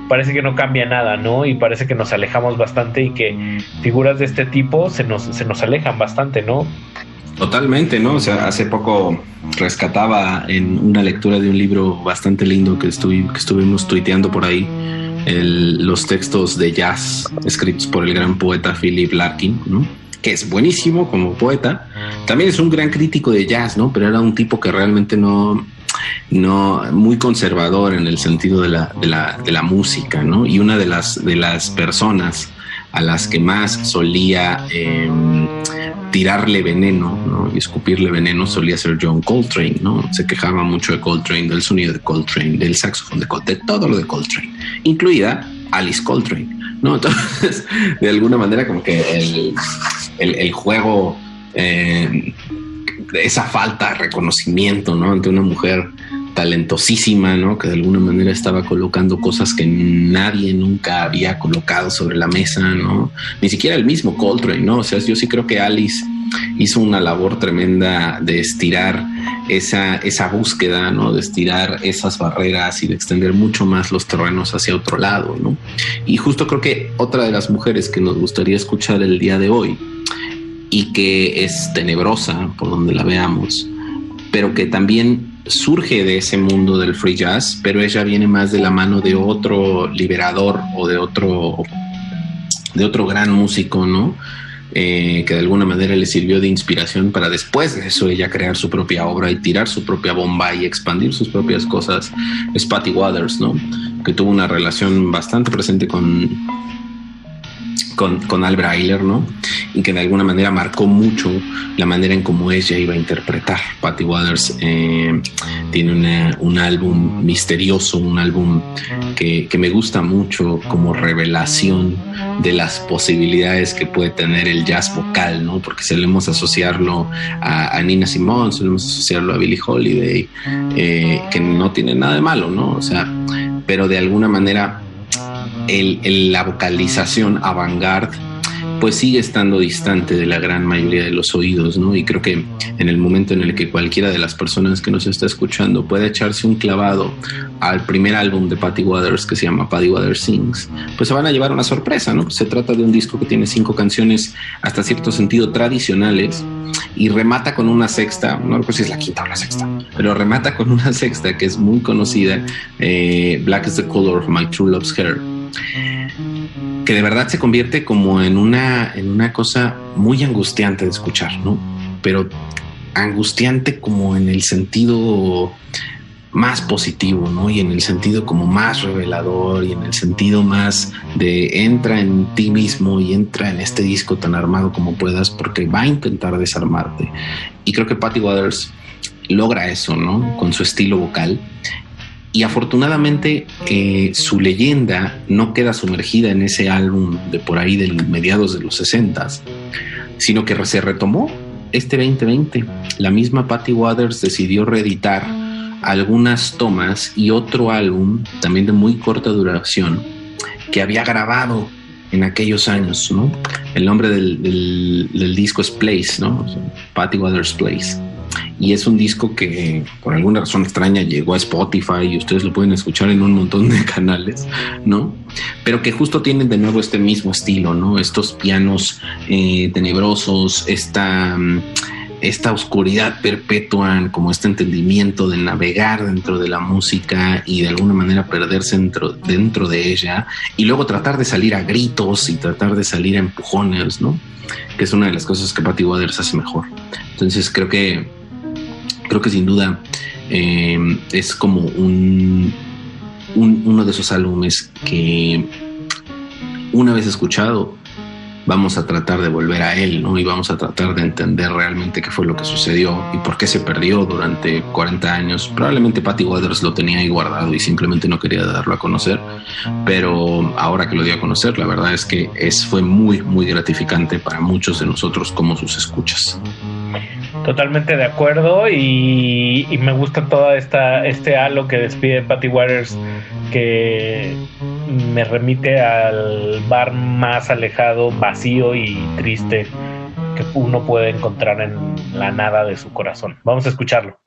parece que no cambia nada, ¿no? Y parece que nos alejamos bastante y que figuras de este tipo se nos, se nos alejan bastante, ¿no? Totalmente, ¿no? O sea, hace poco rescataba en una lectura de un libro bastante lindo que, que estuvimos tuiteando por ahí, los textos de jazz escritos por el gran poeta Philip Larkin, ¿no? Que es buenísimo como poeta. También es un gran crítico de jazz, ¿no? Pero era un tipo que realmente no, no muy conservador en el sentido de la, de la, de la música, ¿no? Y una de las, de las personas a las que más solía eh, tirarle veneno ¿no? y escupirle veneno solía ser John Coltrane, ¿no? Se quejaba mucho de Coltrane, del sonido de Coltrane, del saxofón de Coltrane, de todo lo de Coltrane, incluida Alice Coltrane, ¿no? Entonces, de alguna manera como que el, el, el juego, eh, esa falta de reconocimiento, ¿no? Ante una mujer talentosísima, ¿no? Que de alguna manera estaba colocando cosas que nadie nunca había colocado sobre la mesa, ¿no? Ni siquiera el mismo Coltrane, ¿no? O sea, yo sí creo que Alice hizo una labor tremenda de estirar esa, esa búsqueda, ¿no? De estirar esas barreras y de extender mucho más los terrenos hacia otro lado, ¿no? Y justo creo que otra de las mujeres que nos gustaría escuchar el día de hoy y que es tenebrosa por donde la veamos, pero que también surge de ese mundo del free jazz, pero ella viene más de la mano de otro liberador o de otro de otro gran músico, ¿no? Eh, que de alguna manera le sirvió de inspiración para después de eso ella crear su propia obra y tirar su propia bomba y expandir sus propias cosas. Es Patty Waters, ¿no? Que tuvo una relación bastante presente con, con, con Albert Ayler, ¿no? Que de alguna manera marcó mucho la manera en cómo ella iba a interpretar. Patty Waters eh, tiene un álbum misterioso, un álbum que, que me gusta mucho como revelación de las posibilidades que puede tener el jazz vocal, ¿no? Porque solemos asociarlo a, a Nina Simone, solemos asociarlo a Billie Holiday, eh, que no tiene nada de malo, ¿no? O sea, pero de alguna manera el- la vocalización avant-garde pues sigue estando distante de la gran mayoría de los oídos, ¿no? Y creo que en el momento en el que cualquiera de las personas que nos está escuchando puede echarse un clavado al primer álbum de Patty Waters que se llama Patty Waters Sings, pues se van a llevar una sorpresa, ¿no? Se trata de un disco que tiene cinco canciones hasta cierto sentido tradicionales y remata con una sexta, no recuerdo si es la quinta o la sexta, pero remata con una sexta que es muy conocida, eh, Black is the Color of My True Love's Hair que de verdad se convierte como en una, en una cosa muy angustiante de escuchar, ¿no? Pero angustiante como en el sentido más positivo, ¿no? Y en el sentido como más revelador y en el sentido más de entra en ti mismo y entra en este disco tan armado como puedas porque va a intentar desarmarte. Y creo que Patty Waters logra eso, ¿no? Con su estilo vocal y afortunadamente eh, su leyenda no queda sumergida en ese álbum de por ahí del mediados de los 60 sino que se retomó este 2020. La misma Patty Waters decidió reeditar algunas tomas y otro álbum también de muy corta duración que había grabado en aquellos años, ¿no? El nombre del, del- disco es Place, ¿no? Patty Waters Place y es un disco que por alguna razón extraña llegó a Spotify y ustedes lo pueden escuchar en un montón de canales, ¿no? Pero que justo tienen de nuevo este mismo estilo, ¿no? Estos pianos eh, tenebrosos, esta, mm, esta oscuridad perpetua, como este entendimiento de navegar dentro de la música y de alguna manera perderse dentro, dentro de ella y luego tratar de salir a gritos y tratar de salir a empujones, ¿no? Que es una de las cosas que Patty Waters hace mejor. Entonces creo que creo que sin duda eh, es como un, un- uno de esos álbumes que una vez escuchado vamos a tratar de volver a él, ¿no? Y vamos a tratar de entender realmente qué fue lo que sucedió y por qué se perdió durante 40 años. Probablemente Patty Waters lo tenía ahí guardado y simplemente no quería darlo a conocer, pero ahora que lo dio a conocer, la verdad es que es, fue muy, muy gratificante para muchos de nosotros como sus escuchas. Totalmente de acuerdo y, me gusta toda esta este halo que despide Patty Waters que me remite al bar más alejado, vacío y triste que uno puede encontrar en la nada de su corazón. Vamos a escucharlo.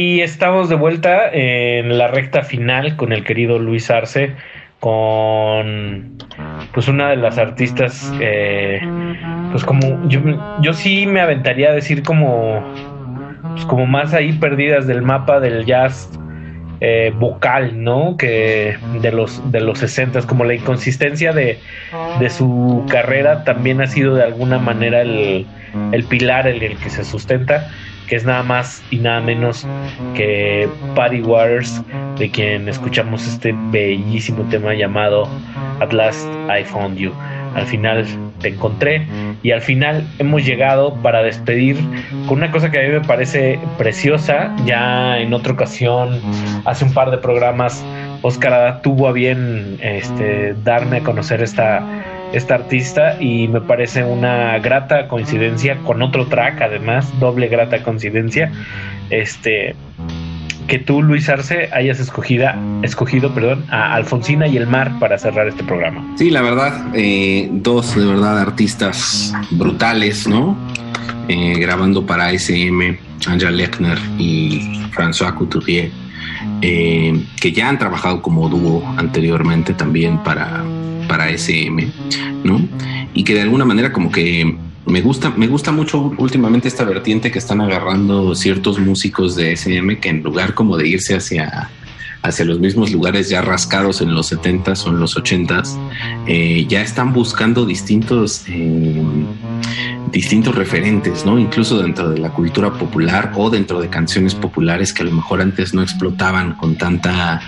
Y estamos de vuelta en la recta final con el querido Luis Arce, con pues una de las artistas, eh, pues como yo, yo sí me aventaría a decir como, pues como más ahí perdidas del mapa del jazz eh, vocal, ¿no? Que de los de los 60 como la inconsistencia de, de su carrera también ha sido de alguna manera el, el pilar en el que se sustenta que es nada más y nada menos que Patty Waters, de quien escuchamos este bellísimo tema llamado At Last I Found You. Al final te encontré y al final hemos llegado para despedir con una cosa que a mí me parece preciosa. Ya en otra ocasión, hace un par de programas, Oscar tuvo a bien este, darme a conocer esta esta artista y me parece una grata coincidencia con otro track además doble grata coincidencia este que tú Luis Arce hayas escogida, escogido perdón a Alfonsina y el mar para cerrar este programa Sí, la verdad, eh, dos de verdad artistas brutales, ¿no? Eh, grabando para SM, Anja Lechner y François Couturier, eh, que ya han trabajado como dúo anteriormente también para, para SM, ¿no? Y que de alguna manera como que me gusta, me gusta mucho últimamente esta vertiente que están agarrando ciertos músicos de SM que en lugar como de irse hacia hacia los mismos lugares ya rascados en los 70s o en los 80s, eh, ya están buscando distintos, eh, distintos referentes, ¿no? Incluso dentro de la cultura popular o dentro de canciones populares que a lo mejor antes no explotaban con tanta,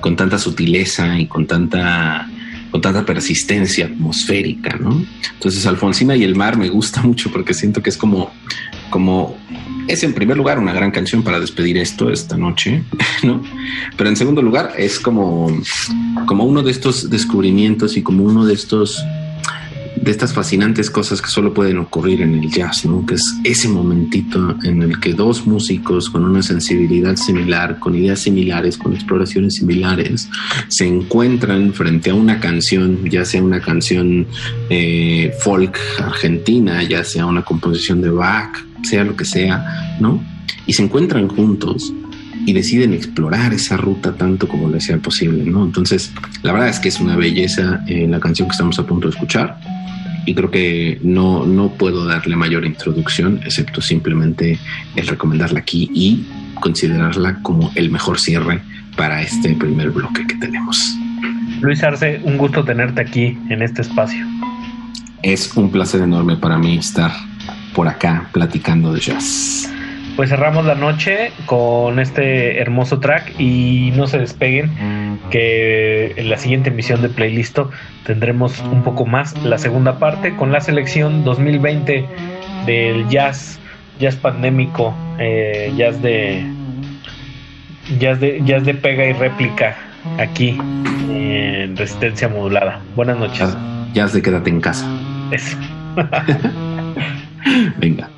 con tanta sutileza y con tanta con tanta persistencia atmosférica, ¿no? Entonces Alfonsina y el mar me gusta mucho porque siento que es como, como es en primer lugar una gran canción para despedir esto esta noche, ¿no? Pero en segundo lugar es como, como uno de estos descubrimientos y como uno de estos de estas fascinantes cosas que solo pueden ocurrir en el jazz, ¿no? Que es ese momentito en el que dos músicos con una sensibilidad similar, con ideas similares, con exploraciones similares, se encuentran frente a una canción, ya sea una canción eh, folk argentina, ya sea una composición de Bach, sea lo que sea, ¿no? Y se encuentran juntos y deciden explorar esa ruta tanto como les sea posible, ¿no? Entonces, la verdad es que es una belleza eh, la canción que estamos a punto de escuchar y creo que no, no puedo darle mayor introducción, excepto simplemente el recomendarla aquí y considerarla como el mejor cierre para este primer bloque que tenemos. Luis Arce, un gusto tenerte aquí en este espacio. Es un placer enorme para mí estar por acá platicando de jazz. Pues cerramos la noche con este hermoso track y no se despeguen que en la siguiente emisión de Playlisto tendremos un poco más la segunda parte con la selección 2020 del jazz, jazz pandémico, eh, jazz de jazz de jazz de pega y réplica aquí en Resistencia Modulada. Buenas noches. Jazz, jazz de quédate en casa. Eso. Venga.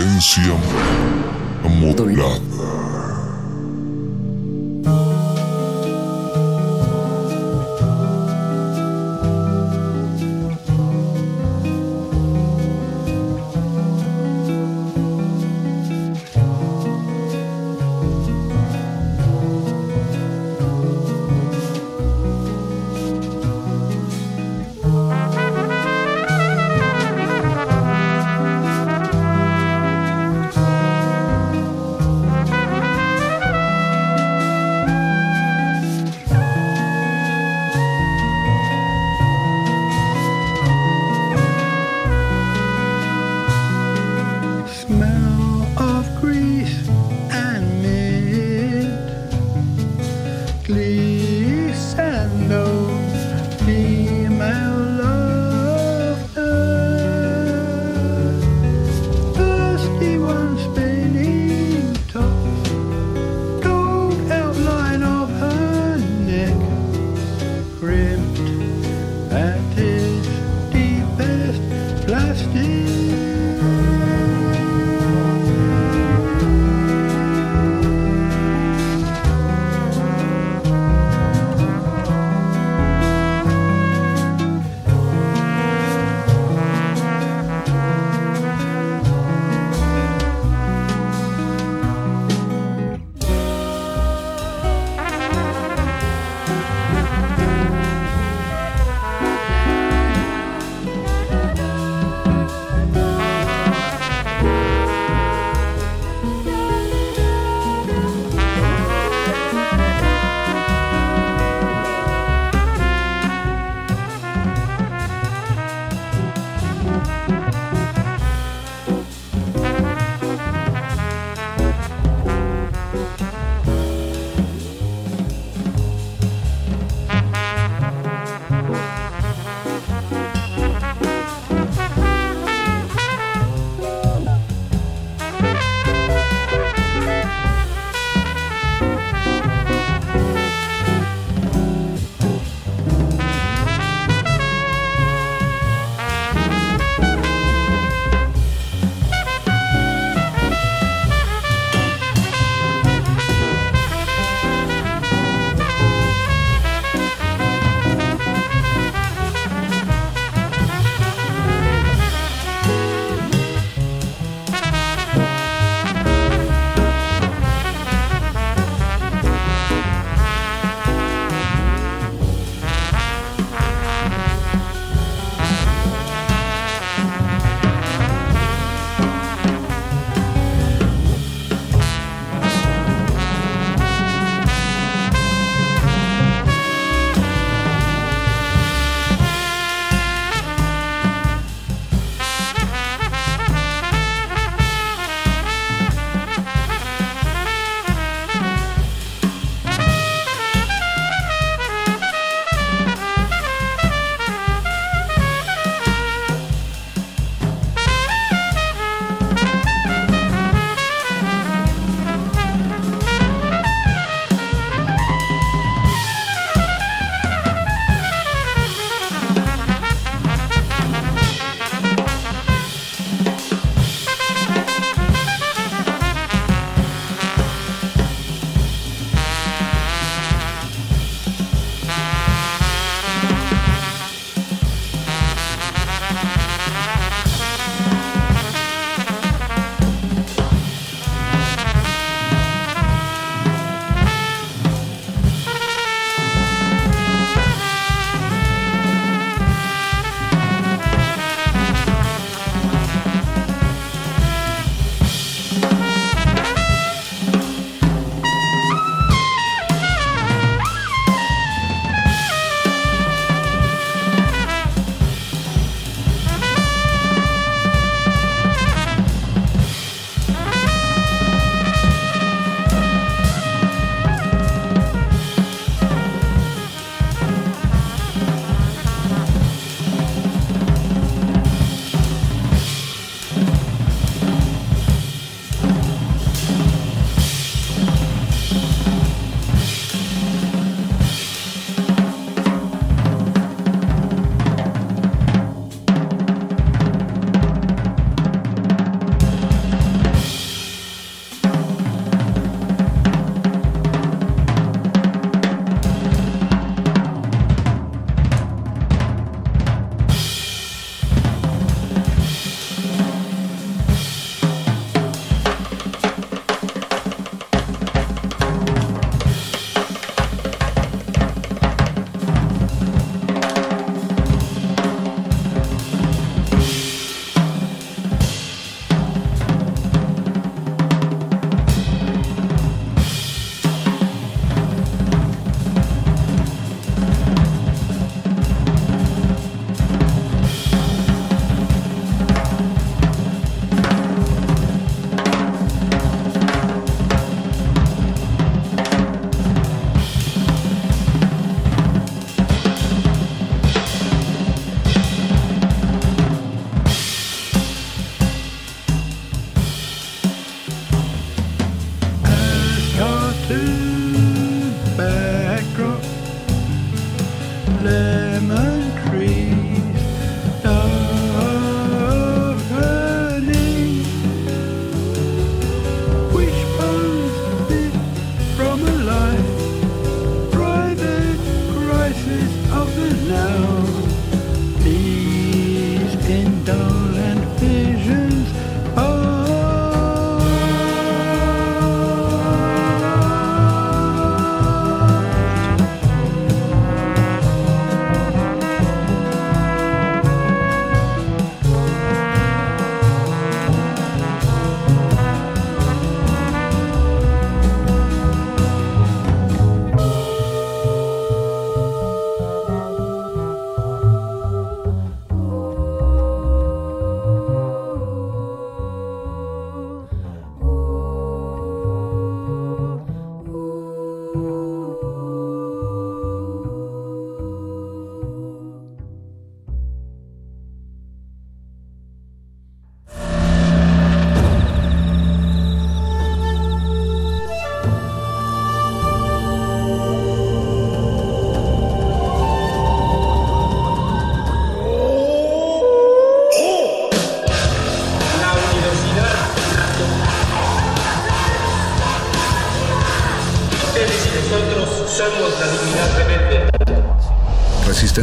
Resistencia modulada.